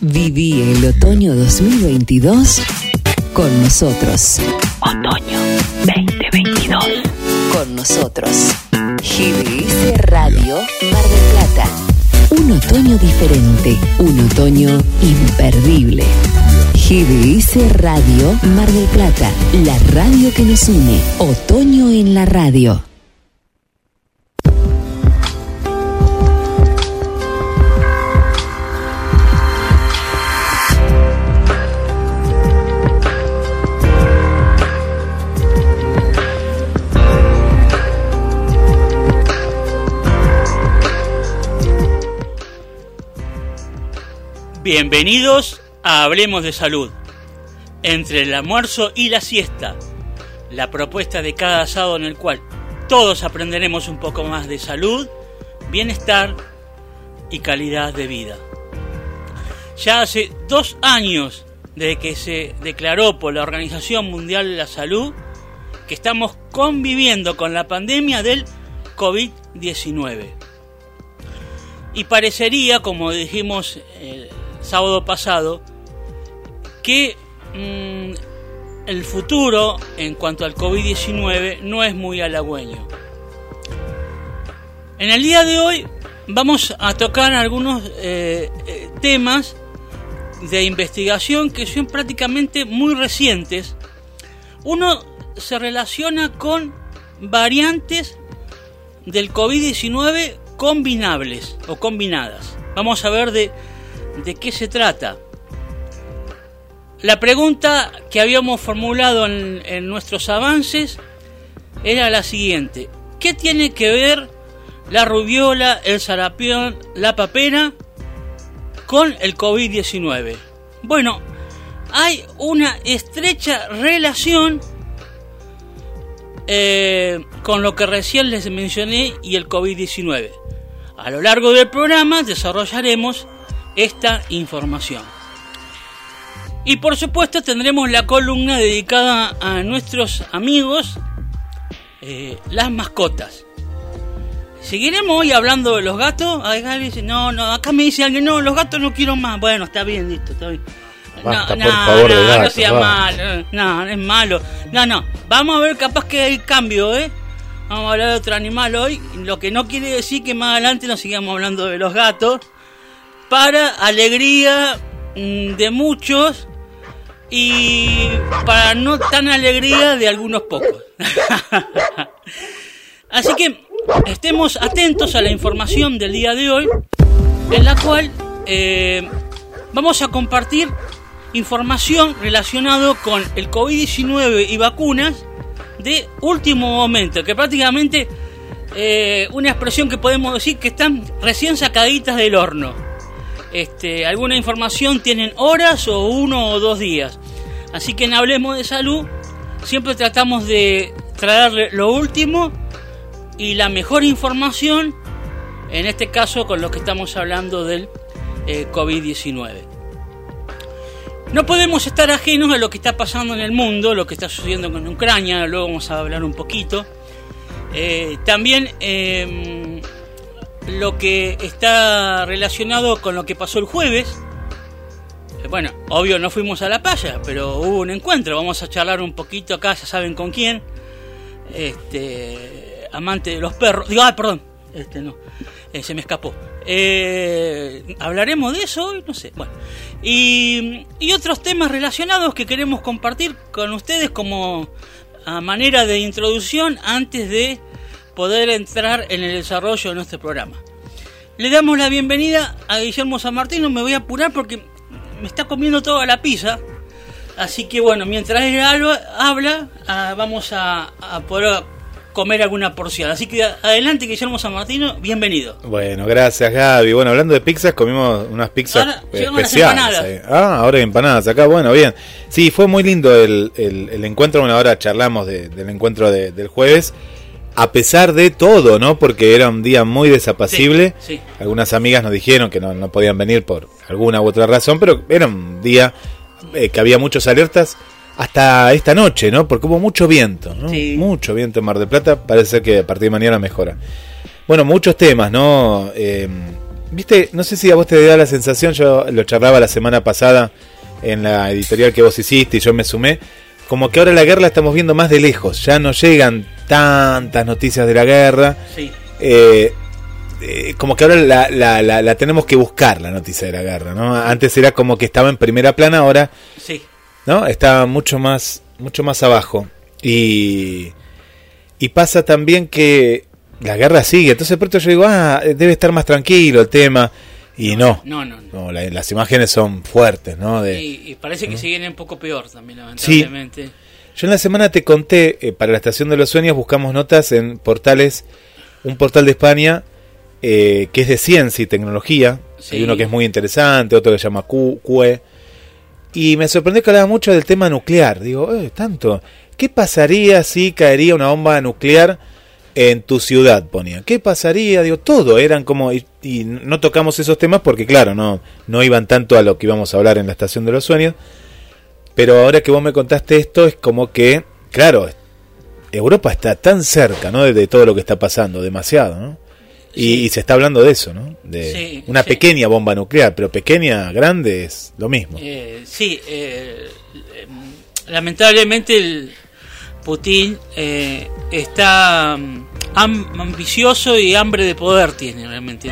Viví el otoño 2022 con nosotros. Otoño 2022 con nosotros. GBS Radio Mar del Plata. Un otoño diferente, un otoño imperdible. GBS Radio Mar del Plata, la radio que nos une. Otoño en la radio. Bienvenidos a Hablemos de Salud. Entre el almuerzo y la siesta, la propuesta de cada sábado en el cual todos aprenderemos un poco más de salud, bienestar y calidad de vida. Ya hace dos años desde que se declaró por la Organización Mundial de la Salud que estamos conviviendo con la pandemia del COVID-19. Y parecería, como dijimos el sábado pasado, que mm, el futuro en cuanto al COVID-19 no es muy halagüeño. En el día de hoy vamos a tocar algunos eh, eh, temas de investigación que son prácticamente muy recientes. Uno se relaciona con variantes del COVID-19 combinables o combinadas. Vamos a ver de, de qué se trata. La pregunta que habíamos formulado en, nuestros avances era la siguiente. ¿Qué tiene que ver la rubiola, el sarapión, la papera con el COVID-19? Bueno, hay una estrecha relación eh, con lo que recién les mencioné y el COVID-19. A lo largo del programa desarrollaremos esta información. Y por supuesto tendremos la columna dedicada a nuestros amigos, eh, las mascotas. ¿Seguiremos hoy hablando de los gatos? dice, no, no, acá me dice alguien, no, los gatos no quiero más. Bueno, está bien, listo, está bien. no, no, no, no sea malo, no, es malo. No, no, vamos a ver, capaz que hay cambio, ¿eh? Vamos a hablar de otro animal hoy, lo que no quiere decir que más adelante nos sigamos hablando de los gatos, para alegría mm, de muchos y para no tan alegría de algunos pocos. Así que estemos atentos a la información del día de hoy, en la cual eh, vamos a compartir información relacionada con el COVID-19 y vacunas de último momento, que prácticamente eh, una expresión que podemos decir que están recién sacaditas del horno. Este, alguna información tienen horas o uno o dos días. Así que en Hablemos de Salud siempre tratamos de traerle lo último y la mejor información, en este caso con lo que estamos hablando del eh, COVID-19. No podemos estar ajenos a lo que está pasando en el mundo, lo que está sucediendo con Ucrania, luego vamos a hablar un poquito. Eh, también em, lo que está relacionado con lo que pasó el jueves. Eh, bueno, obvio no fuimos a la playa, pero hubo un encuentro. Vamos a charlar un poquito acá, ya saben con quién. Este, amante de los perros. Digo, ah, perdón, este no, eh, se me escapó. Eh, hablaremos de eso hoy, no sé. Bueno, y, y otros temas relacionados que queremos compartir con ustedes como a manera de introducción antes de poder entrar en el desarrollo de nuestro programa. Le damos la bienvenida a Guillermo San Martín, no me voy a apurar porque me está comiendo toda la pizza. Así que bueno, mientras él habla, ah, vamos a, poder comer alguna porción. Así que adelante, Guillermo San Martino, bienvenido. Bueno, gracias Gaby. Bueno, hablando de pizzas, comimos unas pizzas especiales. Ah, ahora empanadas acá, bueno, bien. Sí, fue muy lindo el, encuentro, bueno, ahora charlamos del encuentro del jueves a pesar de todo, ¿no? Porque era un día muy desapacible. Algunas amigas nos dijeron que no, podían venir por alguna u otra razón, pero era un día eh, que había muchas alertas hasta esta noche, ¿no? Porque hubo mucho viento, ¿no? Mucho viento en Mar del Plata. Parece que a partir de mañana mejora. Bueno, muchos temas, ¿no? Eh, viste, no sé si a vos te da la sensación, yo lo charlaba la semana pasada en la editorial que vos hiciste y yo me sumé, como que ahora la guerra la estamos viendo más de lejos, ya no llegan tantas noticias de la guerra. Sí. Eh, eh, como que ahora la, la, la, tenemos que buscar la noticia de la guerra, ¿no? Antes era como que estaba en primera plana, ahora sí. ¿no? está mucho más, mucho más abajo. Y, y pasa también que la guerra sigue, entonces pronto yo digo, ah, debe estar más tranquilo el tema. Y no, no, no, las imágenes son fuertes, ¿no? y, parece que siguen un poco peor también, lamentablemente. Yo en la semana te conté, eh, para la Estación de los Sueños buscamos notas en portales, un portal de España eh, que es de ciencia y tecnología. Hay uno que es muy interesante, otro que se llama Q, QE. Y me sorprendió que hablaba mucho del tema nuclear. Digo, eh, tanto. ¿Qué pasaría si caería una bomba nuclear en tu ciudad? Ponía. ¿Qué pasaría? Digo, todo. Eran como. Y, no tocamos esos temas porque, claro, no, no iban tanto a lo que íbamos a hablar en la Estación de los Sueños. Pero ahora que vos me contaste esto, es como que, claro, Europa está tan cerca, ¿no? De, de todo lo que está pasando, demasiado, ¿no? Y, se está hablando de eso, ¿no? De una pequeña bomba nuclear, pero pequeña, grande es lo mismo. Eh, sí, eh, lamentablemente el Putin eh, está mm, ambicioso y hambre de poder tiene realmente.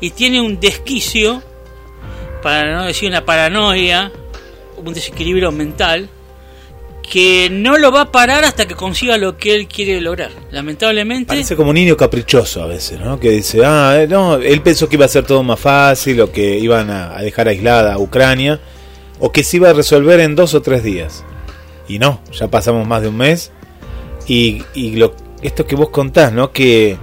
Y, tiene un desquicio, para no decir una paranoia, un desequilibrio mental, que no lo va a parar hasta que consiga lo que él quiere lograr. Lamentablemente. Parece como un niño caprichoso a veces, ¿no? Que dice, ah, eh, no, él pensó que iba a ser todo más fácil o que iban a, dejar aislada a Ucrania o que se iba a resolver en dos o tres días. Y no, ya pasamos más de un mes. Y, y lo, esto que vos contás, ¿no? Que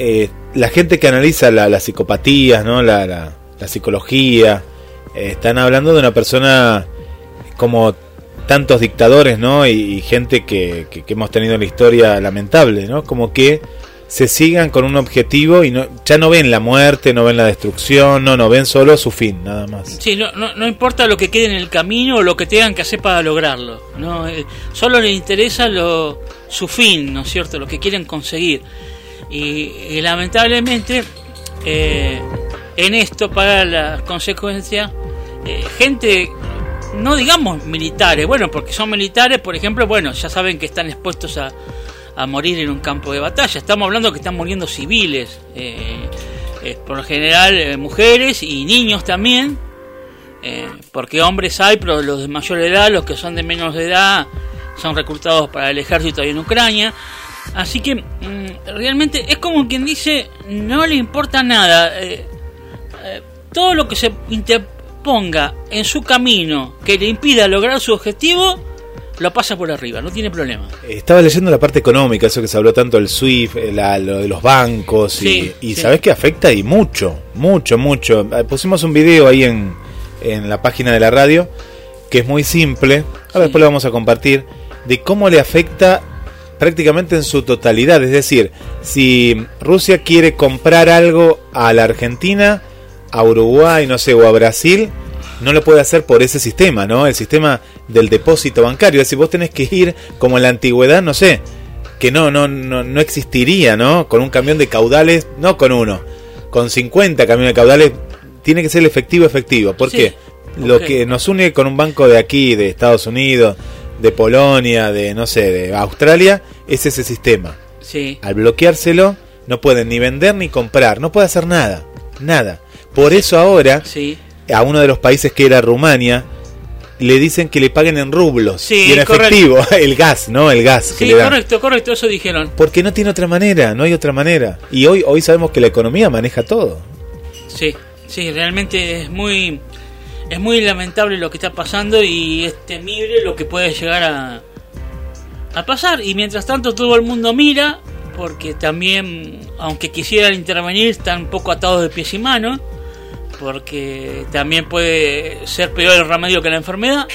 eh, la gente que analiza la, las psicopatías, ¿no? La, la, psicología, eh, están hablando de una persona como tantos dictadores, ¿no? Y, gente que, que, hemos tenido en la historia lamentable, ¿no? Como que se sigan con un objetivo y no, ya no ven la muerte, no ven la destrucción, no, no ven solo su fin, nada más. Sí, no, no, no importa lo que quede en el camino o lo que tengan que hacer para lograrlo, ¿no? Eh, solo les interesa lo, su fin, ¿no es cierto? Lo que quieren conseguir. Y, lamentablemente, eh, en esto, para las consecuencias, eh, gente no digamos militares, bueno, porque son militares, por ejemplo, bueno, ya saben que están expuestos a, a morir en un campo de batalla. Estamos hablando que están muriendo civiles, eh, eh, por lo general eh, mujeres y niños también, porque hombres hay, pero los de mayor edad, los que son de menos edad, son reclutados para el ejército ahí en Ucrania. Así que mm, realmente es como quien dice, no le importa nada. todo lo que se ponga en su camino que le impida lograr su objetivo, lo pasa por arriba, no tiene problema. Estaba leyendo la parte económica, eso que se habló tanto del SWIFT, eh, lo de los bancos, y, sabes que afecta y mucho, mucho, mucho. Eh, pusimos un video ahí en, en la página de la radio, que es muy simple, ahora después lo vamos a compartir, de cómo le afecta prácticamente en su totalidad. Es decir, si Rusia quiere comprar algo a la Argentina, a Uruguay, no sé, o a Brasil, no lo puede hacer por ese sistema, ¿no? El sistema del depósito bancario. Es decir, vos tenés que ir como en la antigüedad, no sé, que no, no, no, no existiría, ¿no? Con un camión de caudales, no con uno, con 50 camiones de caudales, tiene que ser el efectivo efectivo. ¿Por qué? Lo que nos une con un banco de aquí, de Estados Unidos, de Polonia, de no sé, de Australia, es ese sistema. Sí. Al bloqueárselo, no pueden ni vender ni comprar, no puede hacer nada, nada. Por eso ahora, a uno de los países que era Rumania, le dicen que le paguen en rublos y en efectivo el gas, ¿no? El gas. Sí, correcto, correcto, eso dijeron. Porque no tiene otra manera, no hay otra manera. Y hoy, hoy sabemos que la economía maneja todo. Sí, sí, realmente es muy, es muy lamentable lo que está pasando y es temible lo que puede llegar a, a pasar. Y mientras tanto todo el mundo mira, porque también, aunque quisieran intervenir, están un poco atados de pies y manos porque también puede ser peor el remedio que la enfermedad,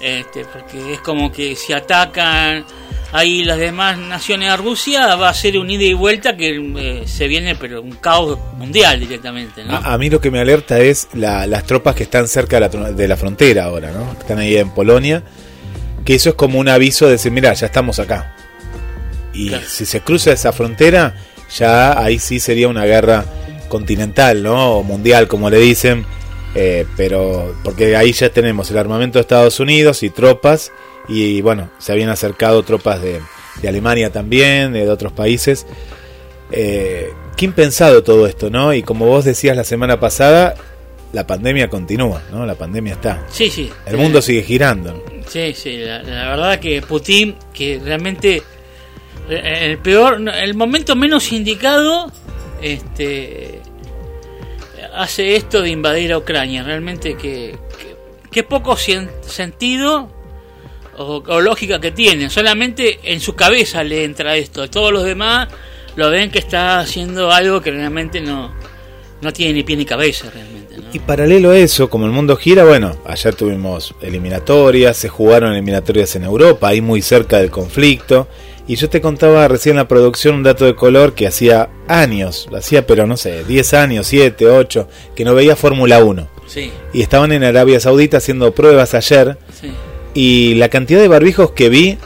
este, porque es como que si atacan ahí las demás naciones a Rusia va a ser un ida y vuelta que eh, se viene pero un caos mundial directamente. A, mí lo que me alerta es las tropas que están cerca de la, frontera ahora, ¿no? están ahí en Polonia, que eso es como un aviso de decir, mira, ya estamos acá. Y si se cruza esa frontera, ya ahí sí sería una guerra continental, ¿no? O mundial, como le dicen. Eh, pero porque ahí ya tenemos el armamento de Estados Unidos y tropas y bueno, se habían acercado tropas de, Alemania también, de otros países. Eh, qué impensado todo esto, ¿no? Y como vos decías la semana pasada, la pandemia continúa, ¿no? La pandemia está. Sí, sí. El mundo sigue girando. Sí, sí. La, verdad que Putin, que realmente eh, el peor, el momento menos indicado, este, hace esto de invadir a Ucrania. Realmente que, que, poco sentido o, lógica que tiene. Solamente en su cabeza le entra esto. Todos los demás lo ven que está haciendo algo que realmente no, no tiene ni pie ni cabeza realmente. Y paralelo a eso, como el mundo gira, bueno, ayer tuvimos eliminatorias, se jugaron eliminatorias en Europa, ahí muy cerca del conflicto. Y yo te contaba recién en la producción un dato de color que hacía años, hacía pero no sé, 10 años, 7, 8, que no veía Fórmula 1. Sí. Y estaban en Arabia Saudita haciendo pruebas ayer. Sí. Y la cantidad de barbijos que vi,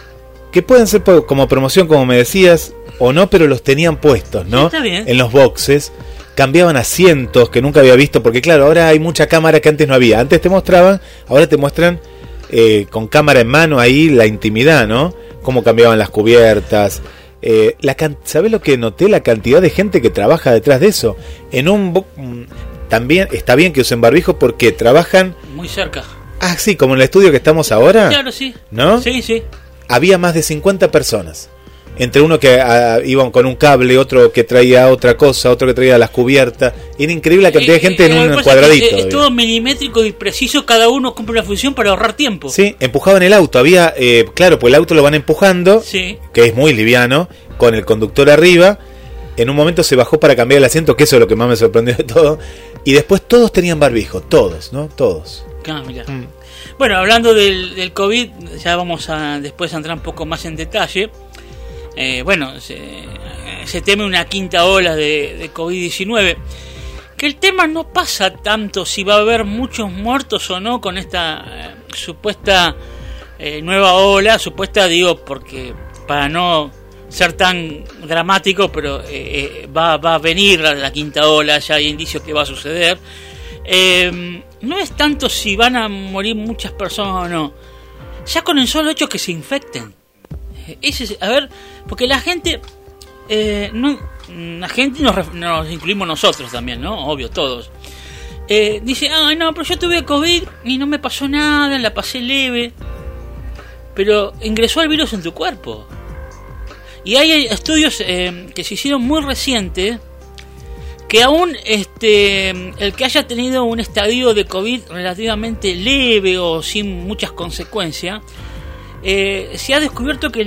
que pueden ser como promoción, como me decías, o no, pero los tenían puestos, ¿no? está bien. En los boxes. Cambiaban asientos que nunca había visto, porque claro, ahora hay mucha cámara que antes no había. Antes te mostraban, ahora te muestran eh, con cámara en mano ahí la intimidad, ¿no? Cómo cambiaban las cubiertas. Eh, la ¿Sabes lo que noté? La cantidad de gente que trabaja detrás de eso. En un mm, también está bien que usen barbijo porque trabajan muy cerca. Ah, sí, como en el estudio que estamos ahora. Claro, sí. ¿No? Sí, sí. Había más de 50 personas entre uno que ah, iban con un cable, otro que traía otra cosa, otro que traía las cubiertas. Era increíble la cantidad de eh, gente en eh, un cuadradito. Es, todo milimétrico y preciso, cada uno cumple una función para ahorrar tiempo. Sí, empujaban el auto. Había, eh, claro, pues el auto lo van empujando, que es muy liviano, con el conductor arriba. En un momento se bajó para cambiar el asiento, que eso es lo que más me sorprendió de todo. Y después todos tenían barbijo, todos, ¿no? Todos. Ah, mm. Bueno, hablando del, del COVID, ya vamos a después a entrar un poco más en detalle. Eh, bueno, se, teme una quinta ola de, COVID-19. Que el tema no pasa tanto si va a haber muchos muertos o no con esta eh, supuesta eh, nueva ola, supuesta digo porque para no ser tan dramático, pero va, va, a venir la, quinta ola, ya hay indicios que va a suceder. no es tanto si van a morir muchas personas o no, ya con el solo hecho que se infecten. Ese, a ver, porque la gente, eh, no, la gente nos, incluimos nosotros también, ¿no? Obvio, todos. Eh, dice, ay no, pero yo tuve COVID y no me pasó nada, la pasé leve. Pero ingresó el virus en tu cuerpo. Y hay estudios eh, que se hicieron muy recientes que aún este, el que haya tenido un estadio de COVID relativamente leve o sin muchas consecuencias, eh, se ha descubierto que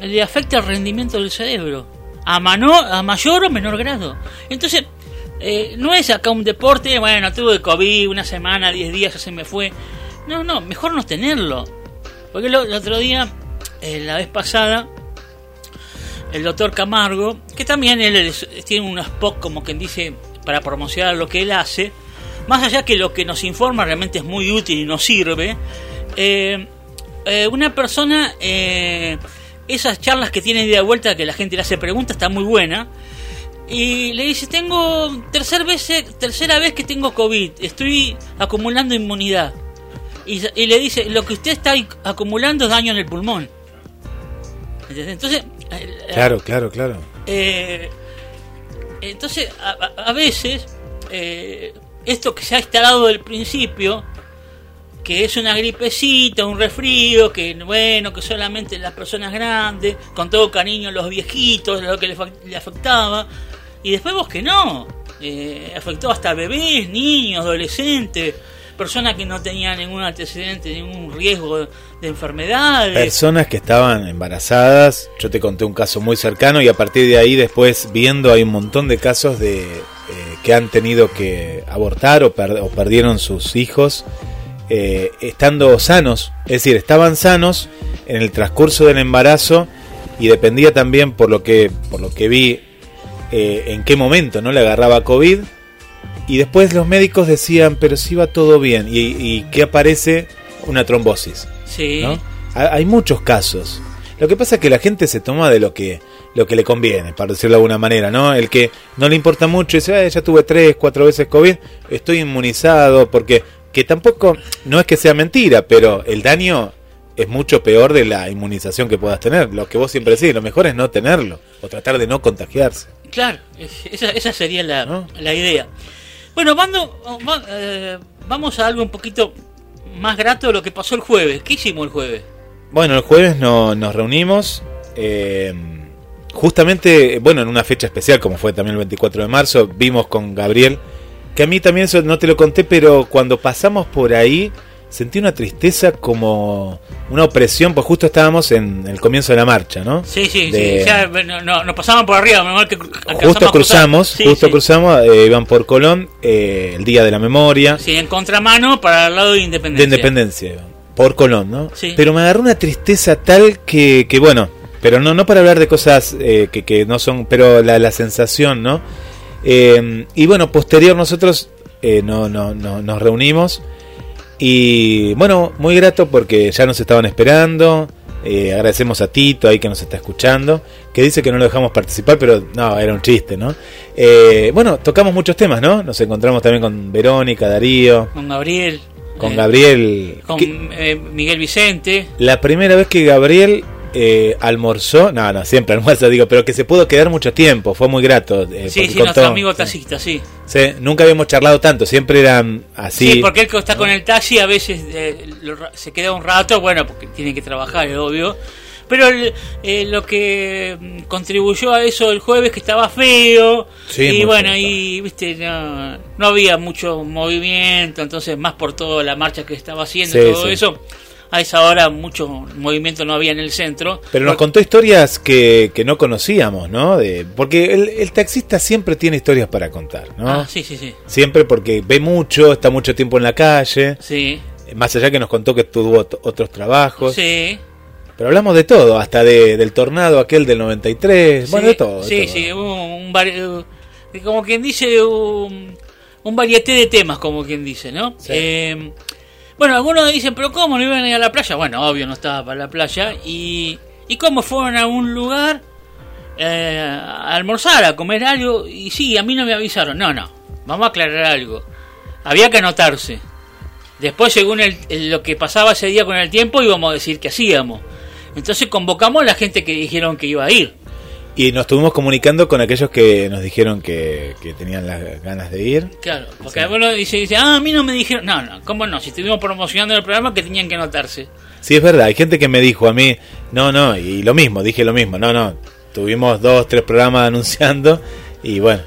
le, afecta el rendimiento del cerebro, a, mano, a mayor o menor grado. Entonces, eh, no es acá un deporte, bueno, tuve COVID una semana, 10 días, ya se me fue. No, no, mejor no tenerlo. Porque el, otro día, eh, la vez pasada, el doctor Camargo, que también él tiene un spot como quien dice para promocionar lo que él hace, más allá que lo que nos informa realmente es muy útil y nos sirve, eh, eh, una persona, eh, esas charlas que tiene de vuelta, que la gente le hace preguntas, está muy buena. Y le dice, tengo tercer vez, tercera vez que tengo COVID, estoy acumulando inmunidad. Y, le dice, lo que usted está acumulando es daño en el pulmón. Entonces... Eh, claro, claro, claro. entonces, a, a veces, esto que se ha instalado del principio, que es una gripecita, un resfrío, que bueno, que solamente las personas grandes, con todo cariño los viejitos, lo que le, afectaba, y después vos que no, eh, afectó hasta bebés, niños, adolescentes, personas que no tenían ningún antecedente, ningún riesgo de enfermedades. Personas que estaban embarazadas, yo te conté un caso muy cercano y a partir de ahí después viendo hay un montón de casos de eh, que han tenido que abortar o, o perdieron sus hijos eh, estando sanos, es decir, estaban sanos en el transcurso del embarazo y dependía también por lo que, por lo que vi eh, en qué momento no le agarraba COVID y después los médicos decían pero si va todo bien y, y que aparece una trombosis. Sí. Hay muchos casos. Lo que pasa es que la gente se toma de lo que lo que le conviene, para decirlo de alguna manera, ¿no? El que no le importa mucho y dice, ya tuve tres, cuatro veces COVID, estoy inmunizado, porque que tampoco, no es que sea mentira, pero el daño es mucho peor de la inmunización que puedas tener. Lo que vos siempre decís, lo mejor es no tenerlo o tratar de no contagiarse. Claro, esa, esa sería la, la idea. Bueno, eh, vamos a algo un poquito más grato de lo que pasó el jueves. ¿Qué hicimos el jueves? Bueno, el jueves no, nos reunimos. Eh, justamente, bueno, en una fecha especial, como fue también el 24 de marzo, vimos con Gabriel, que a mí también eso no te lo conté, pero cuando pasamos por ahí sentí una tristeza como una opresión, pues justo estábamos en el comienzo de la marcha, ¿no? Sí, sí, sí. Ya, no, nos pasaban por arriba, menos que justo cruzamos, justo cruzamos, eh, iban por Colón, eh, el Día de la Memoria. Sí, en contramano para el lado de Independencia. De Independencia, por Colón, ¿no? Sí. Pero me agarró una tristeza tal que, que bueno, pero no, no para hablar de cosas eh, que, que, no son, pero la, la sensación, ¿no? Y bueno, posterior nosotros no, no, no, nos reunimos y bueno, muy grato porque ya nos estaban esperando. Eh, agradecemos a Tito ahí que nos está escuchando, que dice que no lo dejamos participar, pero no, era un chiste, ¿no? Eh, bueno, tocamos muchos temas, ¿no? Nos encontramos también con Verónica, Darío. Con Gabriel. Con eh, Gabriel. Con Miguel Vicente. La primera vez que Gabriel eh, almorzó, no, no, siempre almuerza, digo, pero que se pudo quedar mucho tiempo, fue muy grato. Eh, sí, sí, nuestro amigo taxista, sí. sí. Nunca habíamos charlado tanto, siempre eran así. Sí, porque él que está con el taxi a veces eh, se queda un rato, bueno, porque tiene que trabajar, es obvio. Pero eh, lo que mm, contribuyó a eso el jueves que estaba feo y bueno, y viste, no, no, había mucho movimiento, entonces más por toda la marcha que estaba haciendo, y todo eso a esa hora mucho movimiento no había en el centro. Pero nos contó historias que, que no conocíamos, ¿no? De, porque el, taxista siempre tiene historias para contar, ¿no? Ah, sí, sí, sí. Siempre porque ve mucho, está mucho tiempo en la calle. Sí. Más allá que nos contó que tuvo otros trabajos. Sí. Pero hablamos de todo, hasta de, del tornado aquel del 93, bueno, de todo. sí, sí, un, un, como quien dice, un, un varieté de temas, como quien dice, ¿no? Eh, bueno, algunos dicen, pero ¿cómo no iban a ir a la playa? Bueno, obvio, no estaba para la playa. ¿Y, y cómo fueron a un lugar eh, a almorzar, a comer algo? Y sí, a mí no me avisaron. No, no, vamos a aclarar algo. Había que anotarse. Después, según el, lo que pasaba ese día con el tiempo, íbamos a decir que hacíamos. Entonces convocamos a la gente que dijeron que iba a ir. Y nos estuvimos comunicando con aquellos que nos dijeron que, tenían las ganas de ir. Claro, porque algunos dice, dice, ah, a mí no me dijeron. No, no, ¿cómo no? Si estuvimos promocionando el programa que tenían que anotarse. Sí, es verdad, hay gente que me dijo a mí, no, no, y lo mismo, dije lo mismo, no, no. Tuvimos dos, tres programas anunciando y bueno,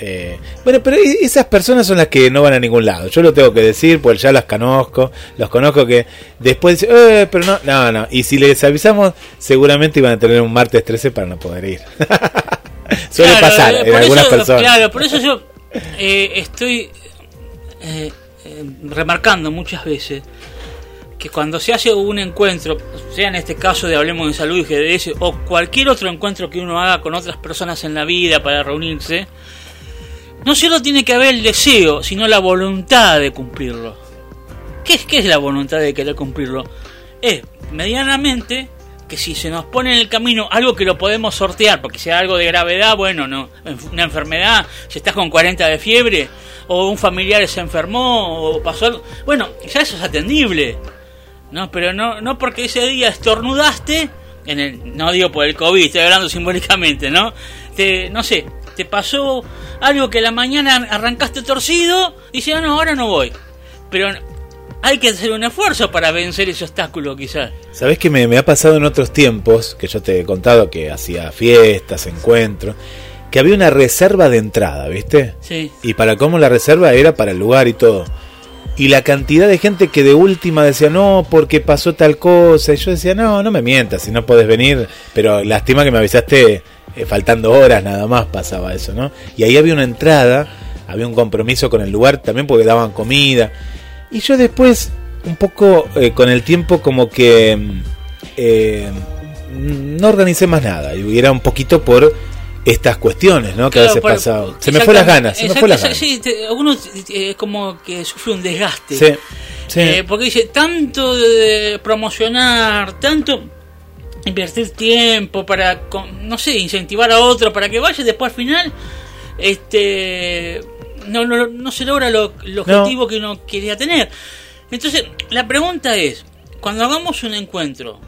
eh, bueno, pero esas personas son las que no van a ningún lado. Yo lo tengo que decir, pues ya las conozco. Los conozco que después dicen, eh, pero no, no, no. Y si les avisamos, seguramente iban a tener un martes 13 para no poder ir. Suele pasar en algunas personas. Claro, por eso yo eh, estoy remarcando muchas veces que cuando se hace un encuentro, sea en este caso de Hablemos de Salud y GDS, o cualquier otro encuentro que uno haga con otras personas en la vida para reunirse, no solo tiene que haber el deseo, sino la voluntad de cumplirlo. ¿Qué es, qué es la voluntad de querer cumplirlo? Es, medianamente, que si se nos pone en el camino algo que lo podemos sortear, porque sea algo de gravedad, bueno, no, una enfermedad, si estás con 40 de fiebre, o un familiar se enfermó, o pasó bueno, ya eso es atendible. No, pero no, no porque ese día estornudaste, en el, no digo por el COVID, estoy hablando simbólicamente, ¿no? Te, no sé, te pasó algo que la mañana arrancaste torcido, y dices, ah, no, ahora no voy. Pero hay que hacer un esfuerzo para vencer ese obstáculo quizás. ¿Sabés que me, ha pasado en otros tiempos, que yo te he contado que hacía fiestas, encuentros, que había una reserva de entrada, ¿viste? Sí. Y para cómo la reserva era para el lugar y todo. Y la cantidad de gente que de última decía, no, porque pasó tal cosa. Y yo decía, no, no me mientas, si no podés venir. Pero lástima que me avisaste eh, faltando horas nada más pasaba eso, ¿no? Y ahí había una entrada, había un compromiso con el lugar también porque daban comida. Y yo después, un poco eh, con el tiempo, como que mm, eh, no organicé más nada. Y era un poquito por estas cuestiones, ¿no? Que a veces pasa. Se me fue las ganas, se me fue las ganas. Sí, uno es como que sufre un desgaste. Sí, porque dice, tanto de promocionar, tanto invertir tiempo para, no sé, incentivar a otro para que vaya, después al final, este, no, no, no se logra lo, el objetivo que uno quería tener. Entonces, la pregunta es, cuando hagamos un encuentro,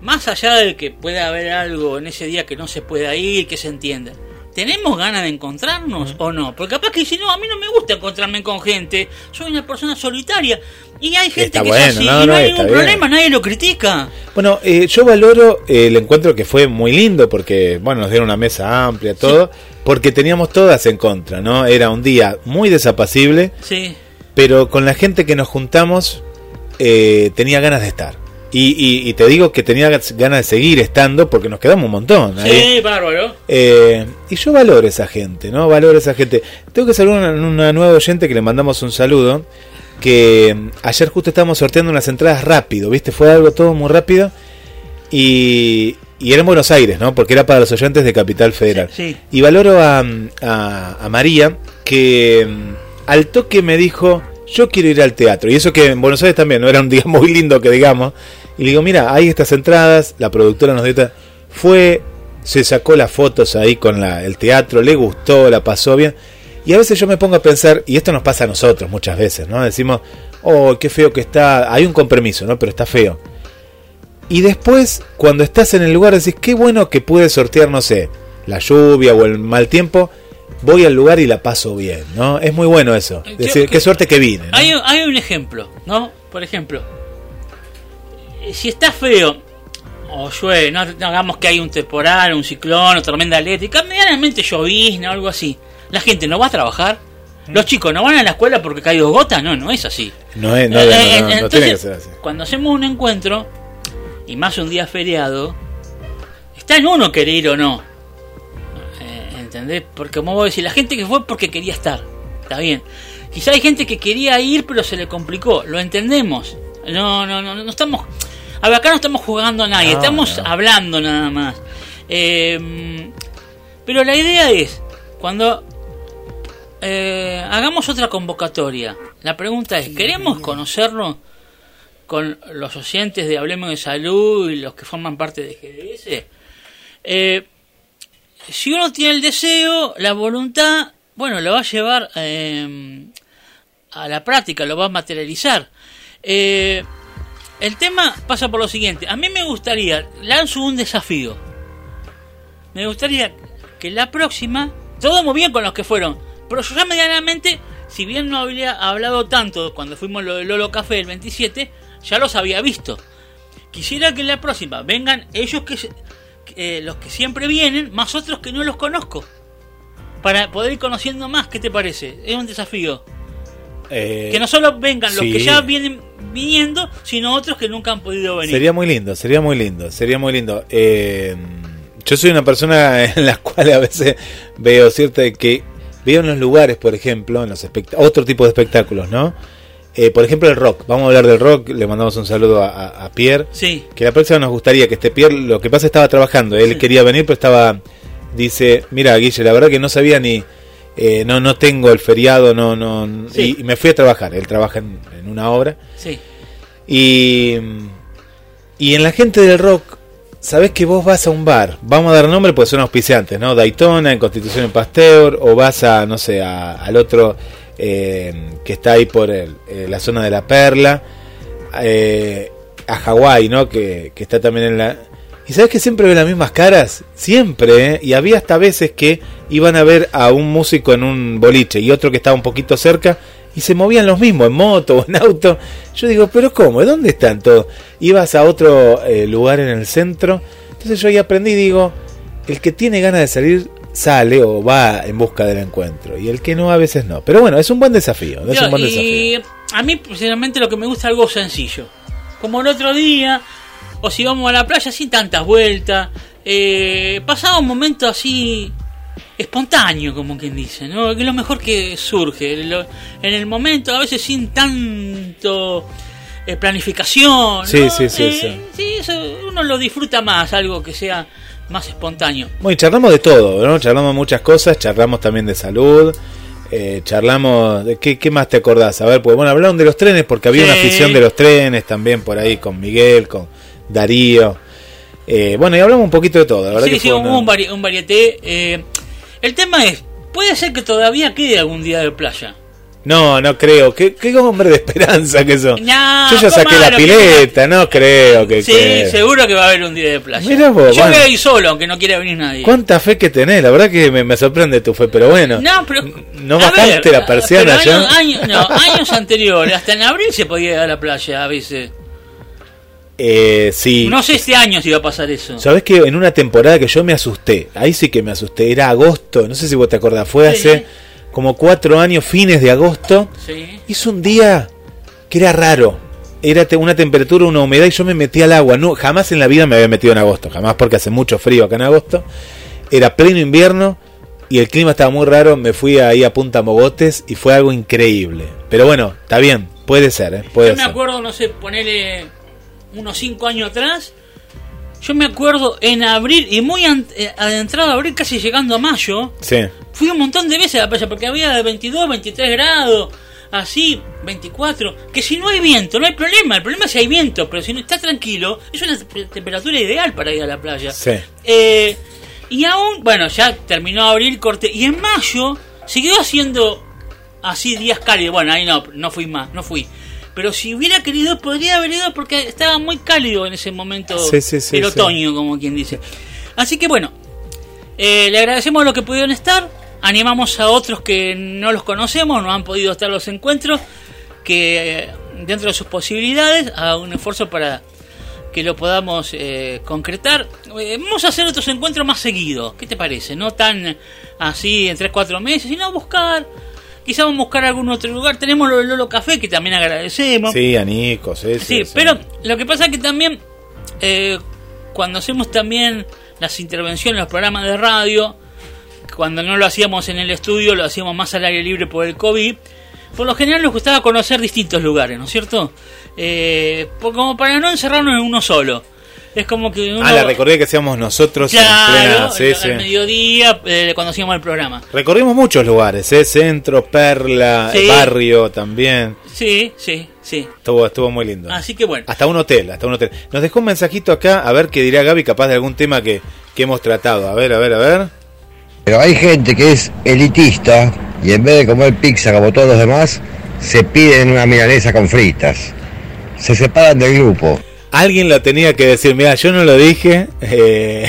más allá de que pueda haber algo en ese día que no se pueda ir, que se entienda, ¿tenemos ganas de encontrarnos o no? Porque capaz que si no, a mí no me gusta encontrarme con gente, soy una persona solitaria y hay gente que es así y no, hay ningún problema, nadie lo critica. Bueno, eh, yo valoro el encuentro que fue muy lindo porque, bueno, nos dieron una mesa amplia, todo, porque teníamos todas en contra, ¿no? Era un día muy desapacible, sí. pero con la gente que nos juntamos eh, tenía ganas de estar. Y, te digo que tenía ganas de seguir estando porque nos quedamos un montón. Sí, bárbaro. Eh, y yo valoro esa gente, ¿no? Valoro esa gente. Tengo que saludar a una, nueva oyente que le mandamos un saludo. Que mm, ayer justo estábamos sorteando unas entradas rápido, ¿viste? Fue algo todo muy rápido. Y, era en Buenos Aires, ¿no? Porque era para los oyentes de Capital Federal. Y valoro a, a María que mm, al toque me dijo yo quiero ir al teatro. Y eso que en Buenos Aires también no era un día muy lindo que digamos. Y le digo, mira, hay estas entradas, la productora nos dio... Fue, se sacó las fotos ahí con la, el teatro, le gustó, la pasó bien. Y a veces yo me pongo a pensar, y esto nos pasa a nosotros muchas veces, ¿no? Decimos, oh, qué feo que está, hay un compromiso, ¿no? Pero está feo. Y después, cuando estás en el lugar, decís, qué bueno que pude sortear, no sé, la lluvia o el mal tiempo, voy al lugar y la paso bien, ¿no? Es muy bueno eso. Decir, qué suerte que vine. Hay, hay, un ejemplo, ¿no? Por ejemplo, si está feo o llueve, no, hagamos que hay un temporal, un ciclón o tormenta eléctrica, medianamente llovizna o algo así. La gente no va a trabajar. Los chicos no van a la escuela porque cae dos gotas, no, no es así. No es, no, eh, no, no tiene que ser así. Cuando hacemos un encuentro, y más un día feriado, está en uno querer ir o no ¿entendés? Porque como vos decís, la gente que fue porque quería estar, está bien. Quizá hay gente que quería ir pero se le complicó, lo entendemos. No, no, no, no estamos... A ver, acá no estamos jugando a nadie, estamos hablando nada más. Eh, pero la idea es, cuando eh, hagamos otra convocatoria, la pregunta es, ¿queremos conocerlo con los oyentes de Hablemos de Salud y los que forman parte de GDS? Eh, si uno tiene el deseo, la voluntad, bueno, lo va a llevar eh, a la práctica, lo va a materializar. Eh, el tema pasa por lo siguiente. A mí me gustaría, lanzo un desafío. Me gustaría que la próxima, todo muy bien con los que fueron, pero yo ya medianamente, si bien no había hablado tanto cuando fuimos lo de Lolo Café el 27, ya los había visto. Quisiera que la próxima vengan ellos que eh, los que siempre vienen, más otros que no los conozco. Para poder ir conociendo más, ¿qué te parece? Es un desafío. Eh, que no solo vengan los que ya vienen viniendo, sino otros que nunca han podido venir. Sería muy lindo, sería muy lindo, sería muy lindo. Eh, yo soy una persona en la cual a veces veo cierta que veo en los lugares, por ejemplo, en los otro tipo de espectáculos, ¿no? Eh, por ejemplo, el rock. Vamos a hablar del rock. Le mandamos un saludo a, Pierre. Sí. Que la próxima nos gustaría que este Pierre, lo que pasa estaba trabajando. Él quería venir, pero estaba. Dice, mira, Guille, la verdad que no sabía ni. Eh, no, no tengo el feriado, no, no. Y, me fui a trabajar. Él trabaja en, una obra. Sí. Y. Y en la gente del rock, sabes que vos vas a un bar, vamos a dar nombre pues son auspiciantes, ¿no? Daytona, en Constitución en Pasteur, o vas a, no sé, al otro eh, que está ahí por eh, la zona de la Perla, eh, a Hawái, ¿no? Que, está también en la... Y sabes que siempre ve las mismas caras, siempre, y había hasta veces que iban a ver a un músico en un boliche y otro que estaba un poquito cerca y se movían los mismos, en moto o en auto. Yo digo, pero ¿cómo? ¿Dónde están todos? Ibas a otro lugar en el centro. Entonces yo ahí aprendí, digo, el que tiene ganas de salir sale o va en busca del encuentro y el que no a veces no. Pero bueno, es un buen desafío. Es un buen y a mí personalmente lo que me gusta es algo sencillo. Como el otro día, o si vamos a la playa sin tantas vueltas, eh, pasaba un momento así espontáneo, como quien dice, ¿no? Que es lo mejor que surge. En el momento, a veces sin tanto eh, planificación. Sí, sí, sí, eh, sí. sí uno lo disfruta más, algo que sea más espontáneo. Bueno, charlamos de todo, ¿no? Charlamos muchas cosas, charlamos también de salud, eh, charlamos de qué, más te acordás. A ver, pues bueno, hablaron de los trenes porque había una afición de los trenes también por ahí con Miguel, con Darío. Eh, bueno, y hablamos un poquito de todo, Sí, sí, hubo un, vari un varieté. Eh, el tema es, puede ser que todavía quede algún día de playa. No, no creo. ¿Qué, qué hombre de esperanza que son. Yo ya saqué la pileta, no creo que. Sí, seguro que va a haber un día de playa. Yo voy a ir solo, aunque no quiera venir nadie. ¿Cuánta fe que tenés? La verdad que me, sorprende tu fe, pero bueno. No, pero. No bajaste la persiana ya. Años, no, años anteriores, hasta en abril se podía ir a la playa a veces. Eh, sí. No sé este año si va a pasar eso. Sabes que en una temporada que yo me asusté, ahí sí que me asusté, era agosto, no sé si vos te acordás, fue hace como cuatro años, fines de agosto. Sí. Hizo un día que era raro. Era una temperatura, una humedad y yo me metí al agua. No, jamás en la vida me había metido en agosto, jamás porque hace mucho frío acá en agosto. Era pleno invierno y el clima estaba muy raro. Me fui ahí a Punta Mogotes y fue algo increíble. Pero bueno, está bien, puede ser, ¿eh? Puede yo me acuerdo, no sé, ponerle unos cinco años atrás. Yo me acuerdo en abril y muy eh, adentrado a abril, casi llegando a mayo. Sí fui un montón de veces a la playa porque había de 22, 23 grados, así, 24. Que si no hay viento, no hay problema. El problema es si hay viento, pero si no está tranquilo, es una temperatura ideal para ir a la playa. Sí. Eh, y aún, bueno, ya terminó de abrir corte. Y en mayo siguió haciendo así días cálidos. Bueno, ahí no, no fui más, no fui. Pero si hubiera querido, podría haber ido porque estaba muy cálido en ese momento el otoño, como quien dice. Así que bueno, eh, le agradecemos lo que pudieron estar animamos a otros que no los conocemos, no han podido estar los encuentros, que eh, dentro de sus posibilidades hagan un esfuerzo para que lo podamos eh, concretar. Eh, vamos a hacer otros encuentros más seguidos, ¿qué te parece? No tan así en 3-4 meses, sino buscar, quizás vamos a buscar algún otro lugar. Tenemos lo Lolo Café, que también agradecemos. Sí, a Nico, sí, sí, pero lo que pasa es que también, cuando hacemos también las intervenciones en los programas de radio, cuando no lo hacíamos en el estudio, lo hacíamos más al aire libre por el COVID. Por lo general nos gustaba conocer distintos lugares, ¿no es cierto? Eh, como para no encerrarnos en uno solo. Es como que uno... Ah, la recordé que hacíamos nosotros claro, en plena... mediodía, eh, cuando hacíamos el programa. Recorrimos muchos lugares, ¿eh? Centro, Perla, Barrio también. Sí, sí, sí. Estuvo, estuvo muy lindo. Así que bueno. Hasta un hotel, hasta un hotel. Nos dejó un mensajito acá, a ver qué dirá Gaby, capaz de algún tema que, que hemos tratado. A ver, a ver, a ver. Pero hay gente que es elitista y en vez de comer pizza como todos los demás, se piden una milanesa con fritas. Se separan del grupo. Alguien lo tenía que decir, mira, yo no lo dije, eh,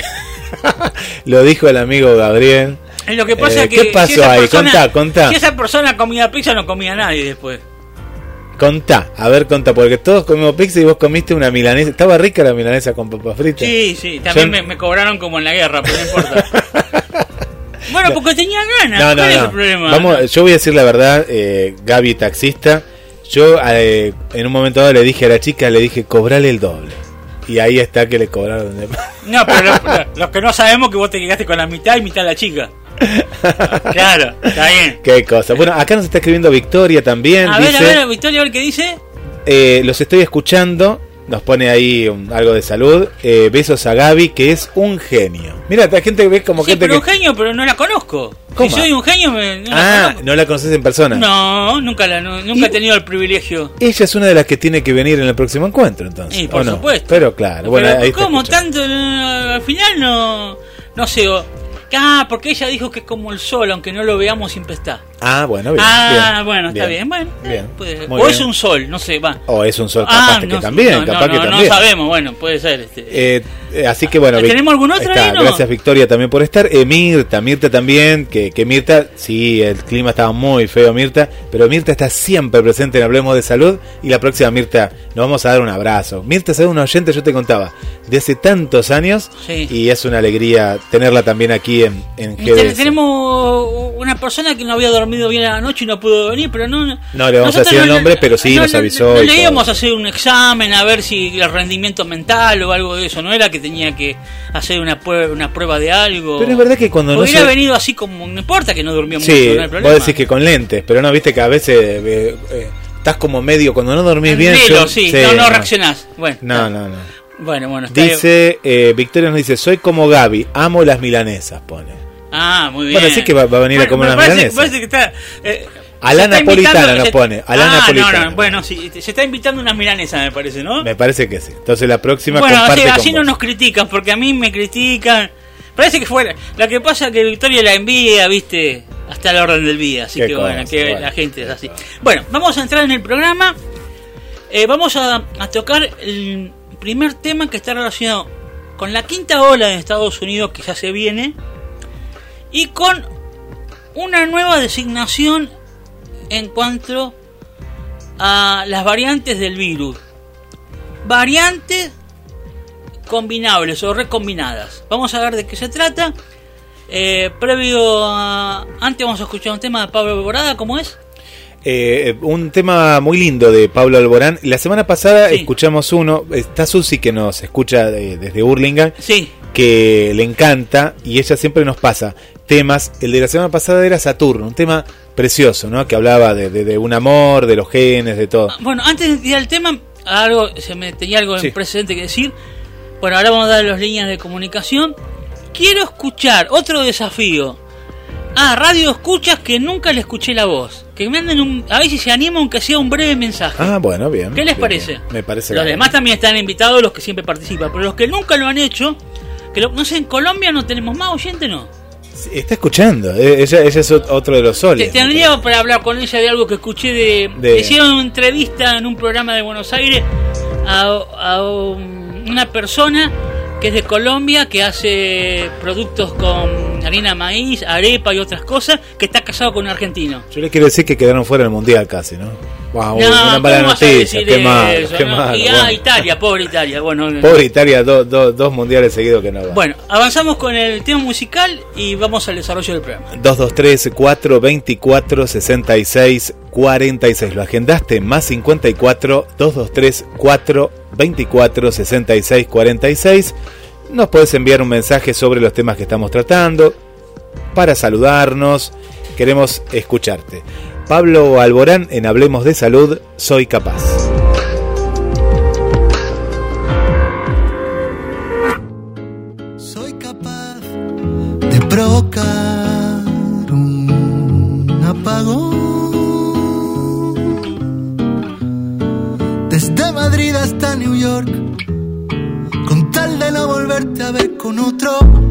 lo dijo el amigo Gabriel. Lo que pasa eh, ¿Qué pasó ahí? contá, contá. Si esa persona comía pizza, no comía nadie después. Contá, a ver, contá, porque todos comimos pizza y vos comiste una milanesa. Estaba rica la milanesa con papas fritas. Sí, sí, también me, me, cobraron como en la guerra, pero no importa. Bueno, porque tenía ganas. No, ¿Cuál es el problema? Vamos, yo voy a decir la verdad, eh, Gaby taxista. Yo eh, en un momento dado le dije a la chica, le dije, cobrale el doble. Y ahí está que le cobraron. No, pero los, que no sabemos que vos te quedaste con la mitad y mitad la chica. claro, está bien. Qué cosa. Bueno, acá nos está escribiendo Victoria también. A ver, a ver, Victoria, a ver qué dice. Eh, los estoy escuchando nos pone ahí algo de salud. Eh, besos a Gaby, que es un genio. Mira, la gente ve como sí, gente pero un genio, pero no la conozco. Si soy un genio, me, no ah, no la conoces en persona. No, nunca la, nunca he tenido el privilegio. Ella es una de las que tiene que venir en el próximo encuentro, entonces. Sí, por supuesto. Pero claro, bueno, ¿cómo tanto? Al final no, no sé. Ah, porque ella dijo que es como el sol, aunque no lo veamos siempre está. Ah, bueno, bien. Ah, bueno, está bien. Bueno, bien. o es un sol, no sé, va. O es un sol, capaz ah, que también, capaz que también. No sabemos, bueno, puede ser. Este. Eh, eh, así que bueno. ¿Tenemos algún otro ahí, Gracias Victoria también por estar. Eh, Mirta, Mirta también, que, que Mirta, sí, el clima estaba muy feo Mirta, pero Mirta está siempre presente en Hablemos de Salud y la próxima Mirta nos vamos a dar un abrazo. Mirta es una oyente, yo te contaba, de hace tantos años y es una alegría tenerla también aquí en, en Tenemos una persona que no había dormido bien la noche y no pudo venir, pero no... No le vamos a decir el nombre, pero sí nos avisó. le íbamos a hacer un examen a ver si el rendimiento mental o algo de eso, no era que tenía que hacer una, prueba, una prueba de algo. Pero es verdad que cuando no Hubiera venido así como, no importa que no durmió mucho, no hay problema. vos decís que con lentes, pero no, viste que a veces... Eh, eh, estás como medio cuando no dormís bien. sí, no, no, reaccionás. Bueno, no, no, no. Bueno, bueno. dice, eh, Victoria nos dice, soy como Gaby, amo las milanesas, pone. Ah, muy bien. Bueno, sí que va, a venir a comer milanesas. Parece que está, eh, A la napolitana nos pone. A la ah, napolitana. No, no, bueno, sí, se está invitando unas milanesas, me parece, ¿no? Me parece que sí. Entonces la próxima. Bueno, así, no nos critican, porque a mí me critican. Parece que fuera. Lo que pasa es que Victoria la envía, viste, hasta el orden del día. Así que bueno, que la gente es así. Bueno, vamos a entrar en el programa. Eh, vamos a, a tocar el primer tema que está relacionado con la quinta ola en Estados Unidos que ya se viene y con una nueva designación en cuanto a las variantes del virus. Variantes combinables o recombinadas. Vamos a ver de qué se trata. Eh, previo a... Antes vamos a escuchar un tema de Pablo Alborada, ¿cómo es? Eh, un tema muy lindo de Pablo Alborán. La semana pasada escuchamos uno, está Susi que nos escucha desde Burlingame, sí. Que le encanta y ella siempre nos pasa temas. El de la semana pasada era Saturno, un tema precioso, ¿no? Que hablaba de, un amor, de los genes, de todo. Ah, bueno, antes de ir al tema, algo, se me tenía algo en presente que decir. Bueno, ahora vamos a dar las líneas de comunicación. Quiero escuchar otro desafío. Ah, radio escuchas que nunca le escuché la voz. Que me anden un. A ver si se anima aunque sea un breve mensaje. Ah, bueno, bien. ¿Qué les parece? Me parece Los demás también están invitados, los que siempre participan. Pero los que nunca lo han hecho, que no sé, en Colombia no tenemos más oyente, ¿no? Está escuchando, e, ella, es otro de los soles. Tendría para hablar con ella de algo que escuché de... Hicieron una entrevista en un programa de Buenos Aires a, una persona que es de Colombia, que hace productos con harina maíz, arepa y otras cosas, que está casado con un argentino. Yo le quiero decir que quedaron fuera del mundial casi, ¿no? Wow, una mala noticia, qué mal, qué mal. Y a Italia, pobre Italia. Bueno, pobre Italia, dos mundiales seguidos que no va. Bueno, avanzamos con el tema musical y vamos al desarrollo del programa. 223 424 66 46. ¿Lo agendaste? Más 54 223 424 66 46. Nos puedes enviar un mensaje sobre los temas que estamos tratando para saludarnos. Queremos escucharte. Pablo Alborán en Hablemos de Salud, Soy Capaz. Soy capaz de provocar Con tal de no volverte a ver con otro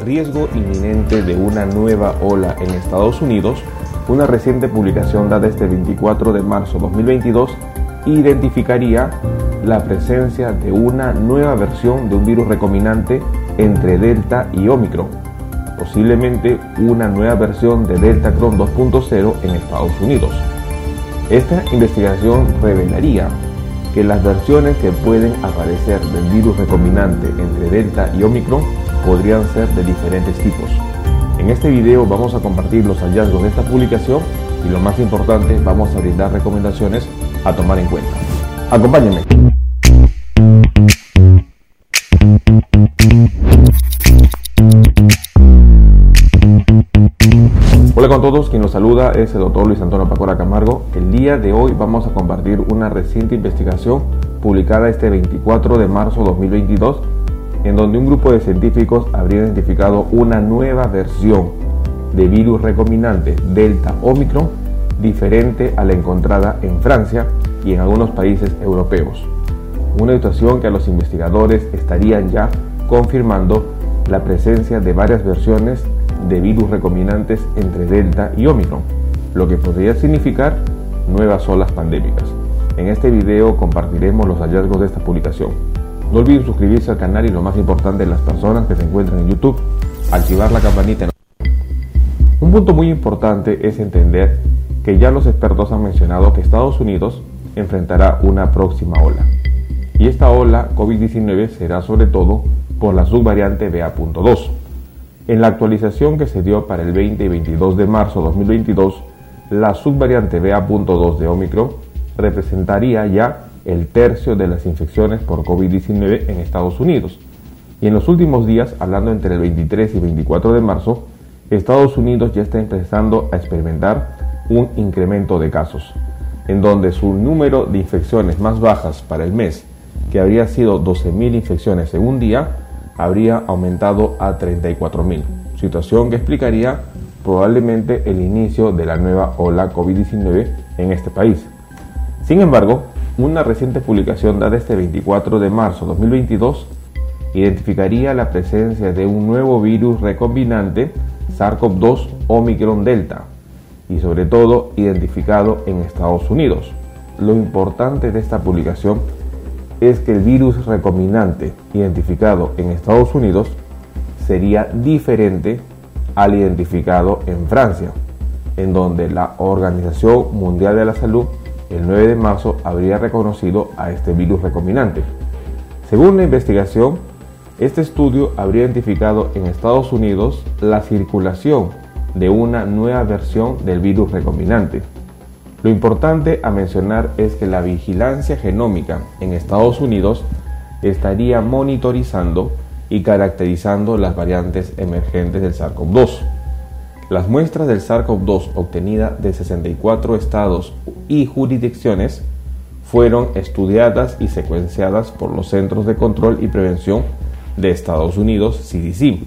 riesgo inminente de una nueva ola en Estados Unidos, una reciente publicación dada este 24 de marzo de 2022 identificaría la presencia de una nueva versión de un virus recombinante entre Delta y Omicron, posiblemente una nueva versión de Delta Cron 2.0 en Estados Unidos. Esta investigación revelaría que las versiones que pueden aparecer del virus recombinante entre Delta y Omicron podrían ser de diferentes tipos. En este video vamos a compartir los hallazgos de esta publicación y lo más importante, vamos a brindar recomendaciones a tomar en cuenta. Acompáñenme. Hola con todos, quien nos saluda es el doctor Luis Antonio Pacora Camargo. El día de hoy vamos a compartir una reciente investigación publicada este 24 de marzo de 2022 en donde un grupo de científicos habría identificado una nueva versión de virus recombinante Delta Omicron diferente a la encontrada en Francia y en algunos países europeos. Una situación que a los investigadores estarían ya confirmando la presencia de varias versiones de virus recombinantes entre Delta y Omicron, lo que podría significar nuevas olas pandémicas. En este video compartiremos los hallazgos de esta publicación. No olviden suscribirse al canal y lo más importante, las personas que se encuentran en YouTube, activar la campanita. Un punto muy importante es entender que ya los expertos han mencionado que Estados Unidos enfrentará una próxima ola. Y esta ola COVID-19 será sobre todo por la subvariante BA.2. En la actualización que se dio para el 20 y 22 de marzo de 2022, la subvariante BA.2 de Omicron representaría ya el tercio de las infecciones por COVID-19 en Estados Unidos. Y en los últimos días, hablando entre el 23 y 24 de marzo, Estados Unidos ya está empezando a experimentar un incremento de casos, en donde su número de infecciones más bajas para el mes, que habría sido 12.000 infecciones en un día, habría aumentado a 34.000, situación que explicaría probablemente el inicio de la nueva ola COVID-19 en este país. Sin embargo, una reciente publicación dada este 24 de marzo de 2022 identificaría la presencia de un nuevo virus recombinante SARS-CoV-2 Omicron Delta y sobre todo identificado en Estados Unidos. Lo importante de esta publicación es que el virus recombinante identificado en Estados Unidos sería diferente al identificado en Francia, en donde la Organización Mundial de la Salud el 9 de marzo habría reconocido a este virus recombinante. Según la investigación, este estudio habría identificado en Estados Unidos la circulación de una nueva versión del virus recombinante. Lo importante a mencionar es que la vigilancia genómica en Estados Unidos estaría monitorizando y caracterizando las variantes emergentes del SARS-CoV-2. Las muestras del SARS-CoV-2 obtenidas de 64 estados y jurisdicciones fueron estudiadas y secuenciadas por los Centros de Control y Prevención de Estados Unidos, CDC,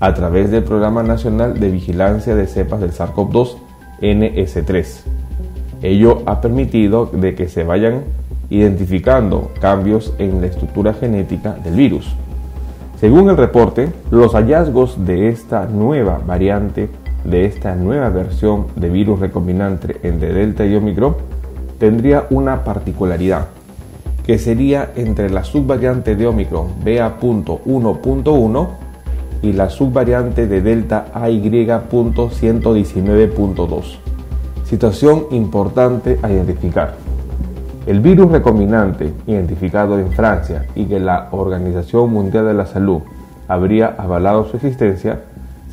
a través del Programa Nacional de Vigilancia de Cepas del SARS-CoV-2 NS3. Ello ha permitido de que se vayan identificando cambios en la estructura genética del virus. Según el reporte, los hallazgos de esta nueva variante, de esta nueva versión de virus recombinante entre Delta y Omicron, tendría una particularidad, que sería entre la subvariante de Omicron BA.1.1 y la subvariante de Delta AY.119.2. Situación importante a identificar. El virus recombinante identificado en Francia y que la Organización Mundial de la Salud habría avalado su existencia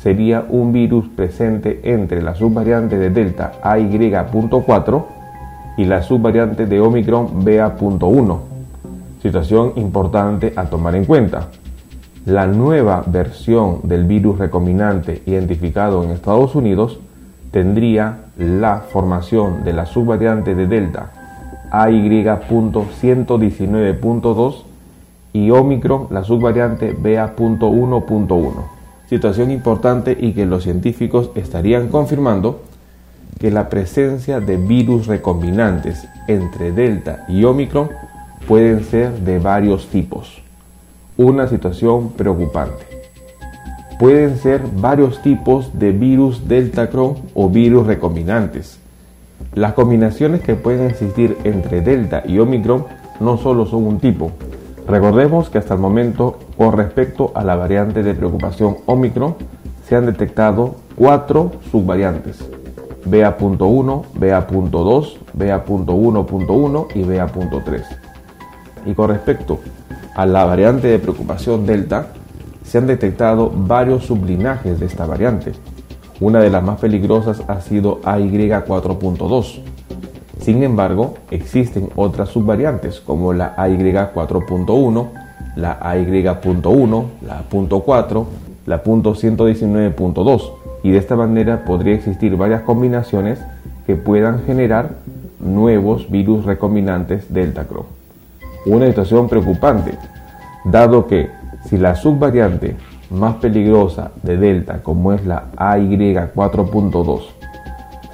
sería un virus presente entre la subvariante de Delta AY.4 y la subvariante de Omicron BA.1. Situación importante a tomar en cuenta. La nueva versión del virus recombinante identificado en Estados Unidos tendría la formación de la subvariante de Delta AY.119.2 y Omicron la subvariante BA.1.1. Situación importante y que los científicos estarían confirmando que la presencia de virus recombinantes entre Delta y Omicron pueden ser de varios tipos. Una situación preocupante. Pueden ser varios tipos de virus Delta Cron o virus recombinantes las combinaciones que pueden existir entre Delta y Omicron no solo son un tipo. Recordemos que hasta el momento, con respecto a la variante de preocupación Omicron, se han detectado cuatro subvariantes. BA.1, BA.2, BA.1.1 y BA.3. Y con respecto a la variante de preocupación Delta, se han detectado varios sublinajes de esta variante, una de las más peligrosas ha sido AY4.2. Sin embargo, existen otras subvariantes como la AY4.1, la AY.1, la .4, la .119.2 y de esta manera podría existir varias combinaciones que puedan generar nuevos virus recombinantes Delta Cron. Una situación preocupante, dado que si la subvariante más peligrosa de Delta, como es la AY4.2,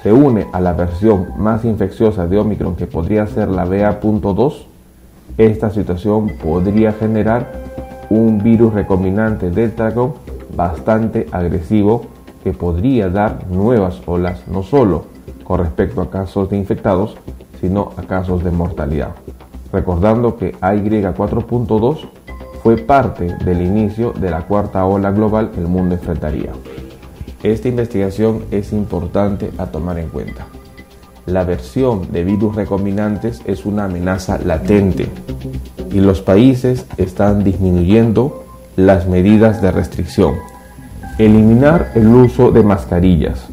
se une a la versión más infecciosa de Omicron, que podría ser la BA.2, esta situación podría generar un virus recombinante Delta bastante agresivo que podría dar nuevas olas, no solo con respecto a casos de infectados, sino a casos de mortalidad. Recordando que AY4.2 fue parte del inicio de la cuarta ola global que el mundo enfrentaría. Esta investigación es importante a tomar en cuenta. La versión de virus recombinantes es una amenaza latente y los países están disminuyendo las medidas de restricción. Eliminar el uso de mascarillas,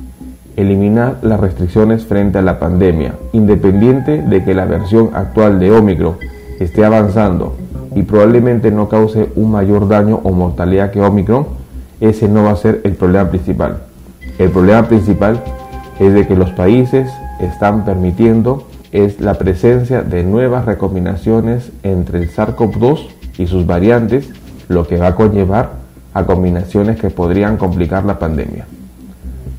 eliminar las restricciones frente a la pandemia, independiente de que la versión actual de Omicron esté avanzando y probablemente no cause un mayor daño o mortalidad que Omicron, ese no va a ser el problema principal. El problema principal es de que los países están permitiendo es la presencia de nuevas recombinaciones entre el SARS-CoV-2 y sus variantes, lo que va a conllevar a combinaciones que podrían complicar la pandemia.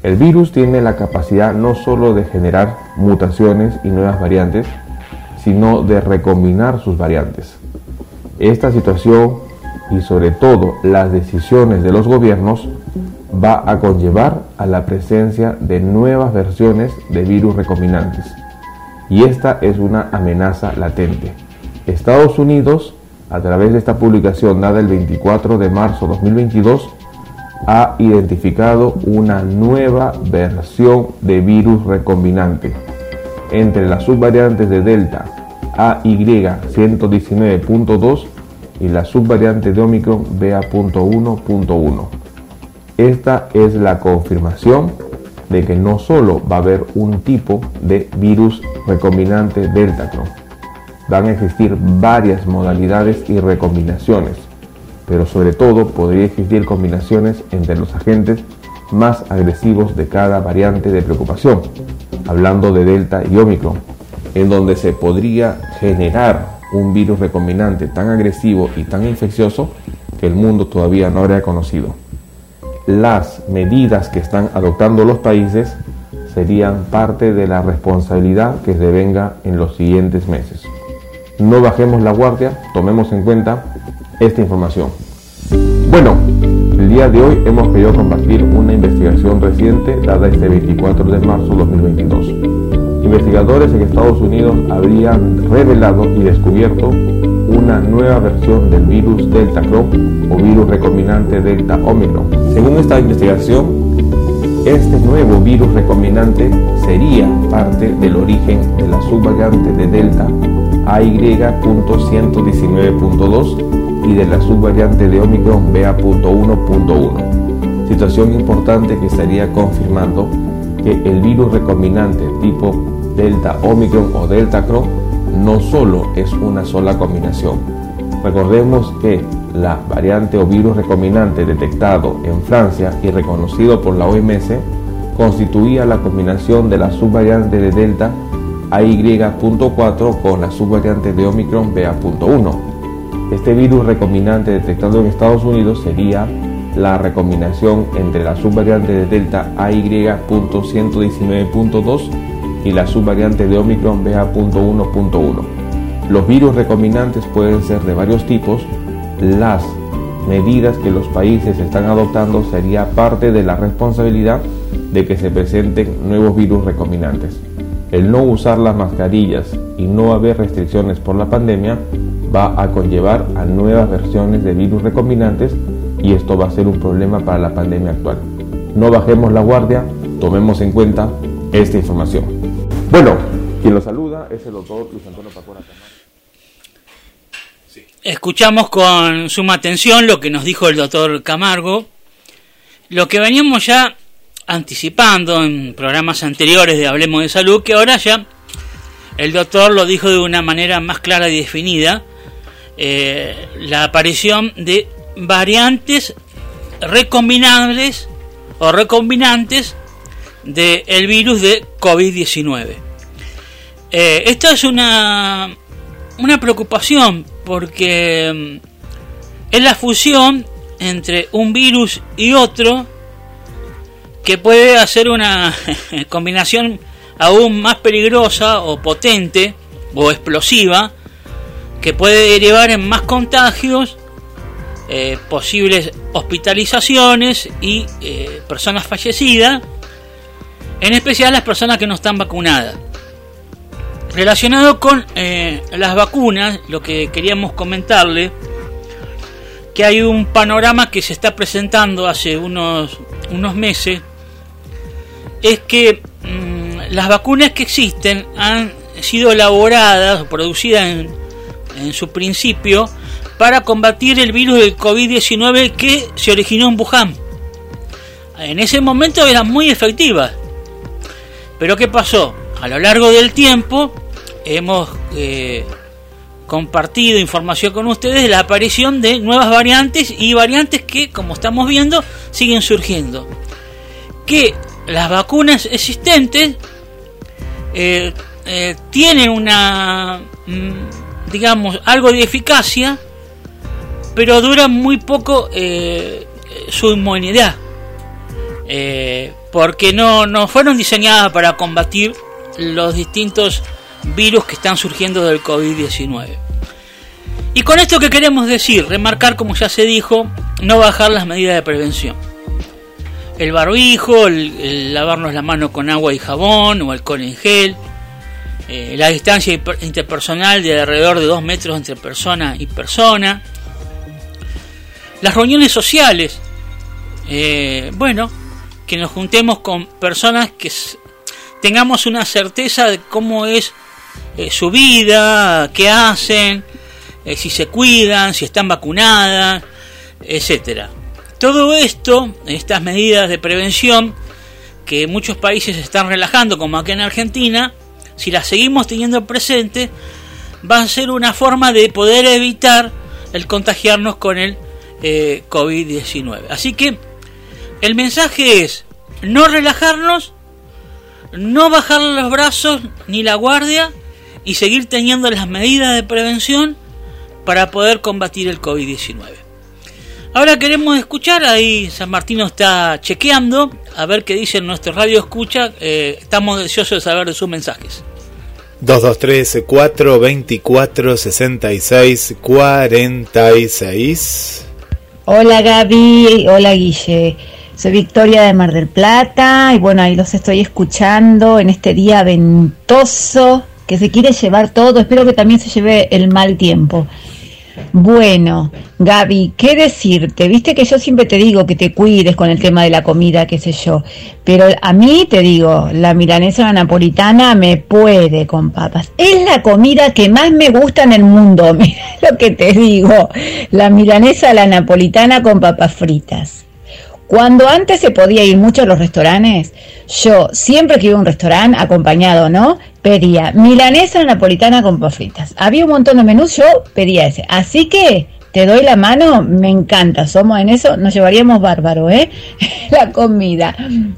El virus tiene la capacidad no solo de generar mutaciones y nuevas variantes, sino de recombinar sus variantes. Esta situación y sobre todo las decisiones de los gobiernos va a conllevar a la presencia de nuevas versiones de virus recombinantes. Y esta es una amenaza latente. Estados Unidos, a través de esta publicación dada el 24 de marzo de 2022, ha identificado una nueva versión de virus recombinante entre las subvariantes de Delta AY119.2 y la subvariante de Omicron BA.1.1. Esta es la confirmación de que no solo va a haber un tipo de virus recombinante Deltacron, van a existir varias modalidades y recombinaciones, pero sobre todo podría existir combinaciones entre los agentes más agresivos de cada variante de preocupación, hablando de Delta y Omicron, en donde se podría generar un virus recombinante tan agresivo y tan infeccioso que el mundo todavía no habría conocido. Las medidas que están adoptando los países serían parte de la responsabilidad que se venga en los siguientes meses. No bajemos la guardia, tomemos en cuenta esta información. Bueno, el día de hoy hemos querido compartir una investigación reciente dada este 24 de marzo de 2022. Investigadores en Estados Unidos habrían revelado y descubierto una nueva versión del virus Delta Cron o virus recombinante Delta Omicron. Según esta investigación, este nuevo virus recombinante sería parte del origen de la subvariante de Delta AY.119.2 y de la subvariante de Omicron BA.1.1. Situación importante que estaría confirmando que el virus recombinante tipo Delta Omicron o Delta Cron no solo es una sola combinación. Recordemos que la variante o virus recombinante detectado en Francia y reconocido por la OMS constituía la combinación de la subvariante de Delta AY.4 con la subvariante de Omicron BA.1 este virus recombinante detectado en Estados Unidos sería la recombinación entre la subvariante de Delta AY.119.2 y la subvariante de Omicron BA.1.1. Los virus recombinantes pueden ser de varios tipos. Las medidas que los países están adoptando sería parte de la responsabilidad de que se presenten nuevos virus recombinantes. El no usar las mascarillas y no haber restricciones por la pandemia va a conllevar a nuevas versiones de virus recombinantes y esto va a ser un problema para la pandemia actual. No bajemos la guardia, tomemos en cuenta esta información. Bueno, quien lo saluda es el doctor Luis Antonio Pacora Escuchamos con suma atención lo que nos dijo el doctor Camargo, lo que veníamos ya anticipando en programas anteriores de Hablemos de Salud, que ahora ya el doctor lo dijo de una manera más clara y definida, eh, la aparición de variantes recombinables o recombinantes del virus de COVID-19. Eh, esto es una, una preocupación porque mm, es la fusión entre un virus y otro que puede hacer una combinación aún más peligrosa o potente o explosiva que puede derivar en más contagios, eh, posibles hospitalizaciones y eh, personas fallecidas, en especial las personas que no están vacunadas. Relacionado con eh, las vacunas, lo que queríamos comentarle, que hay un panorama que se está presentando hace unos, unos meses, es que mm, las vacunas que existen han sido elaboradas o producidas en en su principio para combatir el virus del COVID-19 que se originó en Wuhan. En ese momento eran muy efectivas. Pero ¿qué pasó? A lo largo del tiempo hemos eh, compartido información con ustedes de la aparición de nuevas variantes y variantes que, como estamos viendo, siguen surgiendo. Que las vacunas existentes eh, eh, tienen una... Mm, digamos, algo de eficacia, pero dura muy poco su inmunidad. Porque no, no fueron diseñadas para combatir los distintos virus que están surgiendo del COVID-19. Y con esto que queremos decir, remarcar como ya se dijo, no bajar las medidas de prevención. El barbijo, el lavarnos la mano con agua y jabón o alcohol en gel, eh, la distancia interpersonal de alrededor de 2 metros entre persona y persona, las reuniones sociales, eh, bueno, que nos juntemos con personas que tengamos una certeza de cómo es eh, su vida, qué hacen, si se cuidan, si están vacunadas, etcétera. Todo esto, estas medidas de prevención que muchos países están relajando, como aquí en Argentina, si las seguimos teniendo presente, va a ser una forma de poder evitar el contagiarnos con el eh, COVID-19. Así que el mensaje es no relajarnos, no bajar los brazos ni la guardia y seguir teniendo las medidas de prevención para poder combatir el COVID-19. Ahora queremos escuchar, ahí San Martino está chequeando, a ver qué dice nuestro radio escucha. Eh, estamos deseosos de saber de sus mensajes. 223 424 66 46 Hola Gaby, hola Guille. Soy Victoria de Mar del Plata y bueno, ahí los estoy escuchando en este día ventoso que se quiere llevar todo. Espero que también se lleve el mal tiempo. Bueno, Gaby, ¿qué decirte? Viste que yo siempre te digo que te cuides con el tema de la comida, qué sé yo. Pero a mí te digo, la milanesa napolitana me puede con papas. Es la comida que más me gusta en el mundo. Mira lo que te digo. La milanesa la napolitana con papas fritas. Cuando antes se podía ir mucho a los restaurantes, yo siempre que iba a un restaurante, acompañado, ¿no? Pedía milanesa napolitana con papas Había un montón de menús, yo pedía ese. Así que te doy la mano, me encanta. Somos en eso, nos llevaríamos bárbaro, ¿eh? la comida.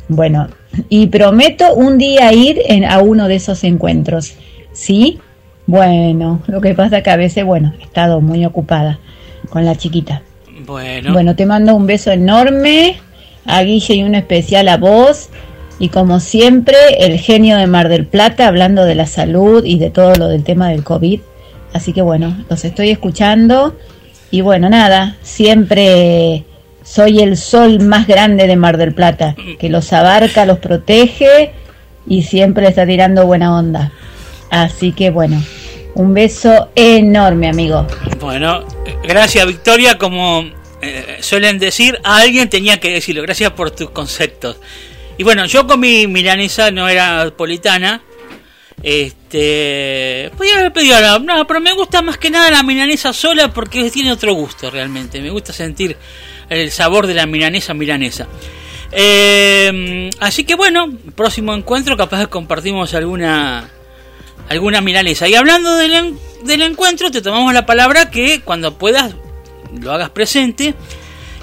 Bueno, y prometo un día ir en, a uno de esos encuentros. ¿Sí? Bueno, lo que pasa que a veces, bueno, he estado muy ocupada con la chiquita. Bueno. Bueno, te mando un beso enorme a Guille y un especial a vos. Y como siempre, el genio de Mar del Plata hablando de la salud y de todo lo del tema del COVID. Así que bueno, los estoy escuchando. Y bueno, nada, siempre soy el sol más grande de Mar del Plata, que los abarca, los protege y siempre está tirando buena onda. Así que bueno, un beso enorme, amigo. Bueno, gracias Victoria, como eh, suelen decir, a alguien tenía que decirlo. Gracias por tus conceptos. Y bueno, yo con mi milanesa no era napolitana. Este, podía haber pedido no, pero me gusta más que nada la milanesa sola porque tiene otro gusto realmente. Me gusta sentir el sabor de la milanesa milanesa. Eh, así que bueno, próximo encuentro capaz compartimos alguna alguna milanesa. Y hablando del, del encuentro, te tomamos la palabra que cuando puedas lo hagas presente.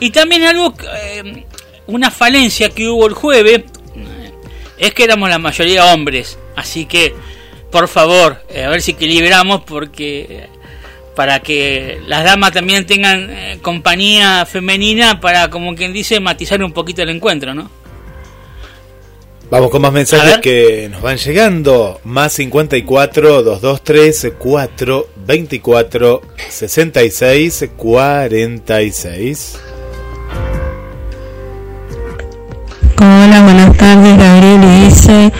Y también algo, eh, una falencia que hubo el jueves, eh, es que éramos la mayoría hombres. Así que, por favor, eh, a ver si equilibramos porque para que las damas también tengan compañía femenina para, como quien dice, matizar un poquito el encuentro, ¿no? Vamos con más mensajes que nos van llegando. Más 54 223 4 24 66 46. Hola, buenas tardes, Gabriel y Guille.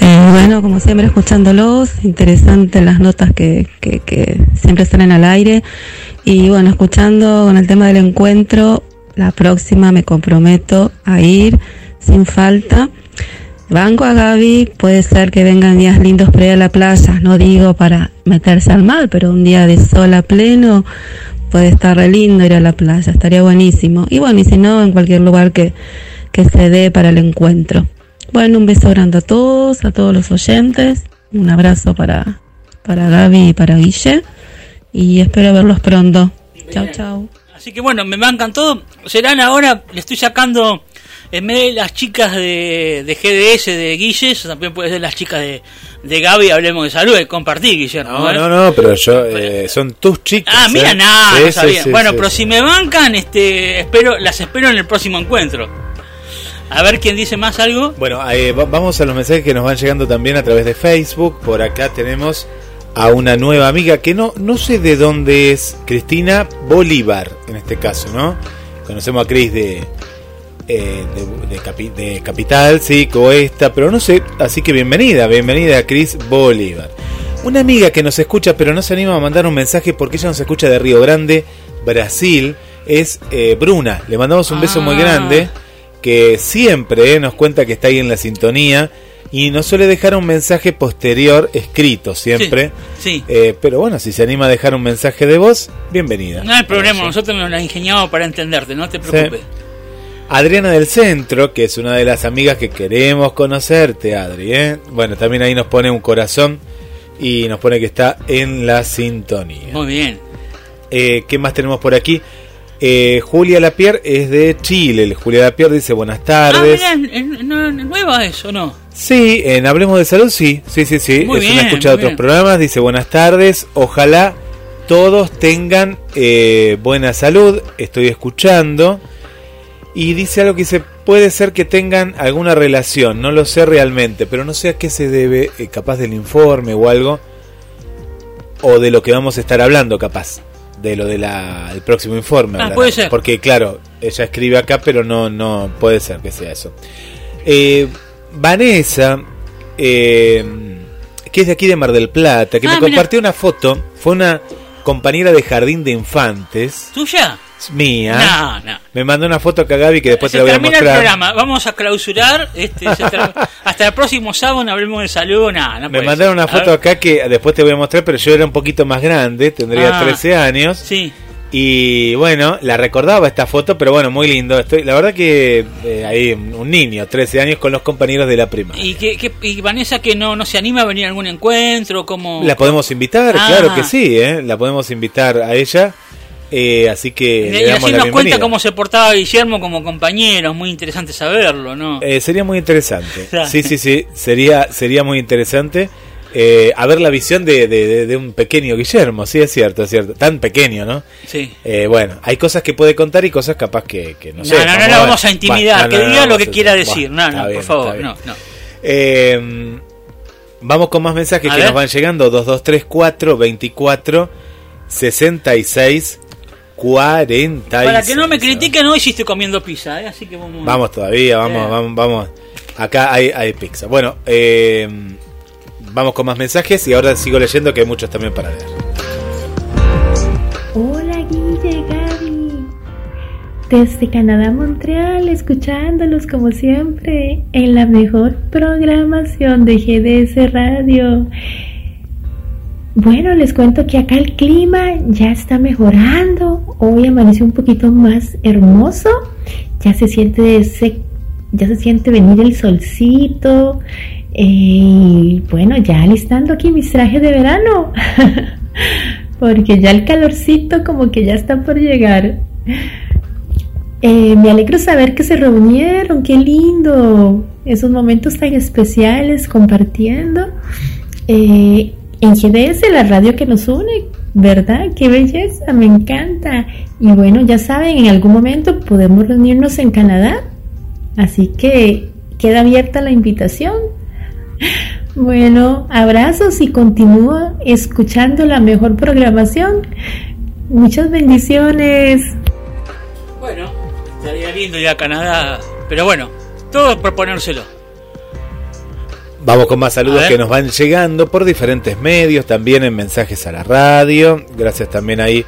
Eh, bueno, como siempre, escuchándolos, interesantes las notas que, que, que siempre salen al aire. Y bueno, escuchando con el tema del encuentro, la próxima me comprometo a ir sin falta. Banco a Gaby, puede ser que vengan días lindos para ir a la playa, no digo para meterse al mar, pero un día de sol a pleno puede estar re lindo ir a la playa, estaría buenísimo. Y bueno, y si no, en cualquier lugar que, que se dé para el encuentro. Bueno, un beso grande a todos, a todos los oyentes, un abrazo para, para Gaby y para Guille, y espero verlos pronto. Chao, chao. Así que bueno, me mancan todo. Serán ahora, le estoy sacando en vez de las chicas de, de GDS, de Guille, también puede ser las chicas de, de Gaby, hablemos de salud, de compartir, Guillermo. No, no, no, pero yo, eh, son tus chicas. Ah, mira, ¿eh? nada, no sabía. bueno, pero si me bancan, este, espero, las espero en el próximo encuentro. A ver quién dice más algo. Bueno, eh, vamos a los mensajes que nos van llegando también a través de Facebook. Por acá tenemos a una nueva amiga que no, no sé de dónde es, Cristina Bolívar, en este caso, ¿no? Conocemos a Cris de, eh, de, Capital, sí, Coesta, pero no sé, así que bienvenida, bienvenida a Cris Bolívar. Una amiga que nos escucha pero no se anima a mandar un mensaje porque ella nos escucha de Río Grande, Brasil, es eh, Bruna. Le mandamos un beso muy ah. grande, que siempre eh, nos cuenta que está ahí en la sintonía y nos suele dejar un mensaje posterior escrito siempre. Sí. pero bueno, si se anima a dejar un mensaje de voz, bienvenida. No hay problema, nosotros nos la ingeniamos para entenderte, no te preocupes. Adriana del Centro, que es una de las amigas que queremos conocerte, Adri. ¿eh? Bueno, también ahí nos pone un corazón y nos pone que está en la sintonía. Muy bien. Eh, ¿Qué más tenemos por aquí? Eh, Julia Lapierre es de Chile. Julia Lapierre dice buenas tardes. Ah, nueva eso, ¿no? Sí, en Hablemos de Salud, sí. Sí, sí, sí. es una escucha de otros programas. Dice buenas tardes. Ojalá todos tengan eh, buena salud. Estoy escuchando. Y dice algo que dice, puede ser que tengan alguna relación, no lo sé realmente, pero no sé a qué se debe, eh, capaz del informe o algo, o de lo que vamos a estar hablando, capaz, de lo del próximo informe. Ah, puede ser. Porque claro, ella escribe acá, pero no, no puede ser que sea eso. Eh, Vanessa, eh, que es de aquí de Mar del Plata, que me ah, compartió una foto, fue una compañera de jardín de infantes. ¿Tuya? Mía. No, no. Me mandó una foto acá Gaby que después te la voy a mostrar. el programa. Vamos a clausurar. Este, hasta el próximo sábado hablemos de salud. No, me mandaron una foto acá que después te voy a mostrar, pero yo era un poquito más grande, tendría 13 ah, años. Sí. Y bueno, la recordaba esta foto, pero bueno, muy lindo. Estoy, la verdad que eh, hay un niño, 13 años, con los compañeros de la prima. ¿Y, que, y Vanessa que no, no se anima a venir a algún encuentro? como La podemos invitar, claro que sí, ¿eh? la podemos invitar a ella. Eh, así que. Y, así nos cuenta cómo se portaba Guillermo como compañero, muy interesante saberlo, ¿no? Eh, sería muy interesante. Sí, sí, sí, sería, sería muy interesante. Eh, a ver la visión de, de, un pequeño Guillermo, sí, es cierto, es cierto. Tan pequeño, ¿no? Sí. bueno, hay cosas que puede contar y cosas capaz que, que no, sé. No, no, no, vamos a intimidar, que diga lo que quiera decir. no, no, por favor, no, no. vamos con más mensajes que nos van llegando: 2234 24 66 40. Para que no me critiquen, hoy sí estoy comiendo pizza, ¿eh? así que vamos. Vamos todavía, vamos, vamos, vamos. Acá hay, hay pizza. Bueno, eh, vamos con más mensajes y ahora sigo leyendo que hay muchos también para leer. Hola Guille, Gaby. Desde Canadá, Montreal, escuchándolos como siempre en la mejor programación de GDS Radio. Bueno, les cuento que acá el clima ya está mejorando. Hoy amaneció un poquito más hermoso. Ya se siente ya se siente venir el solcito. Eh, y bueno, ya alistando aquí mis trajes de verano. Porque ya el calorcito como que ya está por llegar. Eh, me alegro saber que se reunieron, qué lindo. Esos momentos tan especiales compartiendo. Eh, en la radio que nos une, ¿verdad? Qué belleza, me encanta. Y bueno, ya saben, en algún momento podemos reunirnos en Canadá, así que queda abierta la invitación. Bueno, abrazos y continúa escuchando la mejor programación. Muchas bendiciones. Bueno, estaría lindo ir a Canadá, pero bueno, todo por ponérselo. Vamos con más saludos que nos van llegando por diferentes medios, también en mensajes a la radio. Gracias también ahí.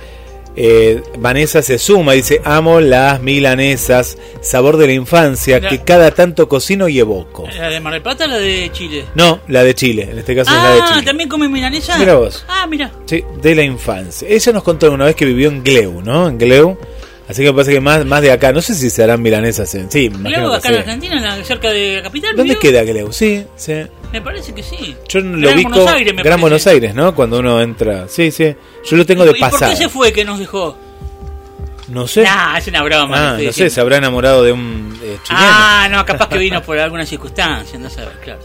Eh, Vanessa se suma, dice, amo las milanesas, sabor de la infancia, que cada tanto cocino y evoco. ¿La de Mar del Plata o la de Chile? No, la de Chile, en este caso es la de ah, Chile. ¿también come milanesa? Mira vos. Ah, mira. Sí, de la infancia. Ella nos contó una vez que vivió en Gleu, ¿no? En Gleu. Así que me parece que más, más de acá, no sé si se harán milanesas en sí. Gleu, acá en Argentina, cerca de la capital. ¿Dónde queda Gleu? Sí, sí. Me parece que sí. Yo lo vi Buenos Aires, Gran Buenos Aires, ¿no? Cuando uno entra. Sí, sí. Yo lo tengo de pasar. ¿Por qué se fue que nos dejó? No sé. Nah, es una broma. Ah, no sé, se habrá enamorado de un eh, chileno. Ah, no, capaz que vino por alguna circunstancia, no sabes, claro.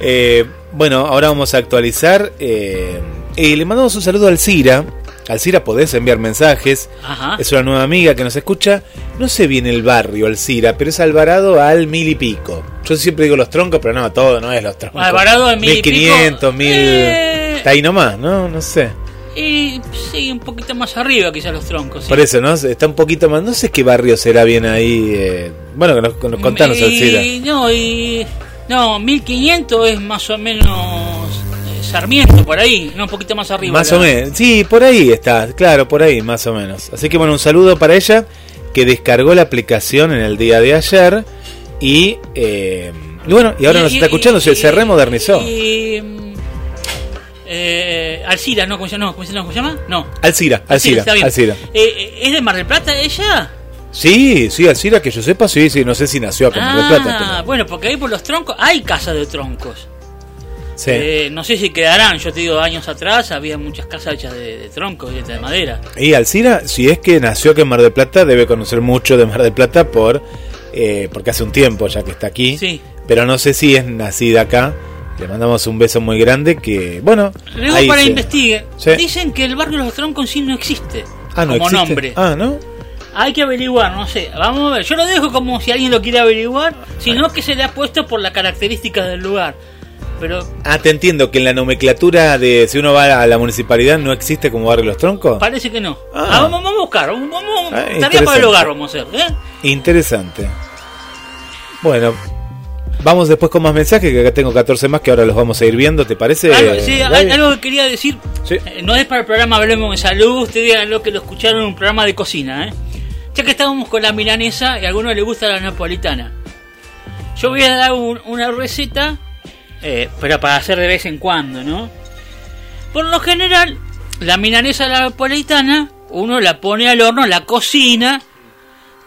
Eh, bueno, ahora vamos a actualizar. Eh, le mandamos un saludo al Cira Alcira podés enviar mensajes. Es una nueva amiga que nos escucha. No sé bien el barrio, Alcira, pero es Alvarado al mil y pico. Yo siempre digo los troncos, pero no, todo no es los troncos. Alvarado al mil y pico. 1500, mil. Eh. Está ahí nomás, ¿no? No sé. Y sí, un poquito más arriba quizás los troncos. Por eso, ¿no? Está un poquito más. No sé qué barrio será bien ahí. Eh. Bueno, nos, nos contanos, Alcira. No, y. No, 1500 es más o menos Sarmiento, por ahí, no, un poquito más arriba. Más o menos, sí, por ahí está, claro, por ahí, más o menos. Así que bueno, un saludo para ella que descargó la aplicación en el día de ayer y, eh, bueno, y ahora nos está escuchando, se, se remodernizó. Y, eh, Alcira, ¿no? ¿Cómo se, no, ¿cómo se llama? No. Alcira, Alcira, Alcira. Eh, ¿Es de Mar del Plata ella? Sí, sí, Alcira, que yo sepa, sí, sí, no sé si nació acá en Mar del Plata. Ah, bueno, porque ahí por los troncos hay casas de troncos. Eh, no sé si quedarán, yo te digo, años atrás había muchas casas hechas de, troncos y de madera. Y Alcira, si es que nació aquí en Mar del Plata, debe conocer mucho de Mar del Plata por eh, porque hace un tiempo ya que está aquí. Sí. Pero no sé si es nacida acá. Le mandamos un beso muy grande que, bueno... Luego para investigue. Dicen que el barrio Los Troncos sí no existe. Ah, no como existe. nombre. Ah, ¿no? Hay que averiguar, no sé. Vamos a ver. Yo lo dejo como si alguien lo quiere averiguar, sino que se le ha puesto por las características del lugar. Pero ah, te entiendo que en la nomenclatura de si uno va a la municipalidad no existe como barrio Los Troncos. Parece que no. Ah. Ah, vamos, a buscar. Vamos, ah, para el hogar vamos a hacer. ¿eh? Interesante. Bueno, vamos después con más mensajes, que acá tengo 14 más que ahora los vamos a ir viendo, ¿te parece? sí, algo que quería decir. Eh, no es para el programa Hablemos de Salud, ustedes lo que lo escucharon en un programa de cocina, ¿eh? Ya que estábamos con la milanesa y a algunos les gusta la napolitana. Yo voy a dar una receta, eh, pero para hacer de vez en cuando, ¿no? Por lo general, la milanesa napolitana, uno la pone al horno, la cocina,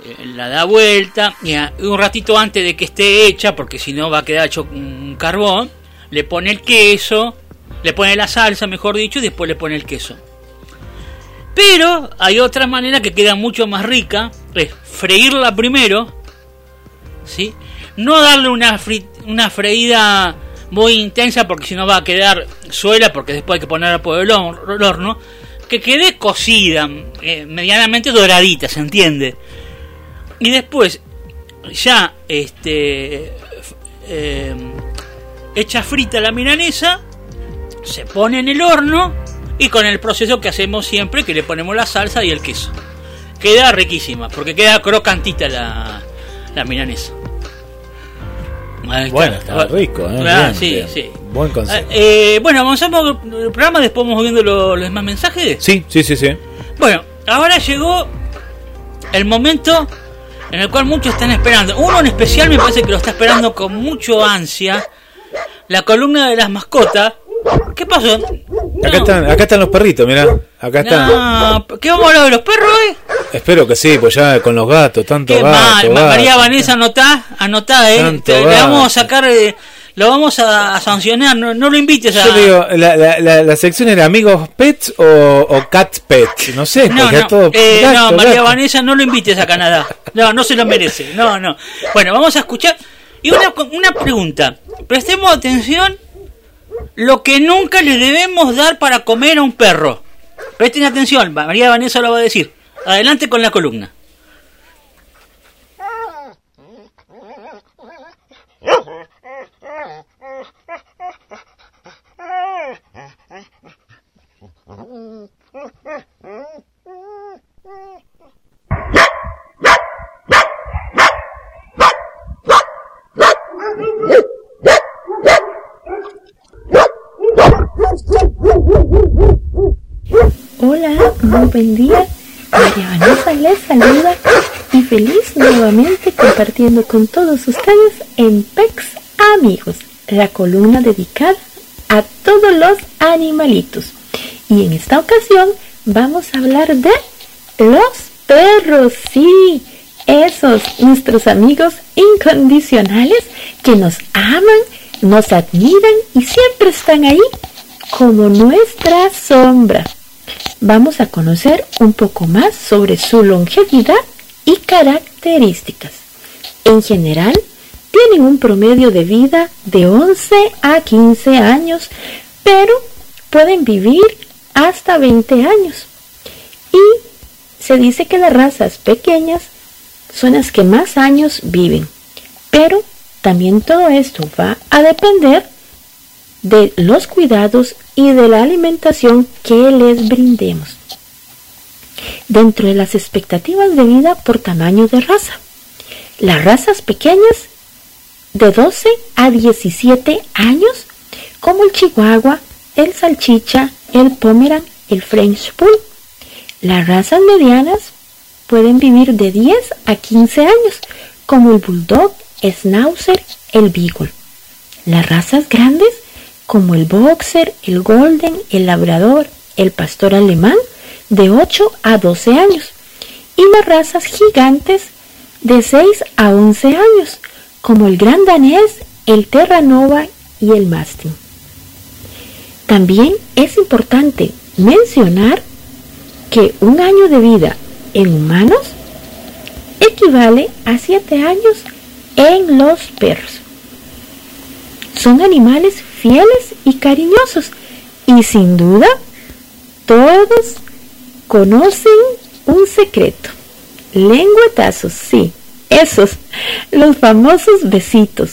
eh, la da vuelta, y un ratito antes de que esté hecha, porque si no va a quedar hecho un carbón, le pone el queso, le pone la salsa, mejor dicho, y después le pone el queso. Pero hay otra manera que queda mucho más rica, es freírla primero, ¿sí? No darle una, una freída muy intensa porque si no va a quedar suela porque después hay que ponerla por el horno, que quede cocida, eh, medianamente doradita, ¿se entiende? Y después, ya este eh, hecha frita la milanesa, se pone en el horno y con el proceso que hacemos siempre, que le ponemos la salsa y el queso. Queda riquísima, porque queda crocantita la, la milanesa. Bueno, está rico, ¿eh? Ah, sí, sí. Buen consejo. Eh, bueno, avanzamos el programa, después vamos viendo los demás mensajes. Sí, sí, sí, sí. Bueno, ahora llegó el momento en el cual muchos están esperando. Uno en especial me parece que lo está esperando con mucho ansia. La columna de las mascotas ¿Qué pasó? Acá, están, acá están los perritos, mirá. Acá están. ¿Qué vamos a hablar de los perros hoy? Espero que sí, pues ya con los gatos, tanto gato, María Vanessa, anotá, anotá, eh. le vamos a sacar, eh, lo vamos a, sancionar, no, no, lo invites a. Yo digo, la, la, la, sección era amigos pets o, o cat pets, no sé, no, no, todo eh, no María Vanessa, no lo invites a Canadá. No, no se lo merece, no, no. Bueno, vamos a escuchar. Y una, una pregunta, prestemos atención lo que nunca le debemos dar para comer a un perro. Presten atención, María Vanessa lo va a decir. Adelante con la columna. Hola, muy buen día. María Vanessa les saluda y feliz nuevamente compartiendo con todos ustedes en PEX Amigos, la columna dedicada a todos los animalitos. Y en esta ocasión vamos a hablar de los perros, sí, esos nuestros amigos incondicionales que nos aman, nos admiran y siempre están ahí como nuestra sombra. Vamos a conocer un poco más sobre su longevidad y características. En general, tienen un promedio de vida de 11 a 15 años, pero pueden vivir hasta 20 años. Y se dice que las razas pequeñas son las que más años viven. Pero también todo esto va a depender de los cuidados y de la alimentación que les brindemos. Dentro de las expectativas de vida por tamaño de raza, las razas pequeñas de 12 a 17 años, como el chihuahua, el salchicha, el pomeran, el French Bull. Las razas medianas pueden vivir de 10 a 15 años, como el bulldog, schnauzer, el beagle. Las razas grandes como el boxer, el golden, el labrador, el pastor alemán, de 8 a 12 años, y las razas gigantes de 6 a 11 años, como el gran danés, el terranova y el mastín. También es importante mencionar que un año de vida en humanos equivale a 7 años en los perros. Son animales fieles y cariñosos. Y sin duda, todos conocen un secreto. Lengüetazos, sí, esos, los famosos besitos,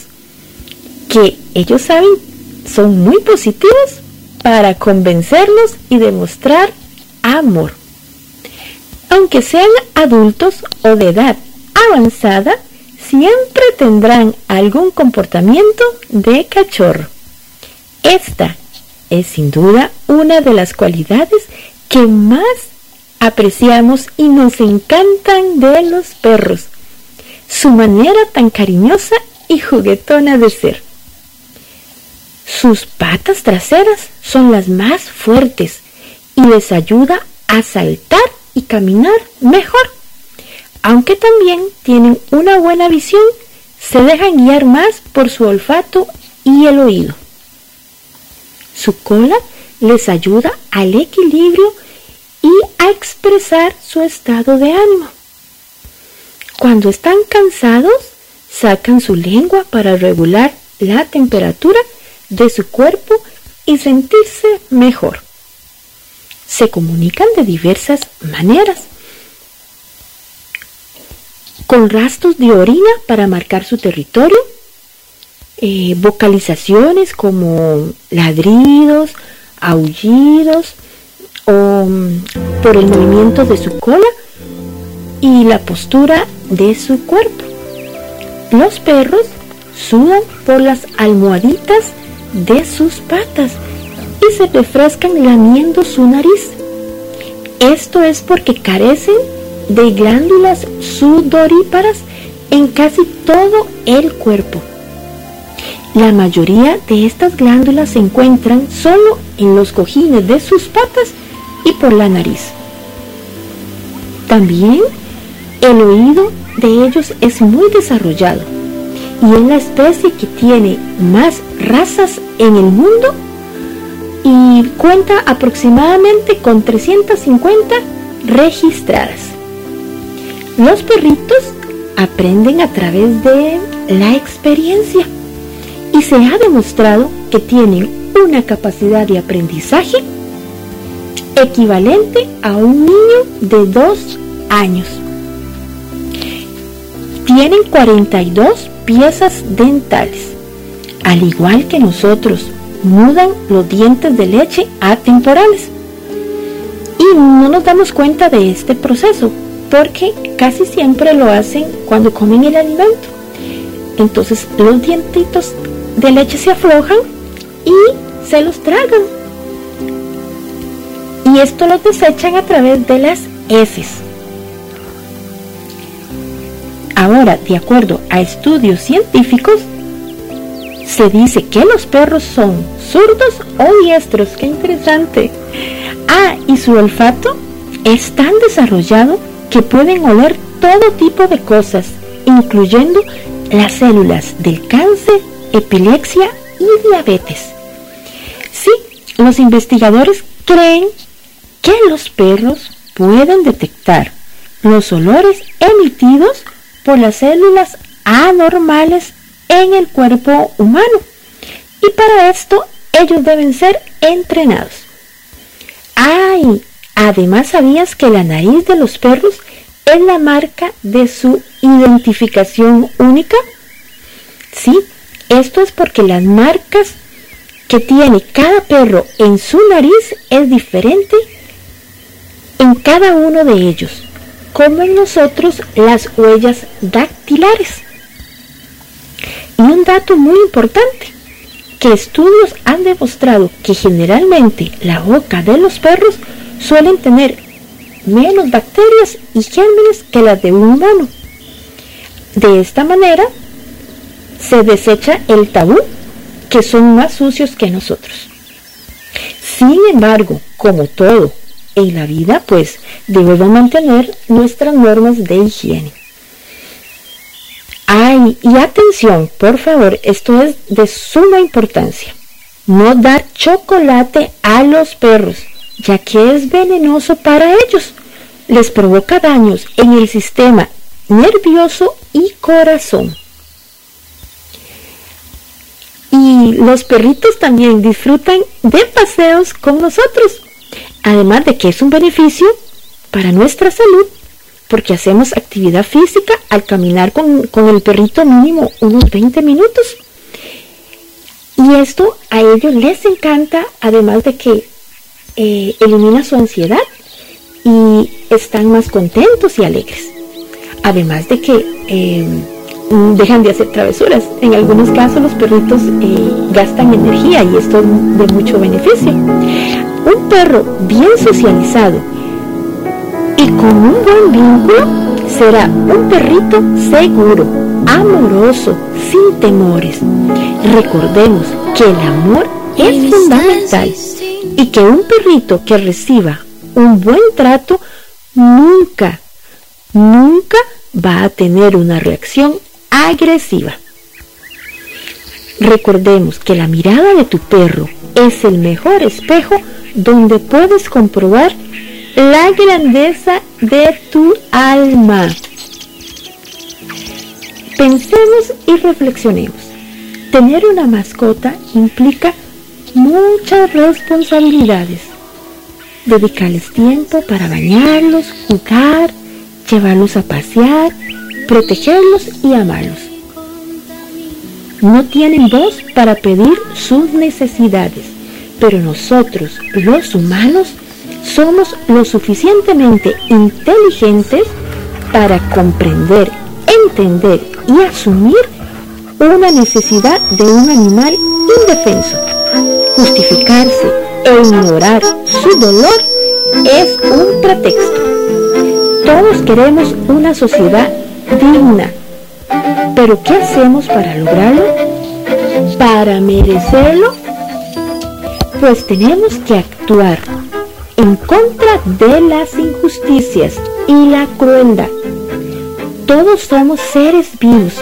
que ellos saben son muy positivos para convencerlos y demostrar amor. Aunque sean adultos o de edad avanzada, siempre tendrán algún comportamiento de cachorro. Esta es sin duda una de las cualidades que más apreciamos y nos encantan de los perros, su manera tan cariñosa y juguetona de ser. Sus patas traseras son las más fuertes y les ayuda a saltar y caminar mejor. Aunque también tienen una buena visión, se dejan guiar más por su olfato y el oído. Su cola les ayuda al equilibrio y a expresar su estado de ánimo. Cuando están cansados, sacan su lengua para regular la temperatura de su cuerpo y sentirse mejor. Se comunican de diversas maneras. Con rastros de orina para marcar su territorio, eh, vocalizaciones como ladridos, aullidos o mm, por el movimiento de su cola y la postura de su cuerpo. Los perros sudan por las almohaditas de sus patas y se refrescan lamiendo su nariz. Esto es porque carecen de glándulas sudoríparas en casi todo el cuerpo. La mayoría de estas glándulas se encuentran solo en los cojines de sus patas y por la nariz. También el oído de ellos es muy desarrollado y es la especie que tiene más razas en el mundo y cuenta aproximadamente con 350 registradas. Los perritos aprenden a través de la experiencia y se ha demostrado que tienen una capacidad de aprendizaje equivalente a un niño de dos años. Tienen 42 piezas dentales. Al igual que nosotros, mudan los dientes de leche atemporales. Y no nos damos cuenta de este proceso porque casi siempre lo hacen cuando comen el alimento. Entonces los dientitos de leche se aflojan y se los tragan. Y esto lo desechan a través de las heces. Ahora, de acuerdo a estudios científicos, se dice que los perros son zurdos o diestros. ¡Qué interesante! Ah, y su olfato es tan desarrollado que pueden oler todo tipo de cosas, incluyendo las células del cáncer epilepsia y diabetes. Sí, los investigadores creen que los perros pueden detectar los olores emitidos por las células anormales en el cuerpo humano. Y para esto ellos deben ser entrenados. ¡Ay! Además, ¿sabías que la nariz de los perros es la marca de su identificación única? Sí, esto es porque las marcas que tiene cada perro en su nariz es diferente en cada uno de ellos, como en nosotros las huellas dactilares. Y un dato muy importante, que estudios han demostrado que generalmente la boca de los perros suelen tener menos bacterias y gérmenes que las de un humano. De esta manera, se desecha el tabú, que son más sucios que nosotros. Sin embargo, como todo en la vida, pues debemos mantener nuestras normas de higiene. Ay, y atención, por favor, esto es de suma importancia. No dar chocolate a los perros, ya que es venenoso para ellos. Les provoca daños en el sistema nervioso y corazón. Y los perritos también disfrutan de paseos con nosotros. Además de que es un beneficio para nuestra salud porque hacemos actividad física al caminar con, el perrito mínimo unos 20 minutos. Y esto a ellos les encanta, además de que eh, elimina su ansiedad y están más contentos y alegres. Además de que eh, dejan de hacer travesuras. En algunos casos los perritos eh, gastan energía y esto es de mucho beneficio. Un perro bien socializado y con un buen vínculo será un perrito seguro, amoroso, sin temores. Recordemos que el amor es fundamental y que un perrito que reciba un buen trato nunca, nunca va a tener una reacción agresiva. Recordemos que la mirada de tu perro es el mejor espejo donde puedes comprobar la grandeza de tu alma. Pensemos y reflexionemos. Tener una mascota implica muchas responsabilidades. Dedicarles tiempo para bañarlos, jugar, llevarlos a pasear, protegerlos y amarlos. No tienen voz para pedir sus necesidades, pero nosotros, los humanos, somos lo suficientemente inteligentes para comprender, entender y asumir una necesidad de un animal indefenso. Justificarse e ignorar su dolor es un pretexto. Todos queremos una sociedad digna, pero ¿qué hacemos para lograrlo? ¿Para merecerlo? Pues tenemos que actuar en contra de las injusticias y la crueldad. Todos somos seres vivos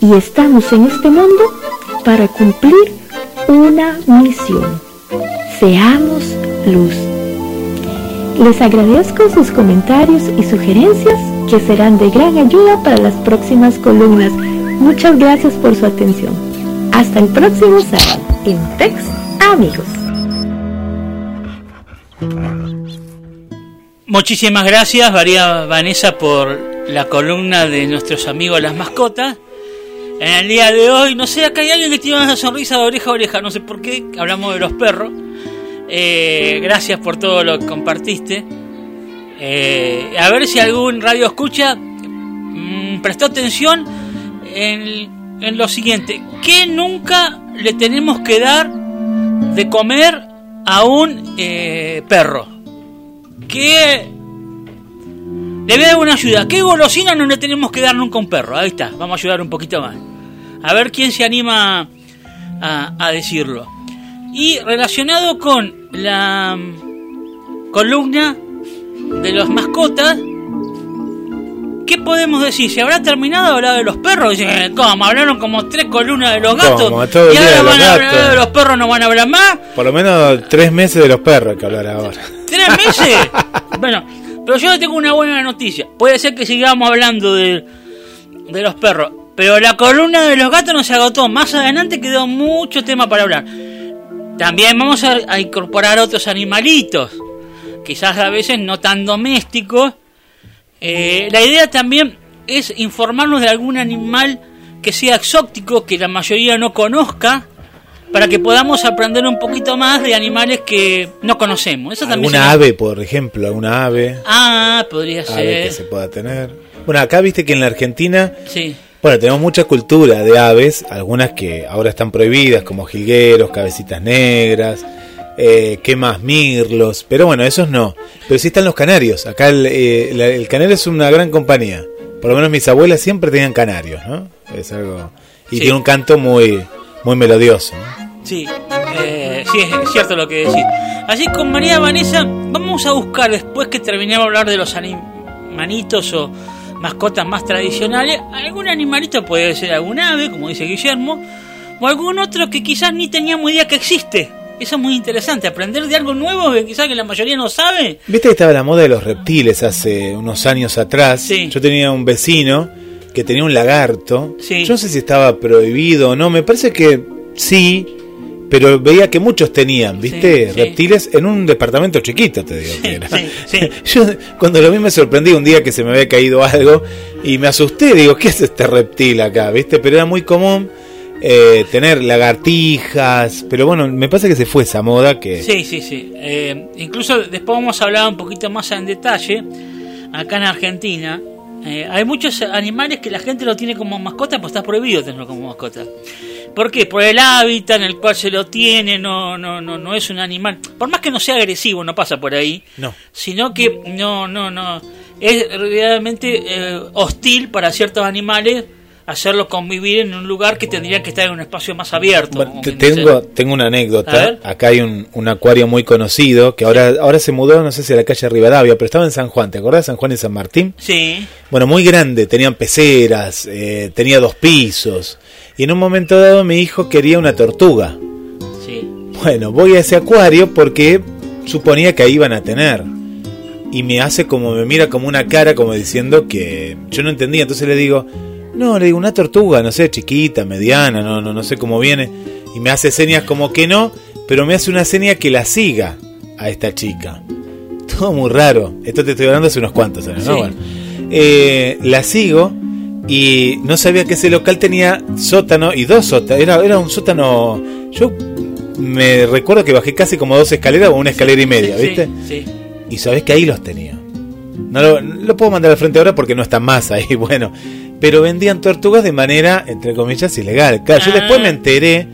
y estamos en este mundo para cumplir una misión. Seamos luz. Les agradezco sus comentarios y sugerencias que serán de gran ayuda para las próximas columnas. Muchas gracias por su atención. Hasta el próximo sábado en Tex Amigos. Muchísimas gracias, María Vanessa, por la columna de nuestros amigos las mascotas. En el día de hoy, no sé, acá hay alguien que tiene una sonrisa de oreja a oreja, no sé por qué, hablamos de los perros. Eh, gracias por todo lo que compartiste. Eh, a ver si algún radio escucha mm, prestó atención en, en lo siguiente: ¿qué nunca le tenemos que dar de comer a un eh, perro? ¿Qué le voy a dar una ayuda. ¿Qué golosina no le tenemos que dar nunca a un perro? Ahí está, vamos a ayudar un poquito más. A ver quién se anima a, decirlo. Y relacionado con la mm, columna de las mascotas, ¿qué podemos decir? ¿Se habrá terminado de hablar de los perros? ¿Cómo? Hablaron como tres columnas de los gatos. y ahora van a hablar de los perros, no van a hablar más. Por lo menos tres meses de los perros hay que hablar ahora. ¿Tres meses? bueno, pero yo tengo una buena noticia. Puede ser que sigamos hablando de, de los perros. Pero la columna de los gatos no se agotó. Más adelante quedó mucho tema para hablar. También vamos a, incorporar otros animalitos. Quizás a veces no tan domésticos. Eh, la idea también es informarnos de algún animal que sea exótico, que la mayoría no conozca para que podamos aprender un poquito más de animales que no conocemos. Eso también ¿Alguna ave, por ejemplo? ¿Alguna ave? Ah, podría ser. que se pueda tener. Bueno, acá viste que en la Argentina... Sí. Bueno, tenemos mucha cultura de aves, algunas que ahora están prohibidas, como jilgueros, cabecitas negras, eh, ¿qué más? Mirlos, pero bueno, esos no. Pero sí están los canarios. Acá el, eh, el canario es una gran compañía. Por lo menos mis abuelas siempre tenían canarios, ¿no? Es algo... Y tiene un canto muy, muy melodioso. Sí, eh, sí, es cierto lo que decís. Así con María Vanessa, vamos a buscar después que terminemos de hablar de los animalitos o mascotas más tradicionales, algún animalito puede ser algún ave, como dice Guillermo, o algún otro que quizás ni teníamos idea que existe. Eso es muy interesante, aprender de algo nuevo que quizás que la mayoría no sabe. Viste que estaba la moda de los reptiles hace unos años atrás. Sí. Yo tenía un vecino que tenía un lagarto. Yo no sé si estaba prohibido o no, me parece que sí, pero veía que muchos tenían, ¿viste? Reptiles en un departamento chiquito, te digo que era. Yo cuando lo vi me sorprendí un día que se me había caído algo y me asusté, digo, ¿qué es este reptil acá? ¿Viste? Pero era muy común eh, tener lagartijas, pero bueno, me pasa que se fue esa moda que... Sí, sí, sí. Eh, incluso después vamos a hablar un poquito más en detalle, acá en Argentina, eh, hay muchos animales que la gente lo tiene como mascota, pues está prohibido tenerlo como mascota. ¿Por qué? Por el hábitat en el cual se lo tiene, no, no, no, no es un animal, por más que no sea agresivo, no pasa por ahí, no. sino que no, no, no, es realmente hostil para ciertos animales hacerlo convivir en un lugar que tendría que estar en un espacio más abierto. tengo, tengo una anécdota. Acá hay un, acuario muy conocido que ahora, ahora se mudó, no sé si a la calle Rivadavia, pero estaba en San Juan. ¿Te acordás de San Juan y San Martín? Sí. Bueno, muy grande, tenían peceras, eh, tenía dos pisos. Y en un momento dado mi hijo quería una tortuga. Sí. Bueno, voy a ese acuario porque suponía que ahí iban a tener. Y me hace como, me mira como una cara, como diciendo que yo no entendía. Entonces le digo, no, le digo una tortuga, no sé, chiquita, mediana, no, no, no sé cómo viene. Y me hace señas como que no, pero me hace una seña que la siga a esta chica. Todo muy raro. Esto te estoy hablando hace unos cuantos años, ¿no? Bueno, eh, la sigo y no sabía que ese local tenía sótano y dos sótanos. Era, era un sótano. Yo me recuerdo que bajé casi como dos escaleras o una escalera y media, ¿viste? Sí, Y sabes que ahí los tenía. No lo, lo, puedo mandar al frente ahora porque no está más ahí. Bueno, pero vendían tortugas de manera, entre comillas, ilegal. Claro, yo después me ah. enteré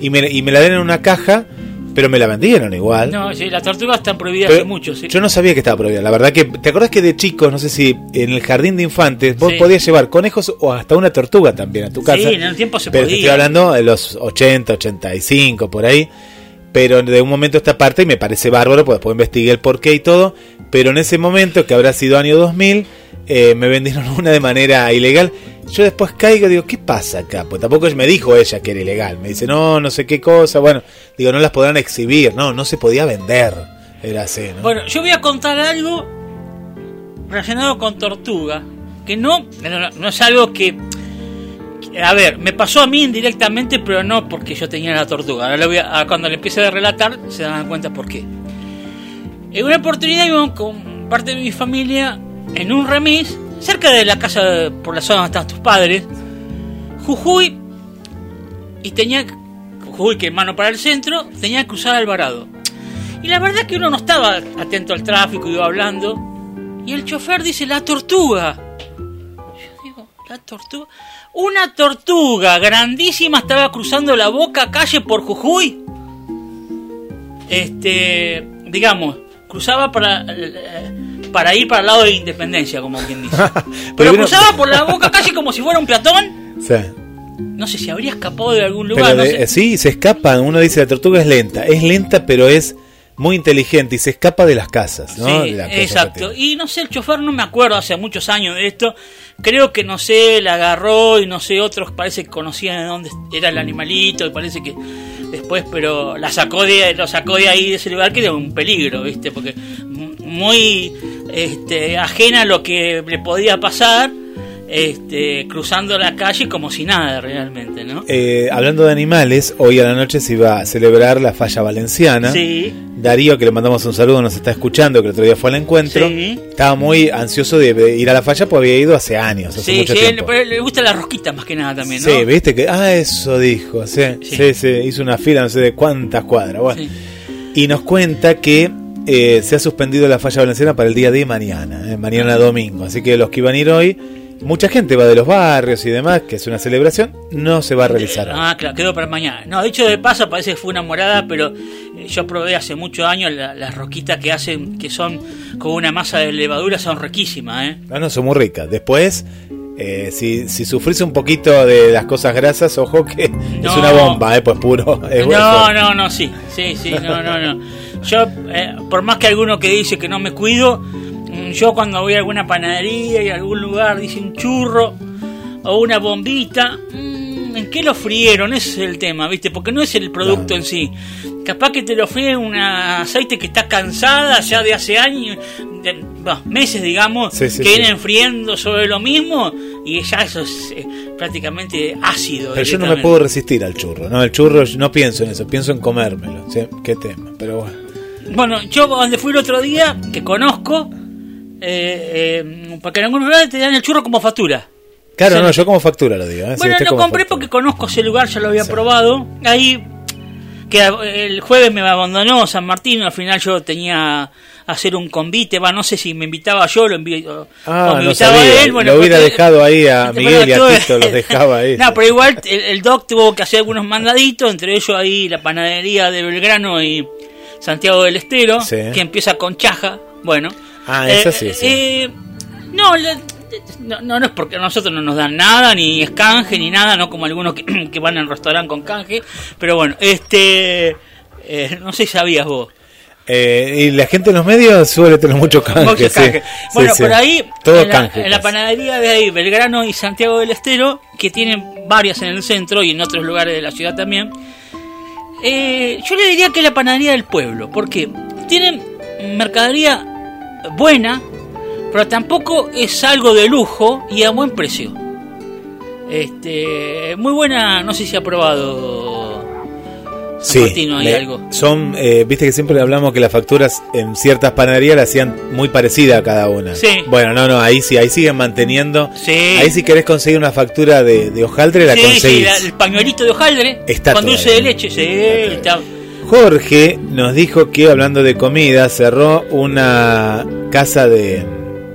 y me, y me la dieron en una caja, pero me la vendieron igual. No, sí, las tortugas están prohibidas hace mucho, sí. Yo no sabía que estaba prohibida. La verdad que, ¿te acordás que de chicos, no sé si en el jardín de infantes, vos podías llevar conejos o hasta una tortuga también a tu casa? Sí, en el tiempo se pero estoy hablando de los 80, 85, por ahí. Pero de un momento a esta parte, y me parece bárbaro, pues después investigué el porqué y todo. Pero en ese momento, que habrá sido año 2000, eh, me vendieron una de manera ilegal. Yo después caigo y digo, ¿qué pasa acá? Pues tampoco me dijo ella que era ilegal. Me dice, no, no sé qué cosa. Bueno, digo, no las podrán exhibir. No, no se podía vender. Era así, ¿no? Bueno, yo voy a contar algo relacionado con tortuga. Que no, no, es algo que. A ver, me pasó a mí indirectamente, pero no porque yo tenía la tortuga. Ahora voy a, cuando le empiece a relatar, se dan cuenta por qué. En una oportunidad con parte de mi familia en un remis, cerca de la casa, por la zona donde estaban tus padres, Jujuy, y tenía, Jujuy que mano para el centro, tenía que cruzar Alvarado. Y la verdad es que uno no estaba atento al tráfico, iba hablando, y el chofer dice, la tortuga. Yo digo, la tortuga. Una tortuga grandísima estaba cruzando la boca calle por Jujuy. Este, digamos, cruzaba para para ir para el lado de Independencia, como quien dice. Pero, cruzaba por la boca casi como si fuera un peatón. Sí. No sé si habría escapado de algún lugar. Sí, se escapa. Uno dice la tortuga es lenta. Es lenta, pero es muy inteligente y se escapa de las casas, ¿no? Sí, exacto. Y no sé, el chofer no me acuerdo hace muchos años de esto. Creo que no sé, la agarró y no sé, otros parece que conocían de dónde era el animalito y parece que después, pero la sacó de, lo sacó de ahí de ese lugar que era un peligro, ¿viste? Porque muy este, ajena a lo que le podía pasar. Este, cruzando la calle como si nada realmente, ¿no? Eh, hablando de animales, hoy a la noche se iba a celebrar la falla valenciana. Sí. Darío, que le mandamos un saludo, nos está escuchando, que el otro día fue al encuentro. Estaba muy ansioso de ir a la falla, porque había ido hace años. Hace mucho tiempo. Le, gusta la rosquita más que nada también, ¿no? Sí, viste que, ah, eso dijo, sí, sí, sí, hizo una fila no sé de cuántas cuadras. Bueno. Y nos cuenta que eh, se ha suspendido la falla valenciana para el día de mañana, eh, mañana domingo. Así que los que iban a ir hoy, mucha gente va de los barrios y demás, que es una celebración, no se va a realizar. Ah, claro, quedó para mañana. No, dicho de paso, parece que fue una morada, pero eh, yo probé hace muchos años las roquitas que hacen, que son con una masa de levadura, son riquísimas, ¿eh? Ah, no, son muy ricas. Después. si, si sufrís un poquito de las cosas grasas, ojo que es una bomba, ¿eh? pues puro. no, no, no, sí, sí, sí, no, no, no. Yo, eh, por más que alguno que dice que no me cuido, yo cuando voy a alguna panadería y a algún lugar dice un churro o una bombita, mm, ¿en qué lo frieron? Ese es el tema, ¿viste? Porque no es el producto en sí. Capaz que te lo fríen un aceite que está cansada ya de hace años, meses, digamos, que vienen friendo sobre lo mismo y ya eso es eh, prácticamente ácido. Pero yo no me puedo resistir al churro, ¿no? El churro, no pienso en eso, pienso en comérmelo. Qué tema, pero bueno. Bueno, yo donde fui el otro día, que conozco, eh, eh, porque en algunos lugares te dan el churro como factura. Claro, no, yo como factura lo digo. ¿eh? Bueno, lo compré porque conozco ese lugar, ya lo había probado. Ahí, que el jueves me abandonó San Martín, al final yo tenía hacer un convite, va, no sé si me invitaba yo, lo invitaba ah, no él. Bueno, lo hubiera dejado ahí a Miguel y a Tito, los dejaba ahí. no, pero igual el, doc tuvo que hacer algunos mandaditos, entre ellos ahí la panadería de Belgrano y Santiago del Estero, que empieza con Chaja, bueno. Ah, eso sí, sí. Eh, no, no, no, es porque a nosotros no nos dan nada, ni es canje, ni nada, no como algunos que, van al restaurante con canje, pero bueno, este, eh, no sé si sabías vos. Eh, y la gente en los medios suele tener mucho canje. Bueno, por ahí, en, la, en, la, panadería de ahí, Belgrano y Santiago del Estero, que tienen varias en el centro y en otros lugares de la ciudad también, eh, yo le diría que es la panadería del pueblo, porque tienen mercadería buena, pero tampoco es algo de lujo y a buen precio. Este, muy buena, no sé si ha probado sí, algo. Son, eh, viste que siempre hablamos que las facturas en ciertas panaderías las hacían muy parecida a cada una. Sí. Bueno, no, no, ahí sí, ahí siguen manteniendo. Sí. Ahí si querés conseguir una factura de, hojaldre, la conseguís. Sí, el pañuelito de hojaldre. Está con dulce de leche, sí. Jorge nos dijo que hablando de comida cerró una casa de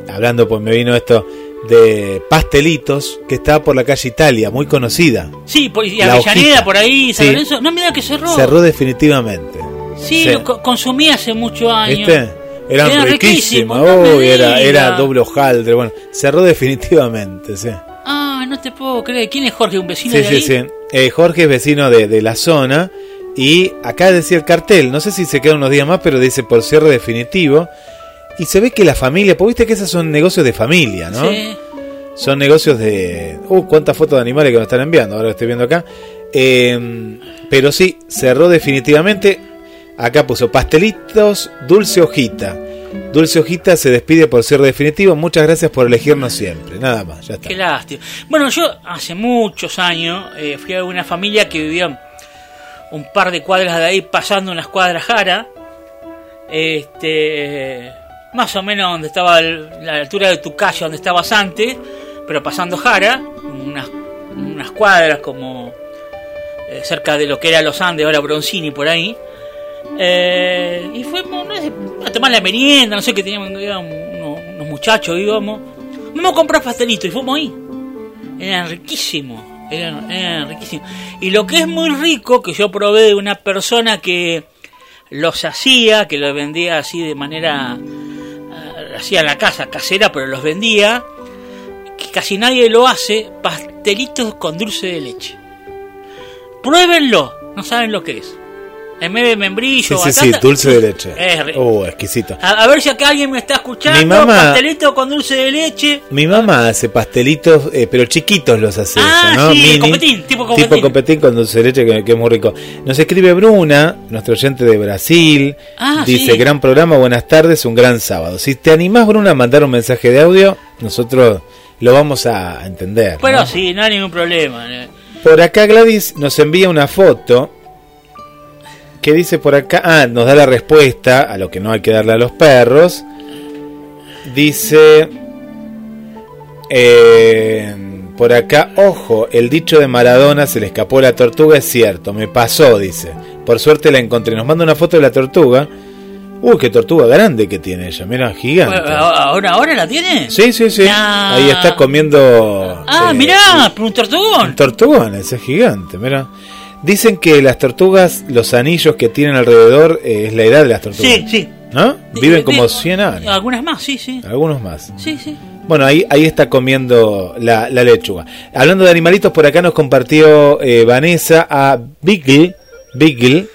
hablando pues me vino esto de pastelitos que está por la calle Italia, muy conocida. Sí, por, y Avellaneda por ahí, San No me da que cerró. Cerró definitivamente. Sí, lo consumí hace muchos años. ¿Viste? Eran, riquísimos. era, era doble hojaldre. Bueno, cerró definitivamente, sí. Ah, no te puedo creer. ¿Quién es Jorge? ¿Un vecino de ahí? Sí, sí, eh, Jorge es vecino de, de la zona. Y acá decía el cartel, no sé si se queda unos días más, pero dice por cierre definitivo. Y se ve que la familia, porque viste que esos son negocios de familia, ¿no? Sí. Son negocios de... Uh, cuántas fotos de animales que nos están enviando, ahora lo estoy viendo acá. Em, pero sí, cerró definitivamente. Acá puso pastelitos, dulce hojita. Dulce Hojita se despide por ser definitivo. Muchas gracias por elegirnos siempre. Nada más, ya está. Qué lástima. Bueno, yo hace muchos años eh, fui a una familia que vivía un par de cuadras de ahí, pasando unas cuadras jara. Este, más o menos donde estaba la altura de tu calle, donde estabas antes, pero pasando Jara, unas, unas cuadras como eh, cerca de lo que era Los Andes, ahora Broncini, por ahí. Eh, y fuimos a tomar la merienda, no sé qué teníamos, unos, muchachos, íbamos. Vamos a comprar pastelitos y fuimos ahí. Eran riquísimos, eran, riquísimos. Y lo que es muy rico, que yo probé de una persona que los hacía, que los vendía así de manera hacía la casa casera, pero los vendía, que casi nadie lo hace, pastelitos con dulce de leche. Pruébenlo, no saben lo que es. En vez de membrillo, sí, sí, sí, dulce de leche. oh, exquisito. A, ver si acá alguien me está escuchando. Mi mamá, pastelitos con dulce de leche. Mi mamá hace pastelitos, eh, pero chiquitos los hace. Ah, ¿no? sí, copetín, tipo copetín. Tipo copetín con dulce de leche, que, es muy rico. Nos escribe Bruna, nuestro oyente de Brasil. Ah, dice, gran programa, buenas tardes, un gran sábado. Si te animás, Bruna, a mandar un mensaje de audio, nosotros lo vamos a entender. Bueno, sí, no hay ningún problema. Por acá Gladys nos envía una foto ¿Qué dice por acá? Ah, nos da la respuesta a lo que no hay que darle a los perros. Dice eh, por acá, ojo, el dicho de Maradona se le escapó la tortuga, es cierto, me pasó, dice. Por suerte la encontré. Nos manda una foto de la tortuga. Uy, qué tortuga grande que tiene ella, mira, gigante. ¿Ahora, ahora la tiene? Sí, sí, sí. Ahí está comiendo. Ah, mira, un tortugón. Un tortugón, ese es gigante, mira. Dicen que las tortugas, los anillos que tienen alrededor, eh, es la edad de las tortugas. Sí, sí. ¿No? Viven como 100 años. Algunas más, sí, sí. Algunos más. Sí, sí. Bueno, ahí, ahí está comiendo la, lechuga. Hablando de animalitos, por acá nos compartió eh, Vanessa a Beagle, Beagle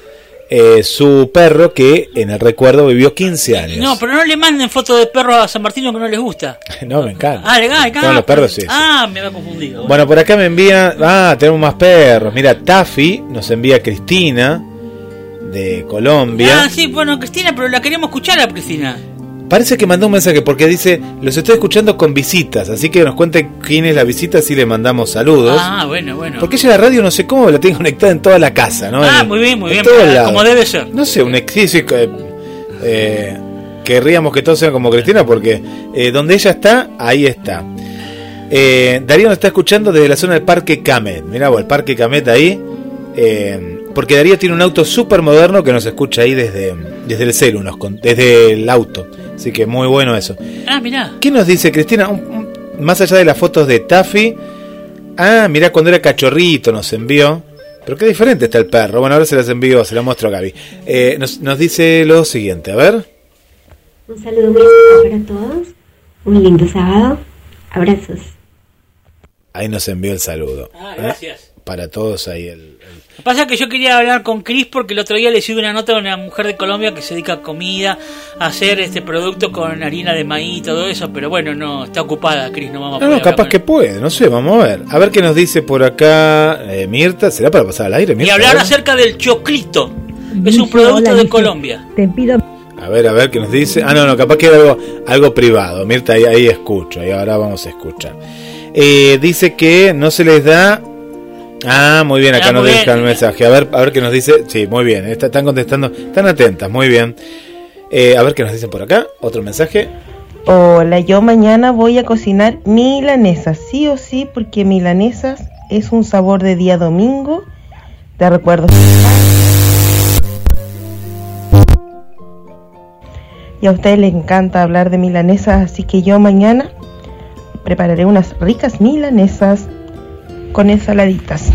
eh, su perro que en el recuerdo vivió 15 años. No, pero no le manden fotos de perros a San Martino que no les gusta. no, me encanta. Ah, le encanta. Los perros sí. Ah, me va confundido. Bueno, por acá me envía. Ah, tenemos más perros. Mira, Taffy nos envía Cristina de Colombia. Ah, sí, bueno, Cristina, pero la queríamos escuchar a Cristina. Parece que mandó un mensaje porque dice, los estoy escuchando con visitas, así que nos cuente quién es la visita si le mandamos saludos. Ah, bueno, bueno. Porque ella la radio no sé cómo la tiene conectada en toda la casa, ¿no? Ah, muy bien, muy bien, como debe ser. No sé, un ejercicio... Eh, querríamos que todos sean como Cristina porque eh, donde ella está, ahí está. Eh, Darío nos está escuchando desde la zona del Parque Camet. Mirá vos, el Parque Camet ahí. Eh, porque Darío tiene un auto súper moderno que nos escucha ahí desde, desde el celu, desde el auto. Así que muy bueno eso. Ah, mirá. ¿Qué nos dice Cristina? más allá de las fotos de Taffy. Ah, mirá cuando era cachorrito nos envió. Pero qué diferente está el perro. Bueno, ahora se las envío, se las muestro a Gaby. Eh, nos, nos dice lo siguiente, a ver. Un saludo muy especial para todos. Un lindo sábado. Abrazos. Ahí nos envió el saludo. Ah, gracias. Para todos ahí el, Lo que pasa es que yo quería hablar con Cris porque el otro día le hice una nota a una mujer de Colombia que se dedica a comida, a hacer este producto con harina de maíz y todo eso, pero bueno, no, está ocupada Cris, no vamos a No, no capaz que puede, no sé, vamos a ver. A ver qué nos dice por acá eh, Mirta, ¿será para pasar al aire? Mirta? Y hablar acerca del choclito. Es un producto de Colombia. Te pido a ver, a ver qué nos dice. Ah, no, no, capaz que era algo, algo privado. Mirta, ahí, ahí escucho, y ahora vamos a escuchar. Eh, dice que no se les da. Ah, muy bien, acá nos deja el mensaje. A ver, a ver qué nos dice. Sí, muy bien, están contestando, están atentas, muy bien. Eh, a ver qué nos dicen por acá. Otro mensaje. Hola, yo mañana voy a cocinar milanesas, sí o sí, porque milanesas es un sabor de día domingo. Te recuerdo. y a ustedes les encanta hablar de milanesas, así que yo mañana prepararé unas ricas milanesas con ensaladitas.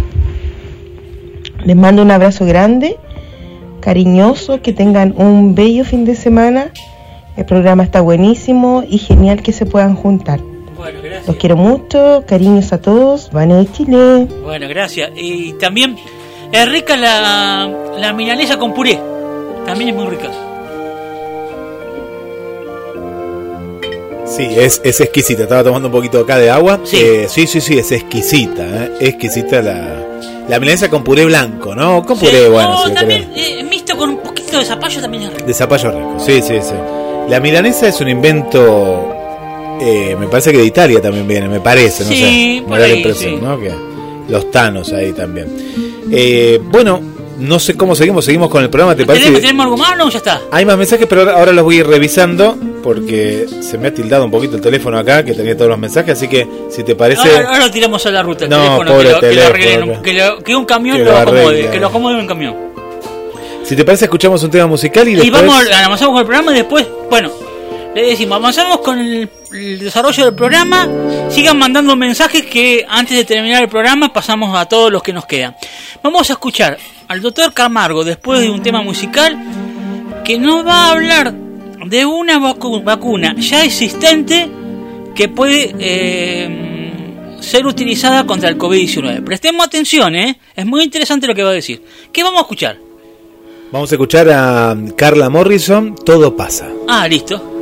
Les mando un abrazo grande, cariñoso, que tengan un bello fin de semana. El programa está buenísimo y genial que se puedan juntar. Bueno, gracias. Los quiero mucho, cariños a todos, van de Chile. Bueno, gracias. Y también es rica la, la milanesa con puré. También es muy rica. Sí, es, es exquisita. Estaba tomando un poquito acá de agua. Sí, eh, sí, sí, sí, es exquisita. ¿eh? Exquisita la, la milanesa con puré blanco, ¿no? Con puré, bueno. sí, también eh, mixto con un poquito de zapallo también es rico. De zapallo rico, sí, sí, sí. La milanesa es un invento, eh, me parece que de Italia también viene, me parece, no sí, sé. Me da la impresión, ¿no? Que los tanos ahí también. Eh, bueno, no sé cómo seguimos, seguimos con el programa, ¿te parece? ¿Tenemos algo más o ya está? Hay más mensajes, pero ahora los voy a ir revisando porque se me ha tildado un poquito el teléfono acá, que tenía todos los mensajes, así que si te parece... Ahora, lo tiramos a la ruta, el no, teléfono, pobre que, teléfono, que, que, un camión lo, acomode, que lo acomode un camión. Si te parece, escuchamos un tema musical y, después... Y vamos, avanzamos con el programa y después, bueno, le decimos, avanzamos con el, el, desarrollo del programa, sigan mandando mensajes que antes de terminar el programa pasamos a todos los que nos quedan. Vamos a escuchar al doctor Camargo después de un tema musical que nos va a hablar de una vacuna ya existente que puede eh, ser utilizada contra el COVID-19. Prestemos atención, ¿eh? es muy interesante lo que va a decir. ¿Qué vamos a escuchar? Vamos a escuchar a Carla Morrison, Todo pasa. Ah, listo.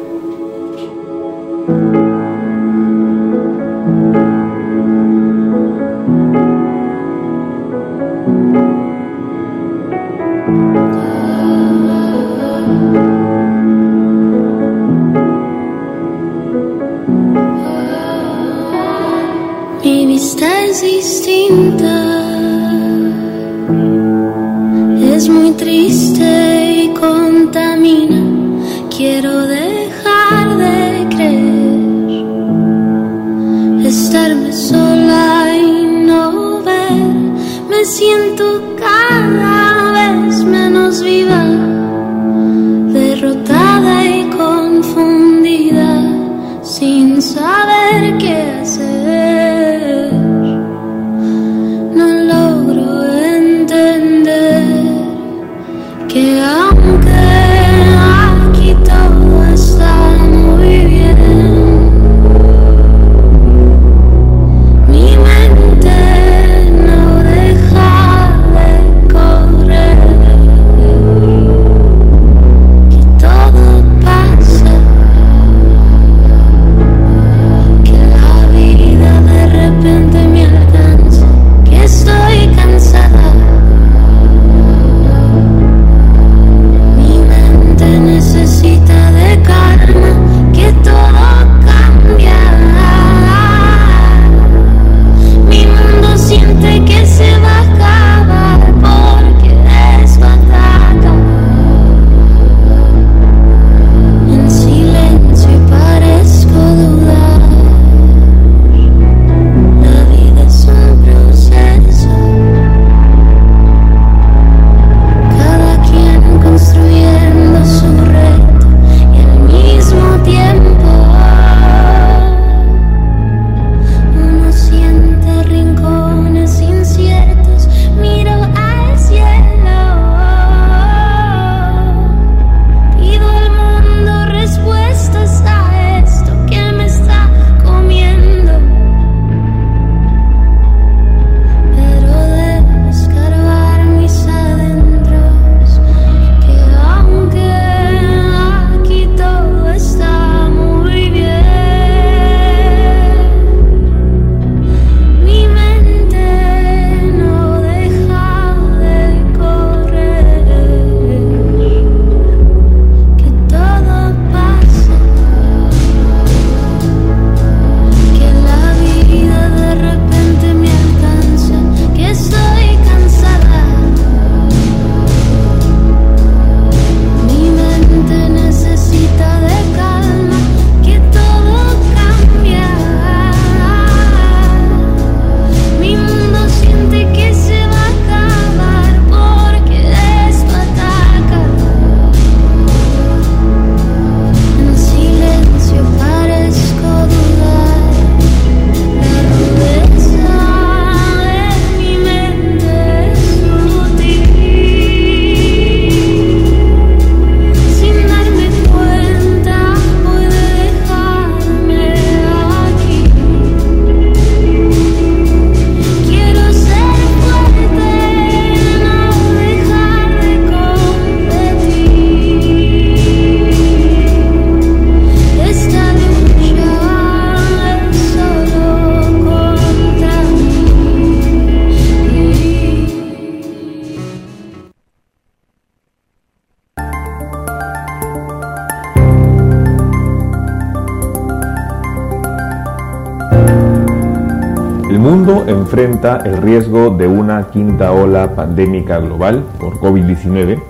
El riesgo de una quinta ola pandémica global por COVID-19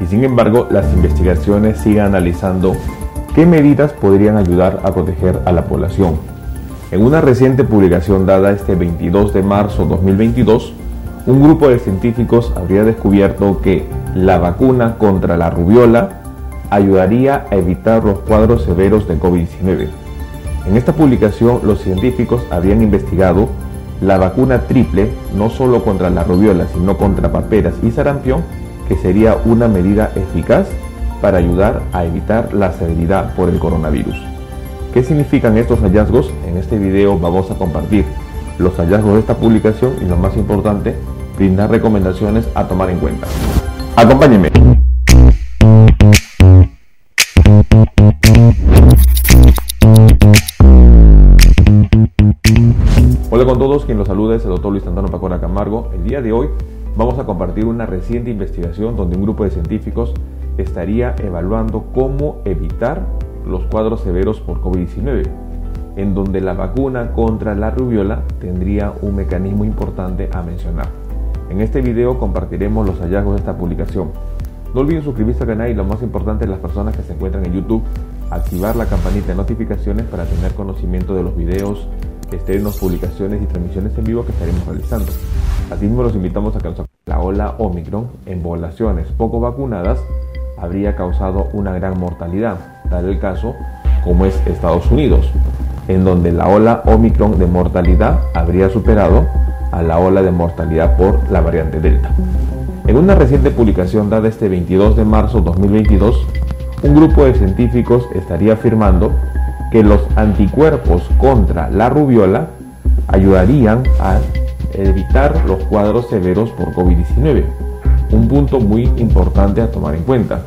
y sin embargo las investigaciones siguen analizando qué medidas podrían ayudar a proteger a la población. En una reciente publicación dada este 22 de marzo 2022, un grupo de científicos habría descubierto que la vacuna contra la rubiola ayudaría a evitar los cuadros severos de COVID-19. En esta publicación los científicos habían investigado la vacuna triple no solo contra la rubiola, sino contra paperas y sarampión, que sería una medida eficaz para ayudar a evitar la severidad por el coronavirus. ¿Qué significan estos hallazgos? En este video vamos a compartir los hallazgos de esta publicación y lo más importante, brindar recomendaciones a tomar en cuenta. Acompáñenme. Quien los saluda es el doctor Luis Antano Pacora Camargo. El día de hoy vamos a compartir una reciente investigación donde un grupo de científicos estaría evaluando cómo evitar los cuadros severos por COVID-19, en donde la vacuna contra la rubiola tendría un mecanismo importante a mencionar. En este video compartiremos los hallazgos de esta publicación. No olviden suscribirse al canal y lo más importante, las personas que se encuentran en YouTube, activar la campanita de notificaciones para tener conocimiento de los videos estrenos, publicaciones y transmisiones en vivo que estaremos realizando. Asimismo, los invitamos a que la ola Omicron en poblaciones poco vacunadas habría causado una gran mortalidad, tal el caso como es Estados Unidos, en donde la ola Omicron de mortalidad habría superado a la ola de mortalidad por la variante Delta. En una reciente publicación dada este 22 de marzo 2022, un grupo de científicos estaría afirmando que los anticuerpos contra la rubiola ayudarían a evitar los cuadros severos por COVID-19. Un punto muy importante a tomar en cuenta.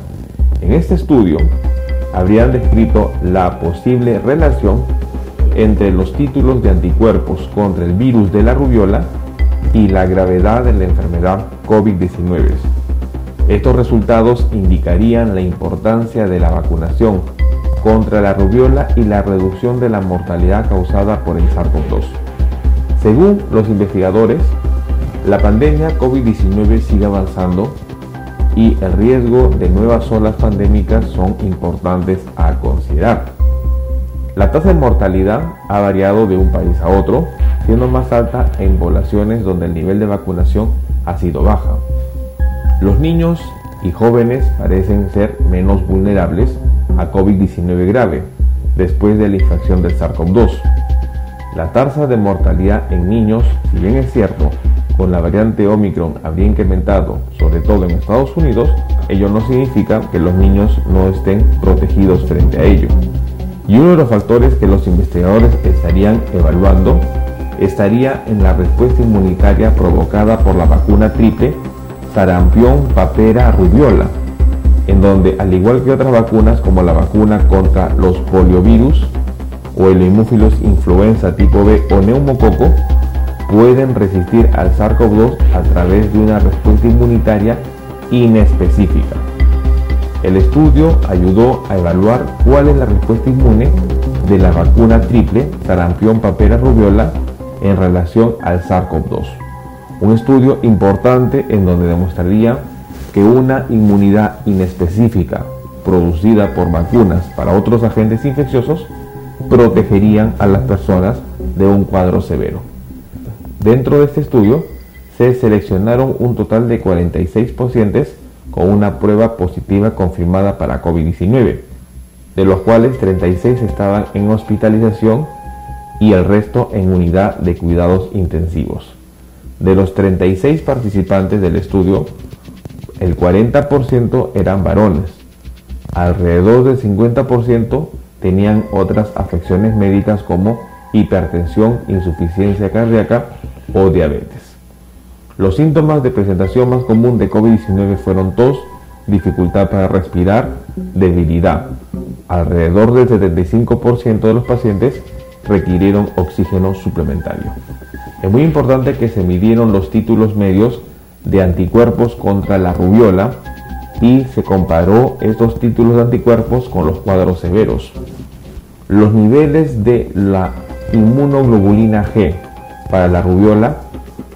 En este estudio habrían descrito la posible relación entre los títulos de anticuerpos contra el virus de la rubiola y la gravedad de la enfermedad COVID-19. Estos resultados indicarían la importancia de la vacunación contra la rubiola y la reducción de la mortalidad causada por el SARS-CoV-2. Según los investigadores, la pandemia COVID-19 sigue avanzando y el riesgo de nuevas olas pandémicas son importantes a considerar. La tasa de mortalidad ha variado de un país a otro, siendo más alta en poblaciones donde el nivel de vacunación ha sido baja. Los niños y jóvenes parecen ser menos vulnerables a COVID-19 grave después de la infección del SARS-CoV-2. La tasa de mortalidad en niños, si bien es cierto, con la variante Omicron habría incrementado, sobre todo en Estados Unidos, ello no significa que los niños no estén protegidos frente a ello. Y uno de los factores que los investigadores estarían evaluando estaría en la respuesta inmunitaria provocada por la vacuna triple sarampión, papera, rubiola, en donde al igual que otras vacunas como la vacuna contra los poliovirus o el hemófilos influenza tipo B o neumococo, pueden resistir al SARS-CoV-2 a través de una respuesta inmunitaria inespecífica. El estudio ayudó a evaluar cuál es la respuesta inmune de la vacuna triple sarampión, papera, rubiola en relación al SARS-CoV-2. Un estudio importante en donde demostraría que una inmunidad inespecífica producida por vacunas para otros agentes infecciosos protegerían a las personas de un cuadro severo. Dentro de este estudio se seleccionaron un total de 46 pacientes con una prueba positiva confirmada para COVID-19, de los cuales 36 estaban en hospitalización y el resto en unidad de cuidados intensivos. De los 36 participantes del estudio, el 40% eran varones, alrededor del 50% tenían otras afecciones médicas como hipertensión, insuficiencia cardíaca o diabetes. Los síntomas de presentación más común de COVID-19 fueron tos, dificultad para respirar, debilidad. Alrededor del 75% de los pacientes requirieron oxígeno suplementario. Es muy importante que se midieron los títulos medios de anticuerpos contra la rubiola y se comparó estos títulos de anticuerpos con los cuadros severos. Los niveles de la inmunoglobulina G para la rubiola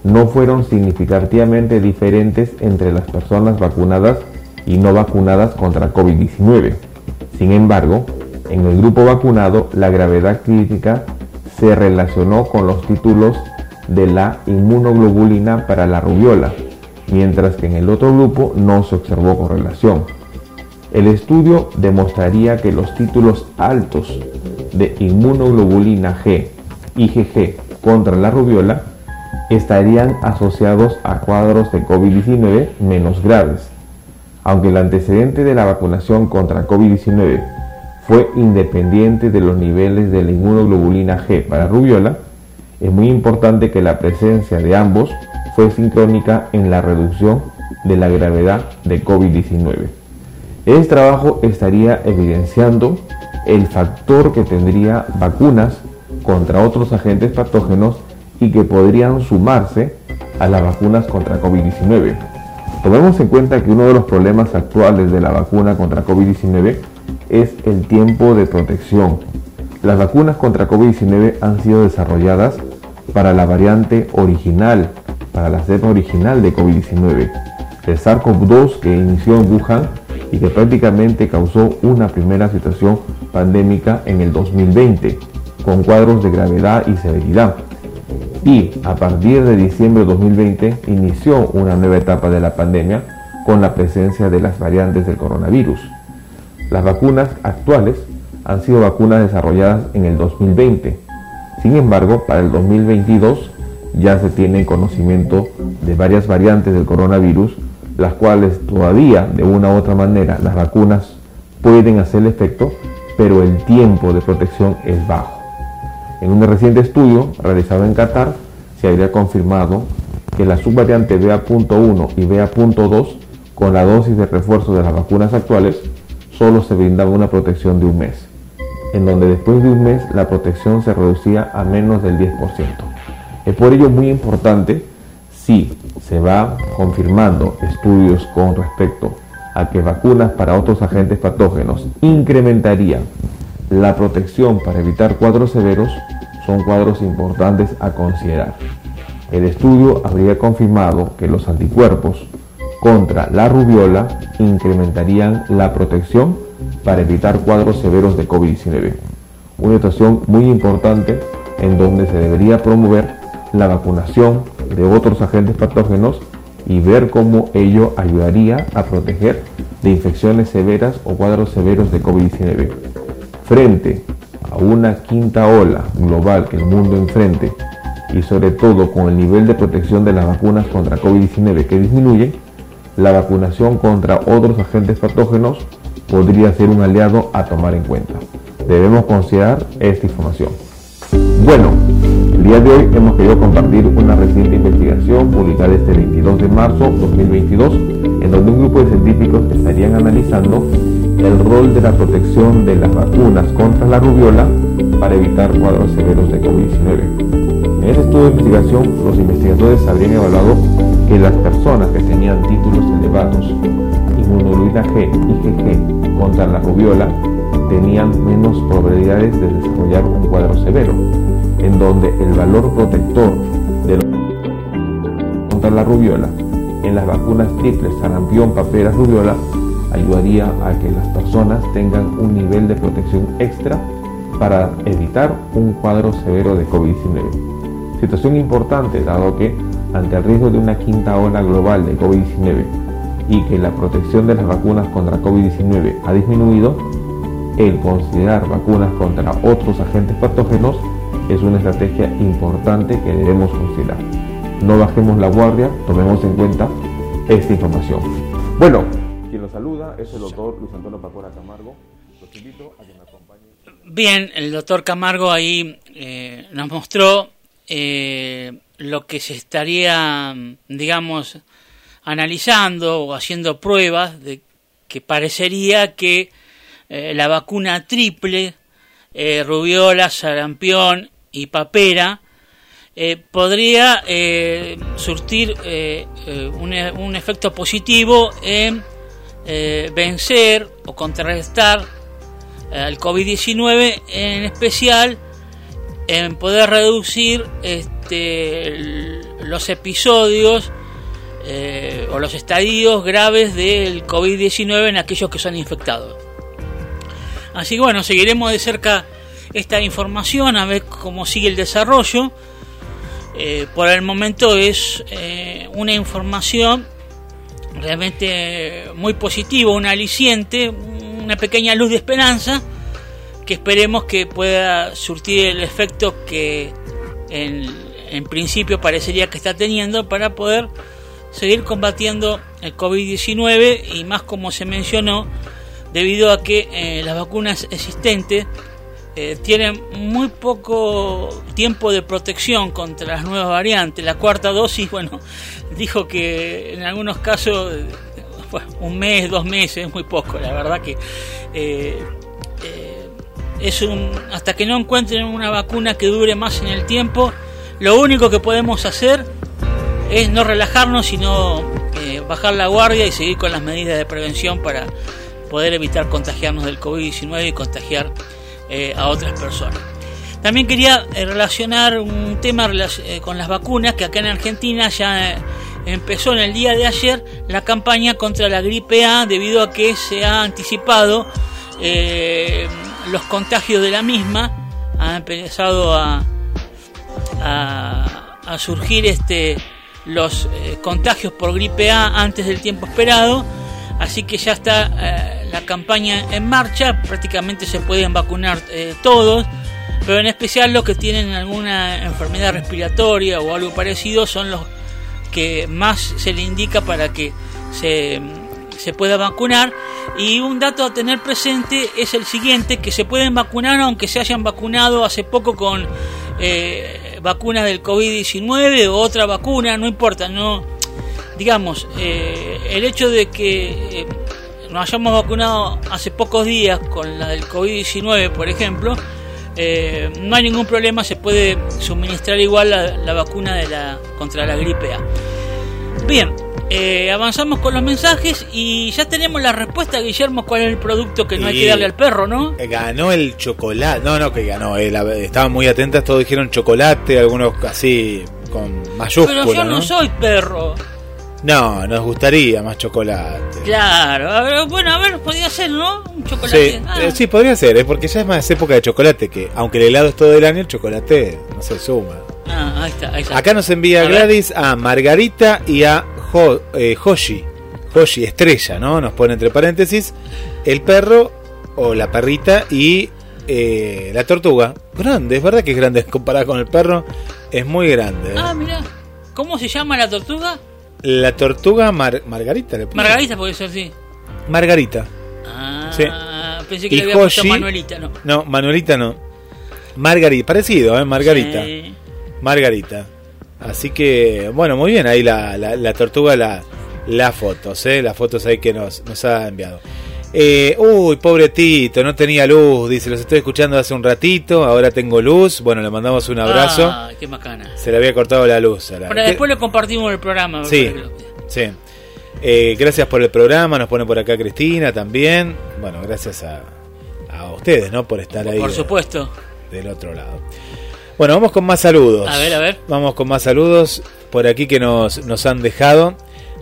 no fueron significativamente diferentes entre las personas vacunadas y no vacunadas contra COVID-19. Sin embargo, en el grupo vacunado la gravedad crítica se relacionó con los títulos de la inmunoglobulina para la rubiola, mientras que en el otro grupo no se observó correlación. El estudio demostraría que los títulos altos de inmunoglobulina G, IgG, contra la rubiola estarían asociados a cuadros de COVID-19 menos graves. Aunque el antecedente de la vacunación contra COVID-19 fue independiente de los niveles de la inmunoglobulina G para rubiola, es muy importante que la presencia de ambos fue sincrónica en la reducción de la gravedad de COVID-19. Este trabajo estaría evidenciando el factor que tendría vacunas contra otros agentes patógenos y que podrían sumarse a las vacunas contra COVID-19. Tomemos en cuenta que uno de los problemas actuales de la vacuna contra COVID-19 es el tiempo de protección. Las vacunas contra COVID-19 han sido desarrolladas para la variante original, para la cepa original de COVID-19, el SARS-CoV-2 que inició en Wuhan y que prácticamente causó una primera situación pandémica en el 2020, con cuadros de gravedad y severidad. Y a partir de diciembre de 2020 inició una nueva etapa de la pandemia con la presencia de las variantes del coronavirus. Las vacunas actuales han sido vacunas desarrolladas en el 2020. Sin embargo, para el 2022 ya se tiene conocimiento de varias variantes del coronavirus, las cuales todavía de una u otra manera las vacunas pueden hacer efecto, pero el tiempo de protección es bajo. En un reciente estudio realizado en Qatar se habría confirmado que la subvariante BA.1 y BA.2 con la dosis de refuerzo de las vacunas actuales solo se brindaba una protección de un mes, en donde después de un mes la protección se reducía a menos del 10%. Es por ello muy importante si se va confirmando estudios con respecto a que vacunas para otros agentes patógenos incrementarían la protección para evitar cuadros severos, son cuadros importantes a considerar. El estudio habría confirmado que los anticuerpos contra la rubiola incrementarían la protección para evitar cuadros severos de COVID-19. Una situación muy importante en donde se debería promover la vacunación de otros agentes patógenos y ver cómo ello ayudaría a proteger de infecciones severas o cuadros severos de COVID-19. Frente a una quinta ola global que el mundo enfrente y sobre todo con el nivel de protección de las vacunas contra COVID-19 que disminuye, la vacunación contra otros agentes patógenos podría ser un aliado a tomar en cuenta. Debemos considerar esta información. Bueno, el día de hoy hemos querido compartir una reciente investigación publicada este 22 de marzo 2022, en donde un grupo de científicos estarían analizando el rol de la protección de las vacunas contra la rubiola para evitar cuadros severos de COVID-19. En este estudio de investigación, los investigadores habrían evaluado que las personas que tenían títulos elevados, inmunoglobulina G, IgG, contra la rubiola, tenían menos probabilidades de desarrollar un cuadro severo, en donde el valor protector contra la rubiola en las vacunas triples sarampión, papera, rubiola ayudaría a que las personas tengan un nivel de protección extra para evitar un cuadro severo de COVID-19. Situación importante dado que ante el riesgo de una quinta ola global de COVID-19 y que la protección de las vacunas contra COVID-19 ha disminuido, el considerar vacunas contra otros agentes patógenos es una estrategia importante que debemos considerar. No bajemos la guardia, tomemos en cuenta esta información. Bueno, quien lo saluda es el doctor Luis Antonio Pacora Camargo. Los invito a que me acompañen. Bien, el doctor Camargo ahí eh, nos mostró eh, lo que se estaría, digamos, analizando o haciendo pruebas de que parecería que eh, la vacuna triple, eh, rubiola, sarampión y papera, eh, podría surtir un, un, efecto positivo en vencer o contrarrestar al COVID-19, en especial en poder reducir este, los episodios eh, o los estadios graves del COVID-19 en aquellos que son infectados. Así que bueno, seguiremos de cerca esta información a ver cómo sigue el desarrollo. Eh, por el momento es eh, una información realmente muy positiva, un aliciente, una pequeña luz de esperanza que esperemos que pueda surtir el efecto que en principio parecería que está teniendo para poder seguir combatiendo el COVID-19 y más como se mencionó, debido a que eh, las vacunas existentes eh, tienen muy poco tiempo de protección contra las nuevas variantes. La cuarta dosis, bueno, dijo que en algunos casos un mes, dos meses, es muy poco, la verdad que eh, es un hasta que no encuentren una vacuna que dure más en el tiempo, lo único que podemos hacer es no relajarnos, sino eh, bajar la guardia y seguir con las medidas de prevención para poder evitar contagiarnos del COVID-19 y contagiar eh, a otras personas. También quería eh, relacionar un tema con las vacunas, que acá en Argentina ya empezó en el día de ayer la campaña contra la gripe A debido a que se ha anticipado los contagios de la misma, ha empezado a, a, surgir este los eh, contagios por gripe A antes del tiempo esperado, así que ya está eh, la campaña en marcha, prácticamente se pueden vacunar eh, todos, pero en especial los que tienen alguna enfermedad respiratoria o algo parecido son los que más se le indica para que se, se pueda vacunar. Y un dato a tener presente es el siguiente, que se pueden vacunar aunque se hayan vacunado hace poco con vacuna del COVID-19 o otra vacuna, no importa, no digamos, eh, el hecho de que eh, nos hayamos vacunado hace pocos días con la del COVID-19, por ejemplo, eh, no hay ningún problema, se puede suministrar igual la, la, vacuna de la, contra la gripe A. Bien, eh, avanzamos con los mensajes y ya tenemos la respuesta, Guillermo, cuál es el producto que no hay que darle al perro, ¿no? Ganó el chocolate, no, no, que ganó, eh, estaban muy atentas, todos dijeron chocolate, algunos así con mayúsculas. Pero yo no, soy perro. No, nos gustaría más chocolate. Claro, bueno, a ver, podría ser, ¿no? Un chocolate. Sí, ah. eh, sí podría ser, porque ya es más época de chocolate, que aunque el helado es todo el año, el chocolate no se suma. Ah, ahí está, ahí está. Acá nos envía Gladys a Margarita y a eh, Hoshi, Hoshi estrella, ¿no? Nos pone entre paréntesis el perro o la perrita y eh, la tortuga. Grande, es verdad que es grande comparada con el perro, es muy grande. ¿eh? Ah, mira. ¿Cómo se llama la tortuga? La tortuga Margarita. Margarita puede ser, sí. Margarita. Ah, sí. pensé que le había puesto Manuelita, no. No, Manuelita no. Margarita, parecido, ¿eh? Margarita. Margarita. Así que, bueno, muy bien, ahí la, la, tortuga, la, las fotos, ¿eh? las fotos ahí que nos, nos ha enviado. Eh, uy, pobre Tito, no tenía luz, dice, los estoy escuchando hace un ratito, ahora tengo luz, bueno, le mandamos un abrazo. Ah, qué macana. Se le había cortado la luz. Pero después lo compartimos en el programa. Sí, sí. Eh, gracias por el programa, nos pone por acá Cristina también. Bueno, gracias a, a ustedes, ¿no? Por estar ahí. Por supuesto. Del otro lado. Bueno, vamos con más saludos. A ver, a ver. Vamos con más saludos por aquí que nos, nos han dejado.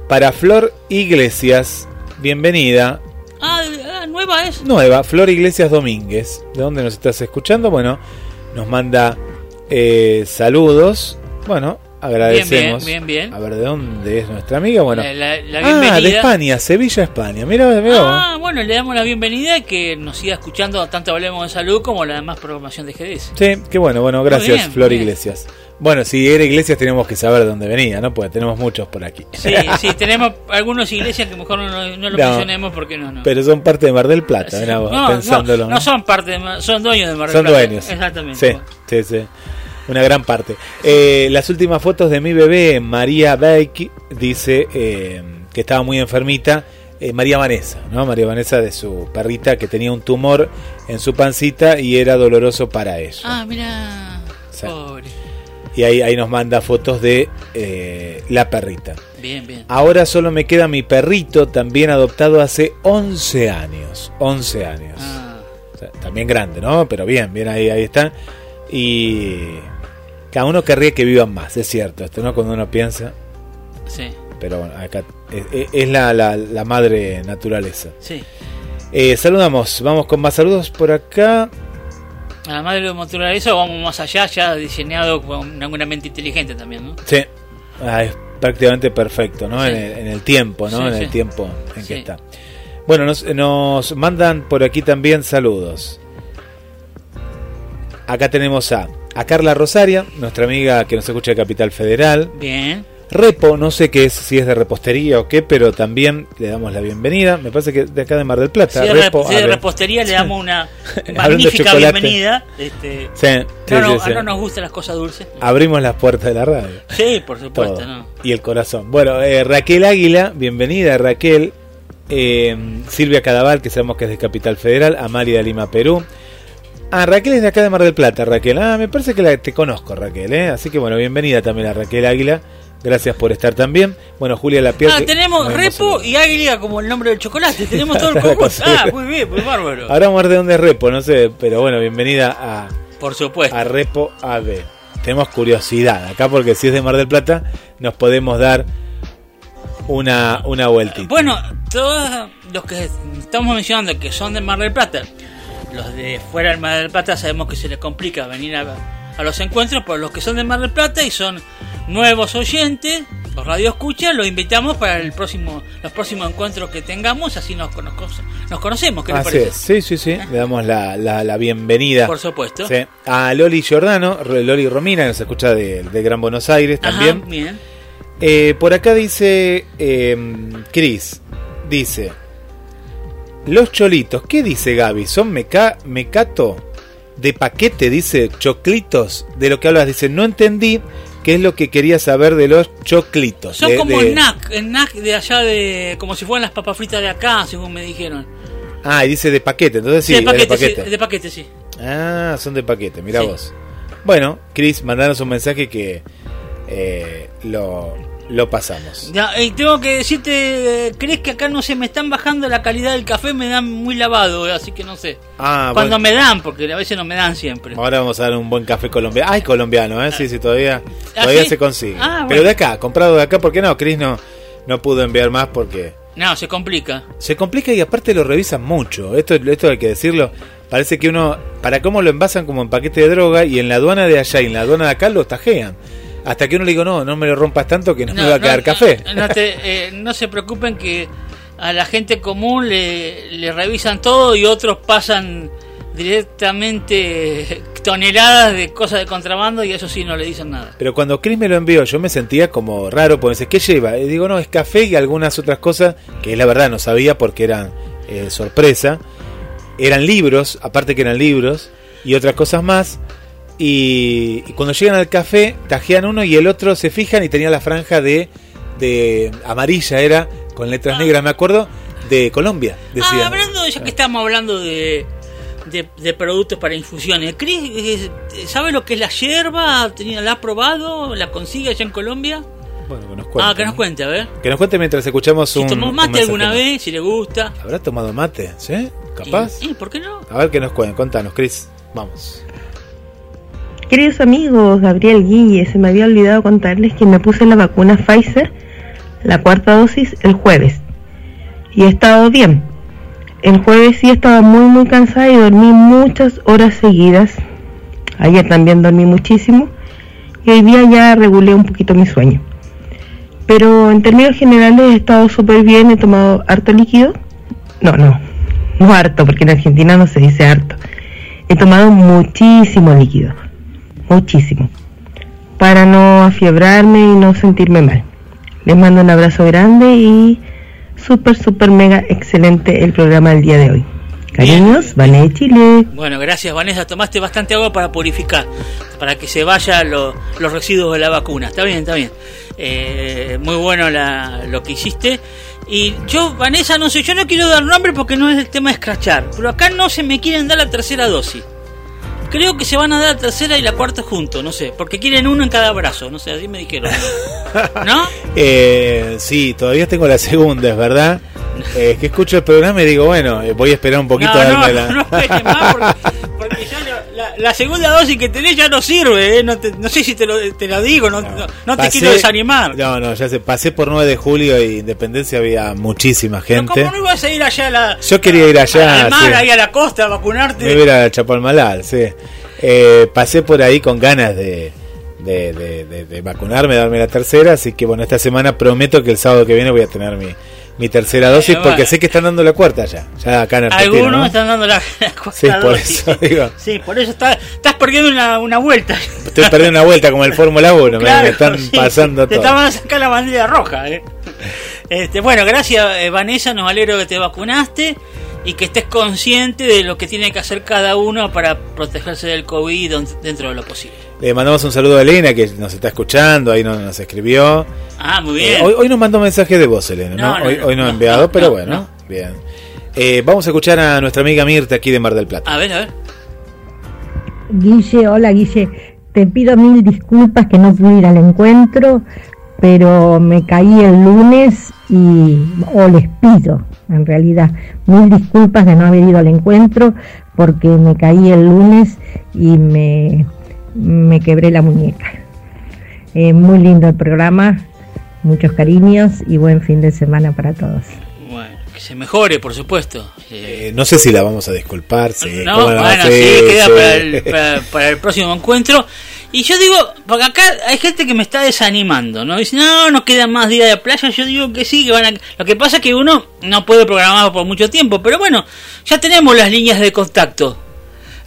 Para Flor Iglesias, bienvenida. Ah, ah, nueva es. Nueva, Flor Iglesias Domínguez. ¿De dónde nos estás escuchando? Bueno, nos manda eh, saludos. Bueno, agradecemos. Bien, bien, bien, A ver, ¿de dónde es nuestra amiga? Bueno, la, bienvenida. Ah, de España, Sevilla, España. Mira, Ah, bueno, le damos la bienvenida que nos siga escuchando tanto Hablemos de Salud como la demás programación de GDS. Sí, qué bueno, bueno, gracias, Flor Iglesias. Bueno, si era Iglesias tenemos que saber de dónde venía, ¿no? Porque tenemos muchos por aquí. Sí, sí, tenemos algunas iglesias que mejor no, lo mencionemos porque no, no. Pero son parte de Mar del Plata, no, pensándolo. No, son parte, de, son dueños de Mar del Plata. Son dueños. Exactamente. Sí, sí, sí una gran parte. Eh, las últimas fotos de mi bebé, María Beck, dice eh, que estaba muy enfermita. Eh, María Vanessa, ¿no? María Vanessa de su perrita que tenía un tumor en su pancita y era doloroso para ella. Ah, mira. Pobre. Y ahí, ahí nos manda fotos de la perrita. Bien, bien. Ahora solo me queda mi perrito, también adoptado hace 11 años. 11 años. Ah. también grande, ¿no? Pero bien, bien, ahí, ahí está. Y Cada uno querría que vivan más, es cierto, esto no cuando uno piensa. Sí. Pero bueno, acá es, la, la, madre naturaleza. Sí. Eh, saludamos, vamos con más saludos por acá. A la madre naturaleza vamos más allá, ya diseñado con una mente inteligente también, ¿no? Sí. Ah, es prácticamente perfecto, ¿no? En, el, tiempo, ¿no? en el tiempo en que está. Bueno, nos, nos mandan por aquí también saludos. Acá tenemos a, a Carla Rosaria, nuestra amiga que nos escucha de Capital Federal. Bien. Repo, no sé qué es, si es de repostería o qué, pero también le damos la bienvenida. Me parece que de acá de Mar del Plata. Si Repo, de, repostería le damos una magnífica bienvenida. Este, sí, no, no, nos gustan las cosas dulces. Abrimos las puertas de la radio. Sí, por supuesto. Y el corazón. Bueno, eh, Raquel Águila, bienvenida Raquel. Eh, Silvia Cadaval, que sabemos que es de Capital Federal. Amalia de Lima, Perú. Ah, Raquel es de acá de Mar del Plata, Raquel. Ah, me parece que la, te conozco, Raquel, ¿eh? Así que bueno, bienvenida también a Raquel Águila. Gracias por estar también. Bueno, Julia La Ah, tenemos Repo y Águila como el nombre del chocolate. Tenemos todo el conjunto. Ah, muy bien, muy bárbaro. Ahora vamos a ver de dónde es Repo, no sé, pero bueno, bienvenida a. Por supuesto. A Repo AB. Tenemos curiosidad acá porque si es de Mar del Plata, nos podemos dar una, una vueltita. Bueno, todos los que estamos mencionando que son de Mar del Plata, los de fuera del Mar del Plata sabemos que se les complica venir a, a los encuentros, pero los que son de Mar del Plata y son nuevos oyentes, los radio escucha, los invitamos para el próximo, los próximos encuentros que tengamos, así nos, nos conocemos. ¿qué parece? Sí, sí, sí, le damos la, la, bienvenida. Por supuesto. A Loli Giordano, Loli Romina, que nos escucha de, Gran Buenos Aires también. bien. Eh, por acá dice eh, Cris, dice, los cholitos, ¿qué dice Gaby? ¿Son meca mecato? De paquete, dice, choclitos, de lo que hablas, dice, no entendí qué es lo que quería saber de los choclitos. Son como el NAC, el NAC de allá de, como si fueran las papas fritas de acá, según me dijeron. Ah, y dice de paquete, entonces sí, de paquete, de paquete. Sí, Ah, son de paquete, mira vos. Bueno, Chris, mandanos un mensaje que eh, lo, lo pasamos. Ya, y tengo que decirte, ¿crees que acá no se me están bajando la calidad del café? Me dan muy lavado, así que no sé. Ah, Cuando me dan, porque a veces no me dan siempre. Ahora vamos a dar un buen café colombiano. Ay, colombiano, ¿eh? Sí, sí, todavía, ¿Ah, todavía se consigue. Ah, Pero de acá, comprado de acá, ¿por qué no? Chris no, no pudo enviar más porque... No, se complica. Se complica y aparte lo revisan mucho. Esto, esto hay que decirlo. Parece que uno, para cómo lo envasan como en paquete de droga y en la aduana de allá y en la aduana de acá lo tajean. Hasta que uno le digo, no, no me lo rompas tanto que no, me va a quedar café. Eh, no, se preocupen que a la gente común le, le revisan todo y otros pasan directamente toneladas de cosas de contrabando y eso sí no le dicen nada. Pero cuando Chris me lo envió yo me sentía como raro, porque dice, ¿qué lleva? Y digo, no, es café y algunas otras cosas que la verdad no sabía porque eran eh, sorpresa. Eran libros, aparte que eran libros, y otras cosas más. Y, cuando llegan al café, tajean uno y el otro se fijan y tenía la franja de, de amarilla, era con letras ah. negras, me acuerdo, de Colombia. Ah, hablando, ya que estamos hablando de, de, productos para infusiones, Cris, eh, ¿sabe lo que es la yerba? ¿La ha probado? ¿La consigue allá en Colombia? Bueno, que nos cuente. Ah, que nos cuente, a ver. Que nos cuente mientras escuchamos un. Si tomó mate alguna vez, si le gusta. ¿Habrá tomado mate? ¿Sí? ¿Capaz? ¿Y, por qué no? A ver que nos cuenten, contanos, Cris. Vamos. Queridos amigos, Gabriel Guille, se me había olvidado contarles que me puse la vacuna Pfizer, la cuarta dosis, el jueves. Y he estado bien. El jueves sí estaba muy muy cansada y dormí muchas horas seguidas. Ayer también dormí muchísimo. Y hoy día ya regulé un poquito mi sueño. Pero en términos generales he estado súper bien, he tomado harto líquido. No, no, no harto, porque en Argentina no se dice harto. He tomado muchísimo líquido muchísimo, para no afiebrarme y no sentirme mal. Les mando un abrazo grande y súper, súper, mega excelente el programa del día de hoy. Cariños, Vanessa Chile. Bueno, gracias Vanessa, tomaste bastante agua para purificar, para que se vayan los residuos de la vacuna. Está bien, está bien. Eh, muy bueno lo que hiciste. Y yo, Vanessa, no sé, yo no quiero dar nombre porque no es el tema de escrachar, pero acá no se me quieren dar la tercera dosis. Creo que se van a dar la tercera y la cuarta juntos, no sé, porque quieren uno en cada brazo, no sé, así me dijeron. ¿No? eh, sí, todavía tengo la segunda, es verdad. Eh, que escucho el programa y digo, bueno, eh, voy a esperar un poquito no, a darme no, la... no más porque, porque ya la, segunda dosis que tenés ya no sirve, ¿eh? no, no, sé si te lo, te lo digo, no, no, te quiero desanimar. No, no, ya se pasé por 9 de julio y Independencia había muchísima gente. ¿Cómo no ibas a ir allá a la, Yo quería ir allá. Al mar, ahí a la costa, a vacunarte. Me iba a Chapalmalal, sí. Eh, pasé por ahí con ganas de, de, de, de, vacunarme, darme la tercera, así que bueno, esta semana prometo que el sábado que viene voy a tener mi, mi tercera dosis porque sé que están dando la cuarta ya, ya acá en Argentina. Algunos están dando la, cuarta sí, por Eso, digo. Sí, por eso estás perdiendo una, una, vuelta. Estoy perdiendo una vuelta como el Fórmula 1, me, están pasando te todo. Te estaban a sacar la bandera roja. ¿eh? Este, bueno, gracias eh, Vanessa, nos alegro que te vacunaste y que estés consciente de lo que tiene que hacer cada uno para protegerse del COVID dentro de lo posible. Le mandamos un saludo a Elena que nos está escuchando, ahí nos, escribió. Ah, muy bien. Eh, hoy, hoy, nos mandó un mensaje de voz, Elena, ¿no? hoy, no, ha enviado, pero bueno, bien. Eh, vamos a escuchar a nuestra amiga Mirta aquí de Mar del Plata. A ver, a ver. Guille, hola Guille. Te pido mil disculpas que no pude ir al encuentro, pero me caí el lunes y, o les pido, en realidad, mil disculpas de no haber ido al encuentro porque me caí el lunes y me me quebré la muñeca. Eh, muy lindo el programa, muchos cariños y buen fin de semana para todos. Bueno, que se mejore, por supuesto. Eh, no sé si la vamos a disculpar. no, bueno, sí, queda para el, próximo encuentro. Y yo digo, porque acá hay gente que me está desanimando, ¿no? Dice, no, no quedan más días de playa. Yo digo que sí, que van a... Lo que pasa es que uno no puede programar por mucho tiempo, pero bueno, ya tenemos las líneas de contacto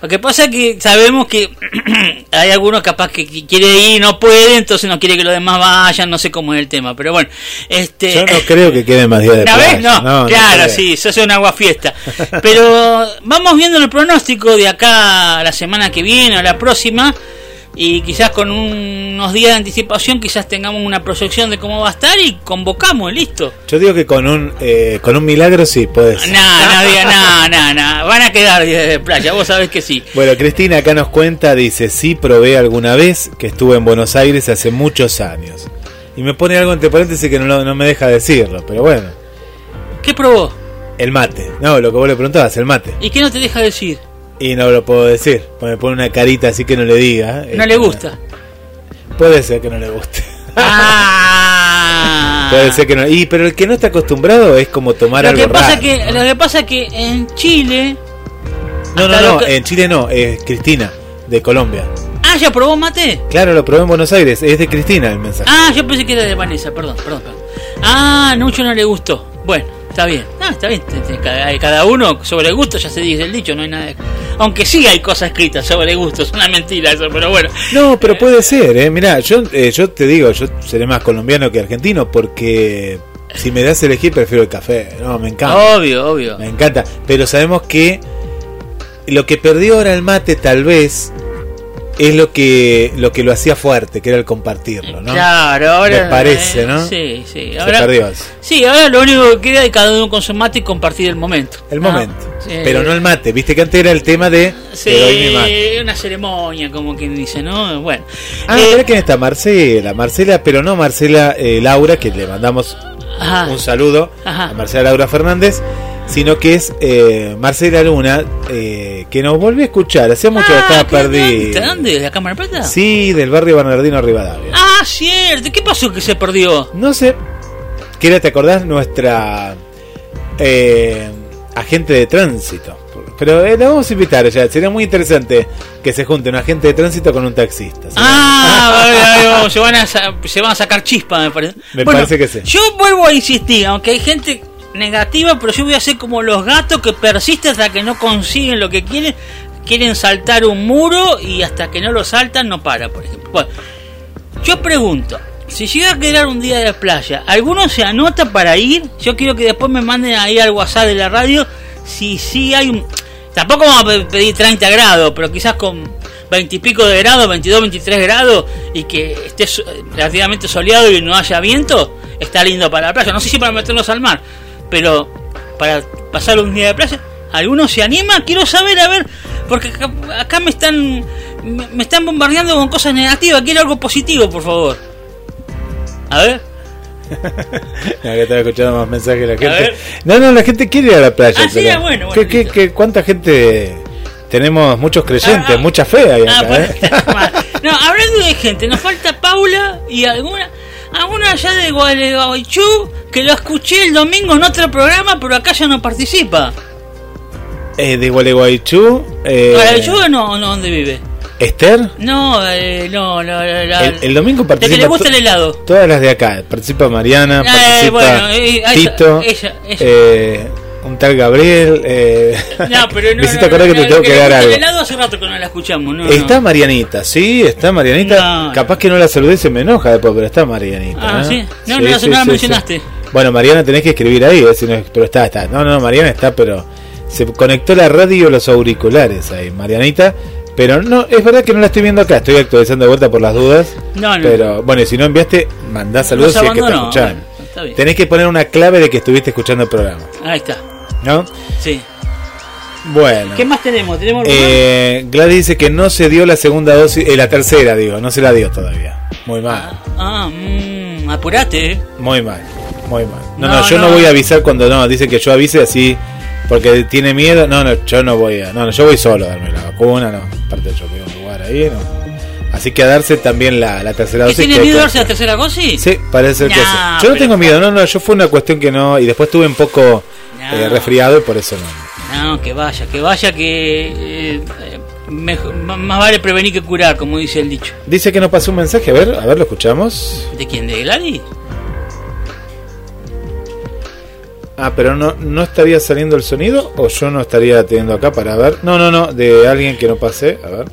lo que pasa es que sabemos que hay algunos capaz que quiere ir y no puede, entonces no quiere que los demás vayan, no sé cómo es el tema, pero bueno. este Yo no creo que queden más días de playa. No, no, claro, sí, eso es una agua fiesta. Pero vamos viendo el pronóstico de acá a la semana que viene, a la próxima y quizás con unos días de anticipación quizás tengamos una proyección de cómo va a estar y convocamos, listo. Yo digo que con un eh, con un milagro sí, puedes. No, no, no, no, van a quedar días de playa, vos sabés que sí. Bueno, Cristina acá nos cuenta, dice, sí probé alguna vez que estuve en Buenos Aires hace muchos años. Y me pone algo entre paréntesis que no, no me deja decirlo, pero bueno. ¿Qué probó? El mate. No, lo que vos le preguntabas, el mate. ¿Y qué no te deja decir? Y no lo puedo decir, me pone una carita así que no le diga. No le gusta. Puede ser que no le guste. Ah. Puede ser que no. Y pero el que no está acostumbrado es como tomar lo algo que pasa Que, lo que pasa que en Chile. No, no, no, en Chile no, es Cristina, de Colombia. Ah, ¿ya probó mate? Claro, lo probé en Buenos Aires, es de Cristina el mensaje. Ah, yo pensé que era de Vanessa, perdón, perdón, perdón. Ah, mucho no le gustó. Bueno. Está bien, ah, está bien. Cada, uno sobre el gusto ya se dice el dicho, no hay nada. Aunque sí hay cosas escritas sobre gusto, es una mentira eso, pero bueno. No, pero puede ser, ¿eh? Mirá, yo, eh, yo te digo, yo seré más colombiano que argentino porque si me das a elegir prefiero el café. No, me encanta. Obvio, obvio. Me encanta. Pero sabemos que lo que perdió ahora el mate tal vez es lo que lo que lo hacía fuerte, que era el compartirlo, ¿no? Claro, ahora me parece, ¿no? Sí, sí. Ahora, Se perdió Sí, ahora lo único que queda es cada uno con su mate y compartir el momento. El momento. Pero no el mate, viste que antes era el tema de sí, una ceremonia, como quien dice, ¿no? Bueno. Ah, eh, quién está Marcela, Marcela, pero no Marcela eh, Laura, que le mandamos un saludo a Marcela Laura Fernández sino que es eh, Marcela Luna, eh, que nos volvió a escuchar. Hacía mucho que ah, estaba perdido. ¿De dónde? ¿De la Cámara Plata? Sí, del barrio Bernardino Rivadavia. Ah, cierto. ¿Qué pasó que se perdió? No sé. ¿Qué te acordás? Nuestra eh, agente de tránsito. Pero la vamos a invitar ya. Sería muy interesante que se junte un agente de tránsito con un taxista. Ah, se, van a, se van a sacar chispa, me parece. Me parece que sí. Yo vuelvo a insistir, aunque hay gente negativa, pero yo voy a ser como los gatos que persisten hasta que no consiguen lo que quieren. Quieren saltar un muro y hasta que no lo saltan no para, por ejemplo. Bueno, yo pregunto, si llega a quedar un día de la playa, ¿alguno se anota para ir? Yo quiero que después me manden ahí al WhatsApp de la radio si sí hay un... Tampoco vamos a pedir 30 grados, pero quizás con 20 y pico de grados, 22, 23 grados, y que esté relativamente soleado y no haya viento, está lindo para la playa. No sé si para meternos al mar, pero para pasar un día de playa, ¿alguno se anima? Quiero saber, a ver, porque acá, me están me, están bombardeando con cosas negativas, quiero algo positivo, por favor. A ver. no, estaba escuchando más mensajes de la gente. No, no, la gente quiere ir a la playa. Ah, sí, ah, bueno, ¿Qué, qué, cuánta gente tenemos muchos creyentes, ah, mucha fe ahí ah, acá, ¿eh? No, hablando de gente, nos falta Paula y alguna alguna allá de Gualeguaychú que lo escuché el domingo en otro programa, pero acá ya no participa. Eh, de Gualeguaychú. Eh... ¿Gualeguaychú o no, no? ¿Dónde vive? ¿Esther? No, eh, no, no, el, domingo participa. De que le gusta el helado. Todas las de acá. Participa Mariana, eh, participa bueno, eh, Tito. Ella, ella. Un tal Gabriel. Eh, no, pero no. Visita no, que te tengo que, dar algo. El helado hace rato que no la escuchamos, ¿no? Está Marianita, sí, está Marianita. Capaz que no la saludé y se me enoja después, pero está Marianita. Ah, sí. No, no, la mencionaste. Bueno, Mariana tenés que escribir ahí, pero está, está. No, no, Mariana está, pero se conectó la radio los auriculares ahí, Marianita. Pero no, es verdad que no la estoy viendo acá, estoy actualizando de vuelta por las dudas. No, no. Pero bueno, si no enviaste, mandá saludos si es que te escuchan. Tenés que poner una clave de que estuviste escuchando el programa. Ahí está. ¿No? Sí. Bueno. ¿Qué más tenemos? ¿Tenemos eh, Gladys dice que no se dio la segunda dosis, eh, la tercera, digo, no se la dio todavía. Muy mal. Ah, ah mmm, apurate. Muy mal, muy mal. No, no, yo no. voy a avisar cuando no, dice que yo avise así porque tiene miedo. No, no, yo no voy a. No, no, yo voy solo a darme la vacuna, no. Aparte, yo voy a un lugar ahí, no. Así que a darse también la, la tercera dosis. ¿Tiene miedo a darse la tercera dosis? Sí, parece que sí. Yo no tengo miedo, no, no, yo fue una cuestión que no. Y después estuve un poco eh, resfriado y por eso no. No, que vaya, que vaya, que. Eh, más vale prevenir que curar, como dice el dicho. Dice que nos pasó un mensaje, a ver, a ver, lo escuchamos. ¿De quién? ¿De Gladys? Ah, pero no, no estaría saliendo el sonido o yo no estaría teniendo acá para ver. No, no, no, de alguien que no pasé. A ver.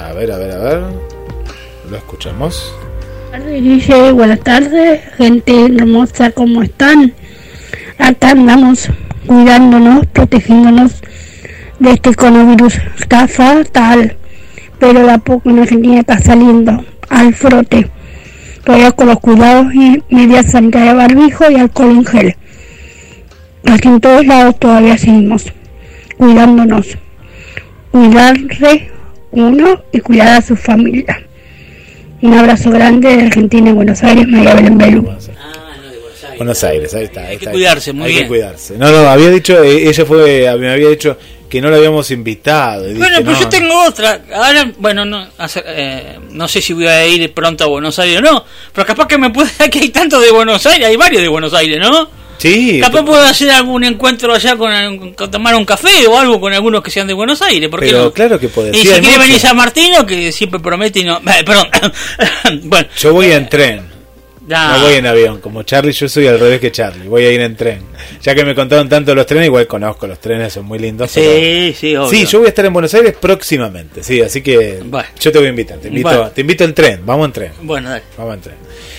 A ver, a ver, a ver. Lo escuchamos. Buenas tardes, gente hermosa, ¿cómo están? Acá andamos cuidándonos, protegiéndonos de este coronavirus. Está fatal, pero la poco en Argentina está saliendo al frote. Todavía con los cuidados y medidas sanitarias barbijo y alcohol en gel. Aquí en todos lados todavía seguimos cuidándonos. Cuidarse uno y cuidar a su familia. Un abrazo grande de Argentina y Buenos Aires, María Belén Belú. Buenos Aires, ahí está. Hay que cuidarse, muy bien. que cuidarse. No, no, había dicho, eh, ella fue, me había dicho que no la habíamos invitado. bueno, pues yo tengo otra. Ahora, bueno, no, eh, no sé si voy a ir pronto a Buenos Aires o no, pero capaz que me puede, que hay tanto de Buenos Aires, hay varios de Buenos Aires, ¿no? Sí. Capaz puedo hacer algún encuentro allá con, tomar un café o algo con algunos que sean de Buenos Aires. ¿por Pero claro que puede Y si quiere venir a Martino, que siempre promete y no. Eh, perdón. bueno. Yo voy en tren. No voy en avión, como Charlie, yo soy al revés que Charlie, voy a ir en tren. Ya que me contaron tanto los trenes, igual conozco los trenes, son muy lindos. Sí, sí, obvio. Sí, yo voy a estar en Buenos Aires próximamente, sí, así que yo te voy a invitar, te invito, te invito en tren, vamos en tren. Bueno, dale. Vamos en tren.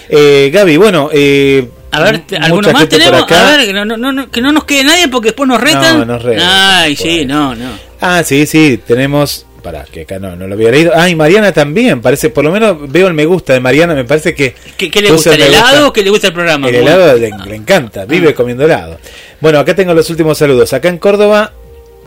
Eh, Gaby, bueno, eh, a ver, ¿alguno más tenemos? A ver, que no, no, que no nos quede nadie porque después nos retan. No, nos retan. Ay, sí, no, no. Ah, sí, sí, tenemos para que acá no, no lo había leído. Ah, y Mariana también, parece, por lo menos veo el me gusta de Mariana, me parece que... ¿Qué, le gusta, el, helado o que le gusta el programa? El helado le, encanta, vive ah. comiendo helado. Bueno, acá tengo los últimos saludos. Acá en Córdoba,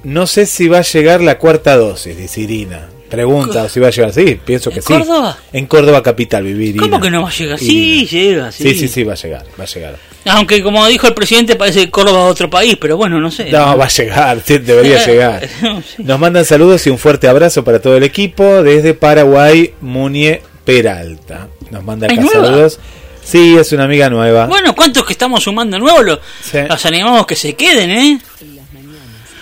no sé si va a llegar la cuarta dosis, dice Irina. Pregunta si va a llegar. Sí, pienso que sí. ¿En Córdoba? En Córdoba capital vivir. ¿Cómo que no va a llegar? Sí, llega, sí. Sí, sí, sí, va a llegar, va a llegar. Aunque como dijo el presidente parece que Córdoba es otro país, pero bueno, no sé. No, va a llegar, debería llegar. Nos mandan saludos y un fuerte abrazo para todo el equipo desde Paraguay, Munie Peralta. Nos manda acá saludos. Sí, es una amiga nueva. Bueno, ¿cuántos que estamos sumando nuevos? Los, los animamos que se queden, ¿eh?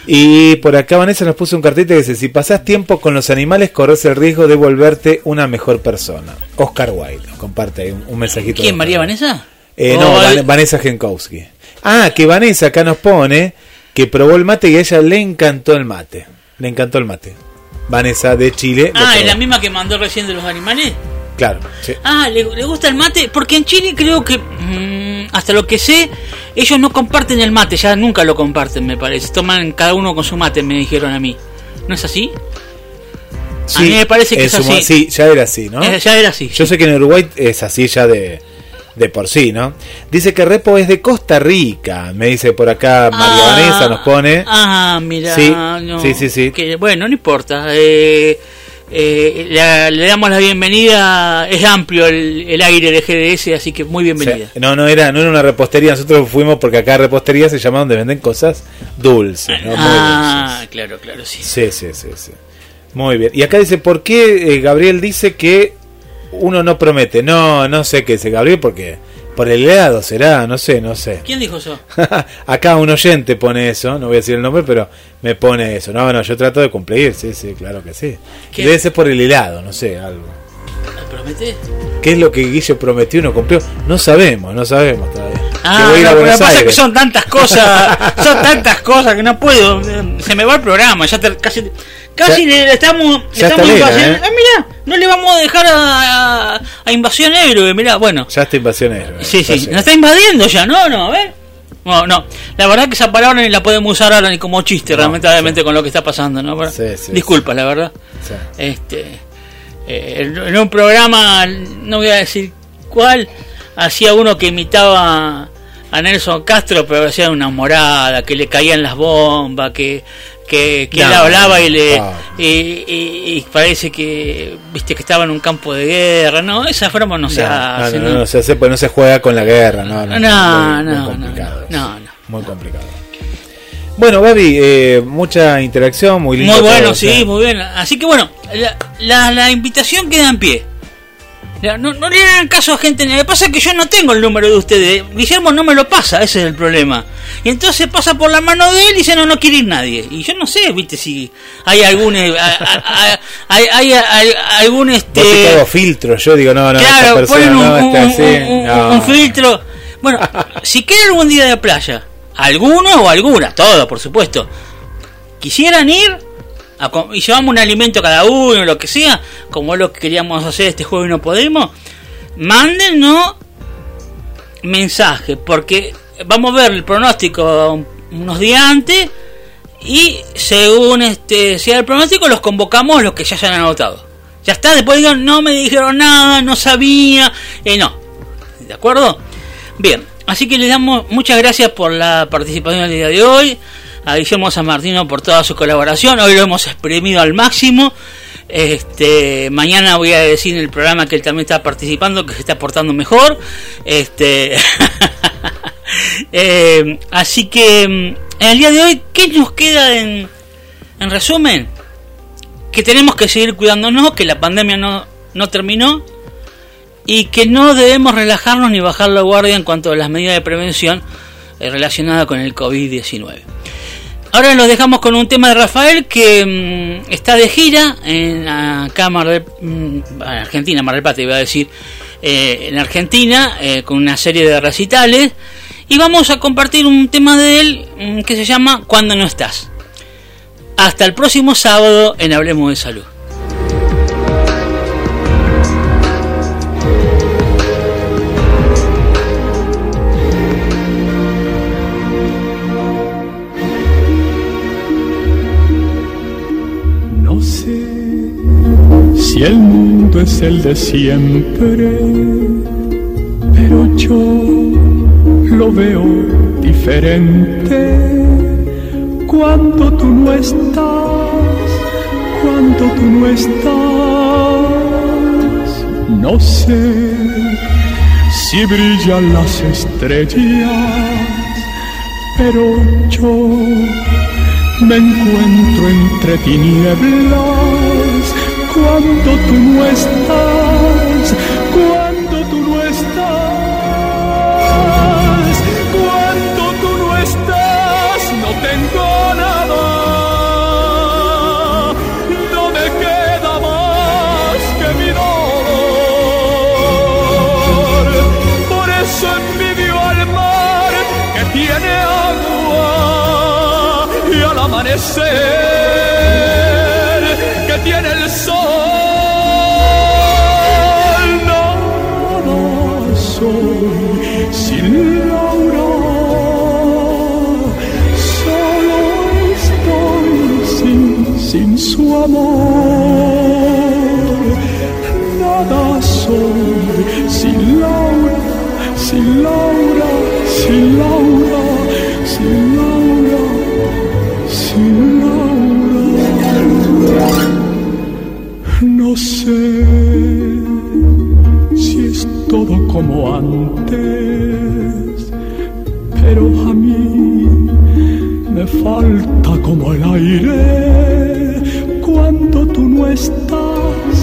Y por acá Vanessa nos puso un cartito que dice, si pasás tiempo con los animales, corres el riesgo de volverte una mejor persona. Oscar Wilde comparte ahí un, mensajito. ¿Quién, María Vanessa? Eh, no, Vanessa Genkowski. Ah, que Vanessa acá nos pone que probó el mate y a ella le encantó el mate. Le encantó el mate. Vanessa de Chile. Ah, ¿es la misma que mandó recién de los animales? Claro. Ah, ¿le, gusta el mate? Porque en Chile creo que, mm, hasta lo que sé, ellos no comparten el mate, ya nunca lo comparten, me parece. Toman cada uno con su mate, me dijeron a mí. ¿No es así? a mí me parece que es así. Sí, ya era así, ¿no? Eh, ya era así. Yo sé que en Uruguay es así ya de, de por sí, ¿no? Dice que Repo es de Costa Rica, me dice por acá María ah, Vanessa, nos pone. Ah, mira. Sí, sí, sí, Que, bueno, no importa. Eh, eh, le, damos la bienvenida, es amplio el, aire de GDS, así que muy bienvenida. no, no era, no era una repostería, nosotros fuimos porque acá repostería se llama donde venden cosas dulces. Ah, claro, claro, sí. Sí, sí, sí, sí. Muy bien. Y acá dice, ¿por qué eh, Gabriel dice que uno no promete? No, no sé qué dice Gabriel porque por el helado será, no sé, no sé. ¿Quién dijo eso? Acá un oyente pone eso, no voy a decir el nombre, pero me pone eso. No, no, yo trato de cumplir, sí, sí, claro que sí. Debe ser por el helado, no sé, algo. ¿Promete? ¿Qué es lo que Guille prometió y no cumplió? No sabemos, no sabemos todavía. Ah, que lo que pasa es que son tantas cosas, son tantas cosas que no puedo. Se me va el programa, ya casi Casi le estamos, estamos invasión. ¿eh? Ah, mira, no le vamos a dejar a, a, Invasión Héroe, mira, bueno. Ya está Invasión Héroe. Sí, sí, nos está invadiendo ya, no, no, a ver. No, no, la verdad que esa palabra ni la podemos usar ahora ni como chiste, realmente, obviamente, con lo que está pasando, ¿no? Sí, sí, Disculpa, la verdad. Este, eh, en un programa, no voy a decir cuál, hacía uno que imitaba a Nelson Castro, pero hacía una morada, que le caían las bombas, que que, que él hablaba y le y, parece que viste que estaba en un campo de guerra. No esa forma no, se hace no, no, se hace pues no se juega con la guerra no no no no, no, muy complicado bueno Babi eh, mucha interacción muy lindo muy bueno sí muy bien. Así que bueno la, la, la invitación queda en pie no, no le hagan caso a gente. Lo que pasa es que yo no tengo el número de ustedes. Guillermo no me lo pasa, ese es el problema. Y entonces pasa por la mano de él y dice, no, no quiere ir nadie. Y yo no sé, viste, si hay algún... Eh, hay, hay, hay, algún... este Vos filtro, yo digo, no, no, claro, persona un, no está así. Un, filtro. Bueno, si quieren algún día de playa, alguno o alguna, todo, por supuesto, quisieran ir y llevamos un alimento cada uno, lo que sea, como es lo que queríamos hacer este juego y no podemos, mándenos mensaje, porque vamos a ver el pronóstico unos días antes y según este sea el pronóstico los convocamos los que ya hayan anotado. Ya está, después digan, no me dijeron nada, no sabía, eh, no. ¿De acuerdo? Bien, así que le damos muchas gracias por la participación el día de hoy a Guillermo San Martino por toda su colaboración. Hoy lo hemos exprimido al máximo. Este, mañana voy a decir en el programa que él también está participando, que se está portando mejor. Este, eh, así que en el día de hoy, ¿qué nos queda en, en resumen? Que tenemos que seguir cuidándonos, que la pandemia no, no terminó y que no debemos relajarnos ni bajar la guardia en cuanto a las medidas de prevención eh, relacionadas con el COVID-19. Ahora nos dejamos con un tema de Rafael que mm, está de gira en la Cámara de mm, Argentina, Mar del Plata iba a decir, eh, en Argentina, eh, con una serie de recitales. Y vamos a compartir un tema de él mm, que se llama Cuando no estás. Hasta el próximo sábado en Hablemos de Salud. Si el mundo es el de siempre, pero yo lo veo diferente. Cuando tú no estás, cuando tú no estás, no sé si brillan las estrellas, pero yo me encuentro entre tinieblas cuando tú no estás, cuando tú no estás, cuando tú no estás, no tengo nada, no me queda más que mi dolor, por eso envidio al mar que tiene agua y al amanecer que tiene amor. Nada soy sin Laura, sin Laura, sin Laura, sin Laura, sin Laura. sé si es todo como antes, pero a mí me falta como el aire cuando tú no estás,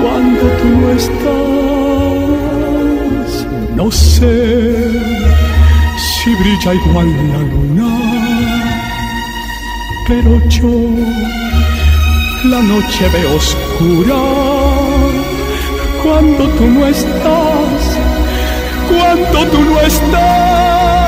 cuando tú no estás. No sé si brilla igual la luna, pero yo la noche veo oscura cuando tú no estás, cuando tú no estás.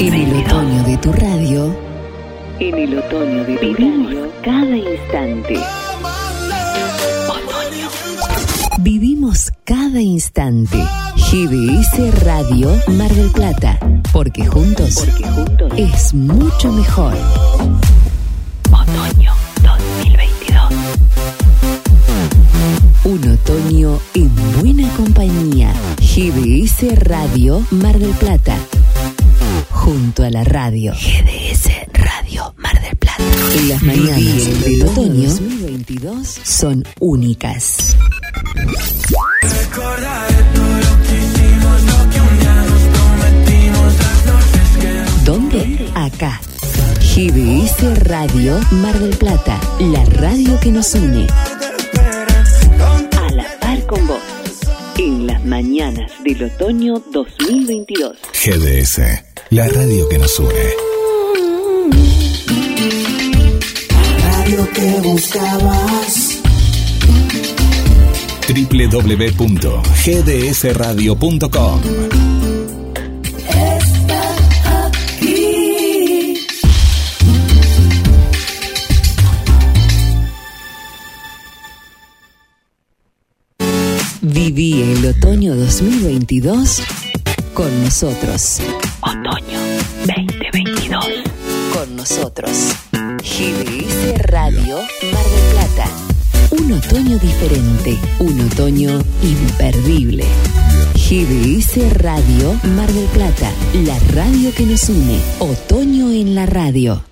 En el otoño de tu radio, en el otoño de tu radio, cada instante. Otoño. Vivimos cada instante. GBS Radio Mar del Plata, porque juntos, porque juntos es mucho mejor. Otoño 2022. Un otoño en buena compañía. GBS Radio Mar del Plata nos une. A la par con vos. En las mañanas del otoño 2022. GDS la radio que nos une. La radio que buscabas. www.gdsradio.com 2022 con nosotros. Otoño 2022. Con nosotros. GDS Radio Mar del Plata. Un otoño diferente. Un otoño imperdible. GDS Radio Mar del Plata. La radio que nos une. Otoño en la radio.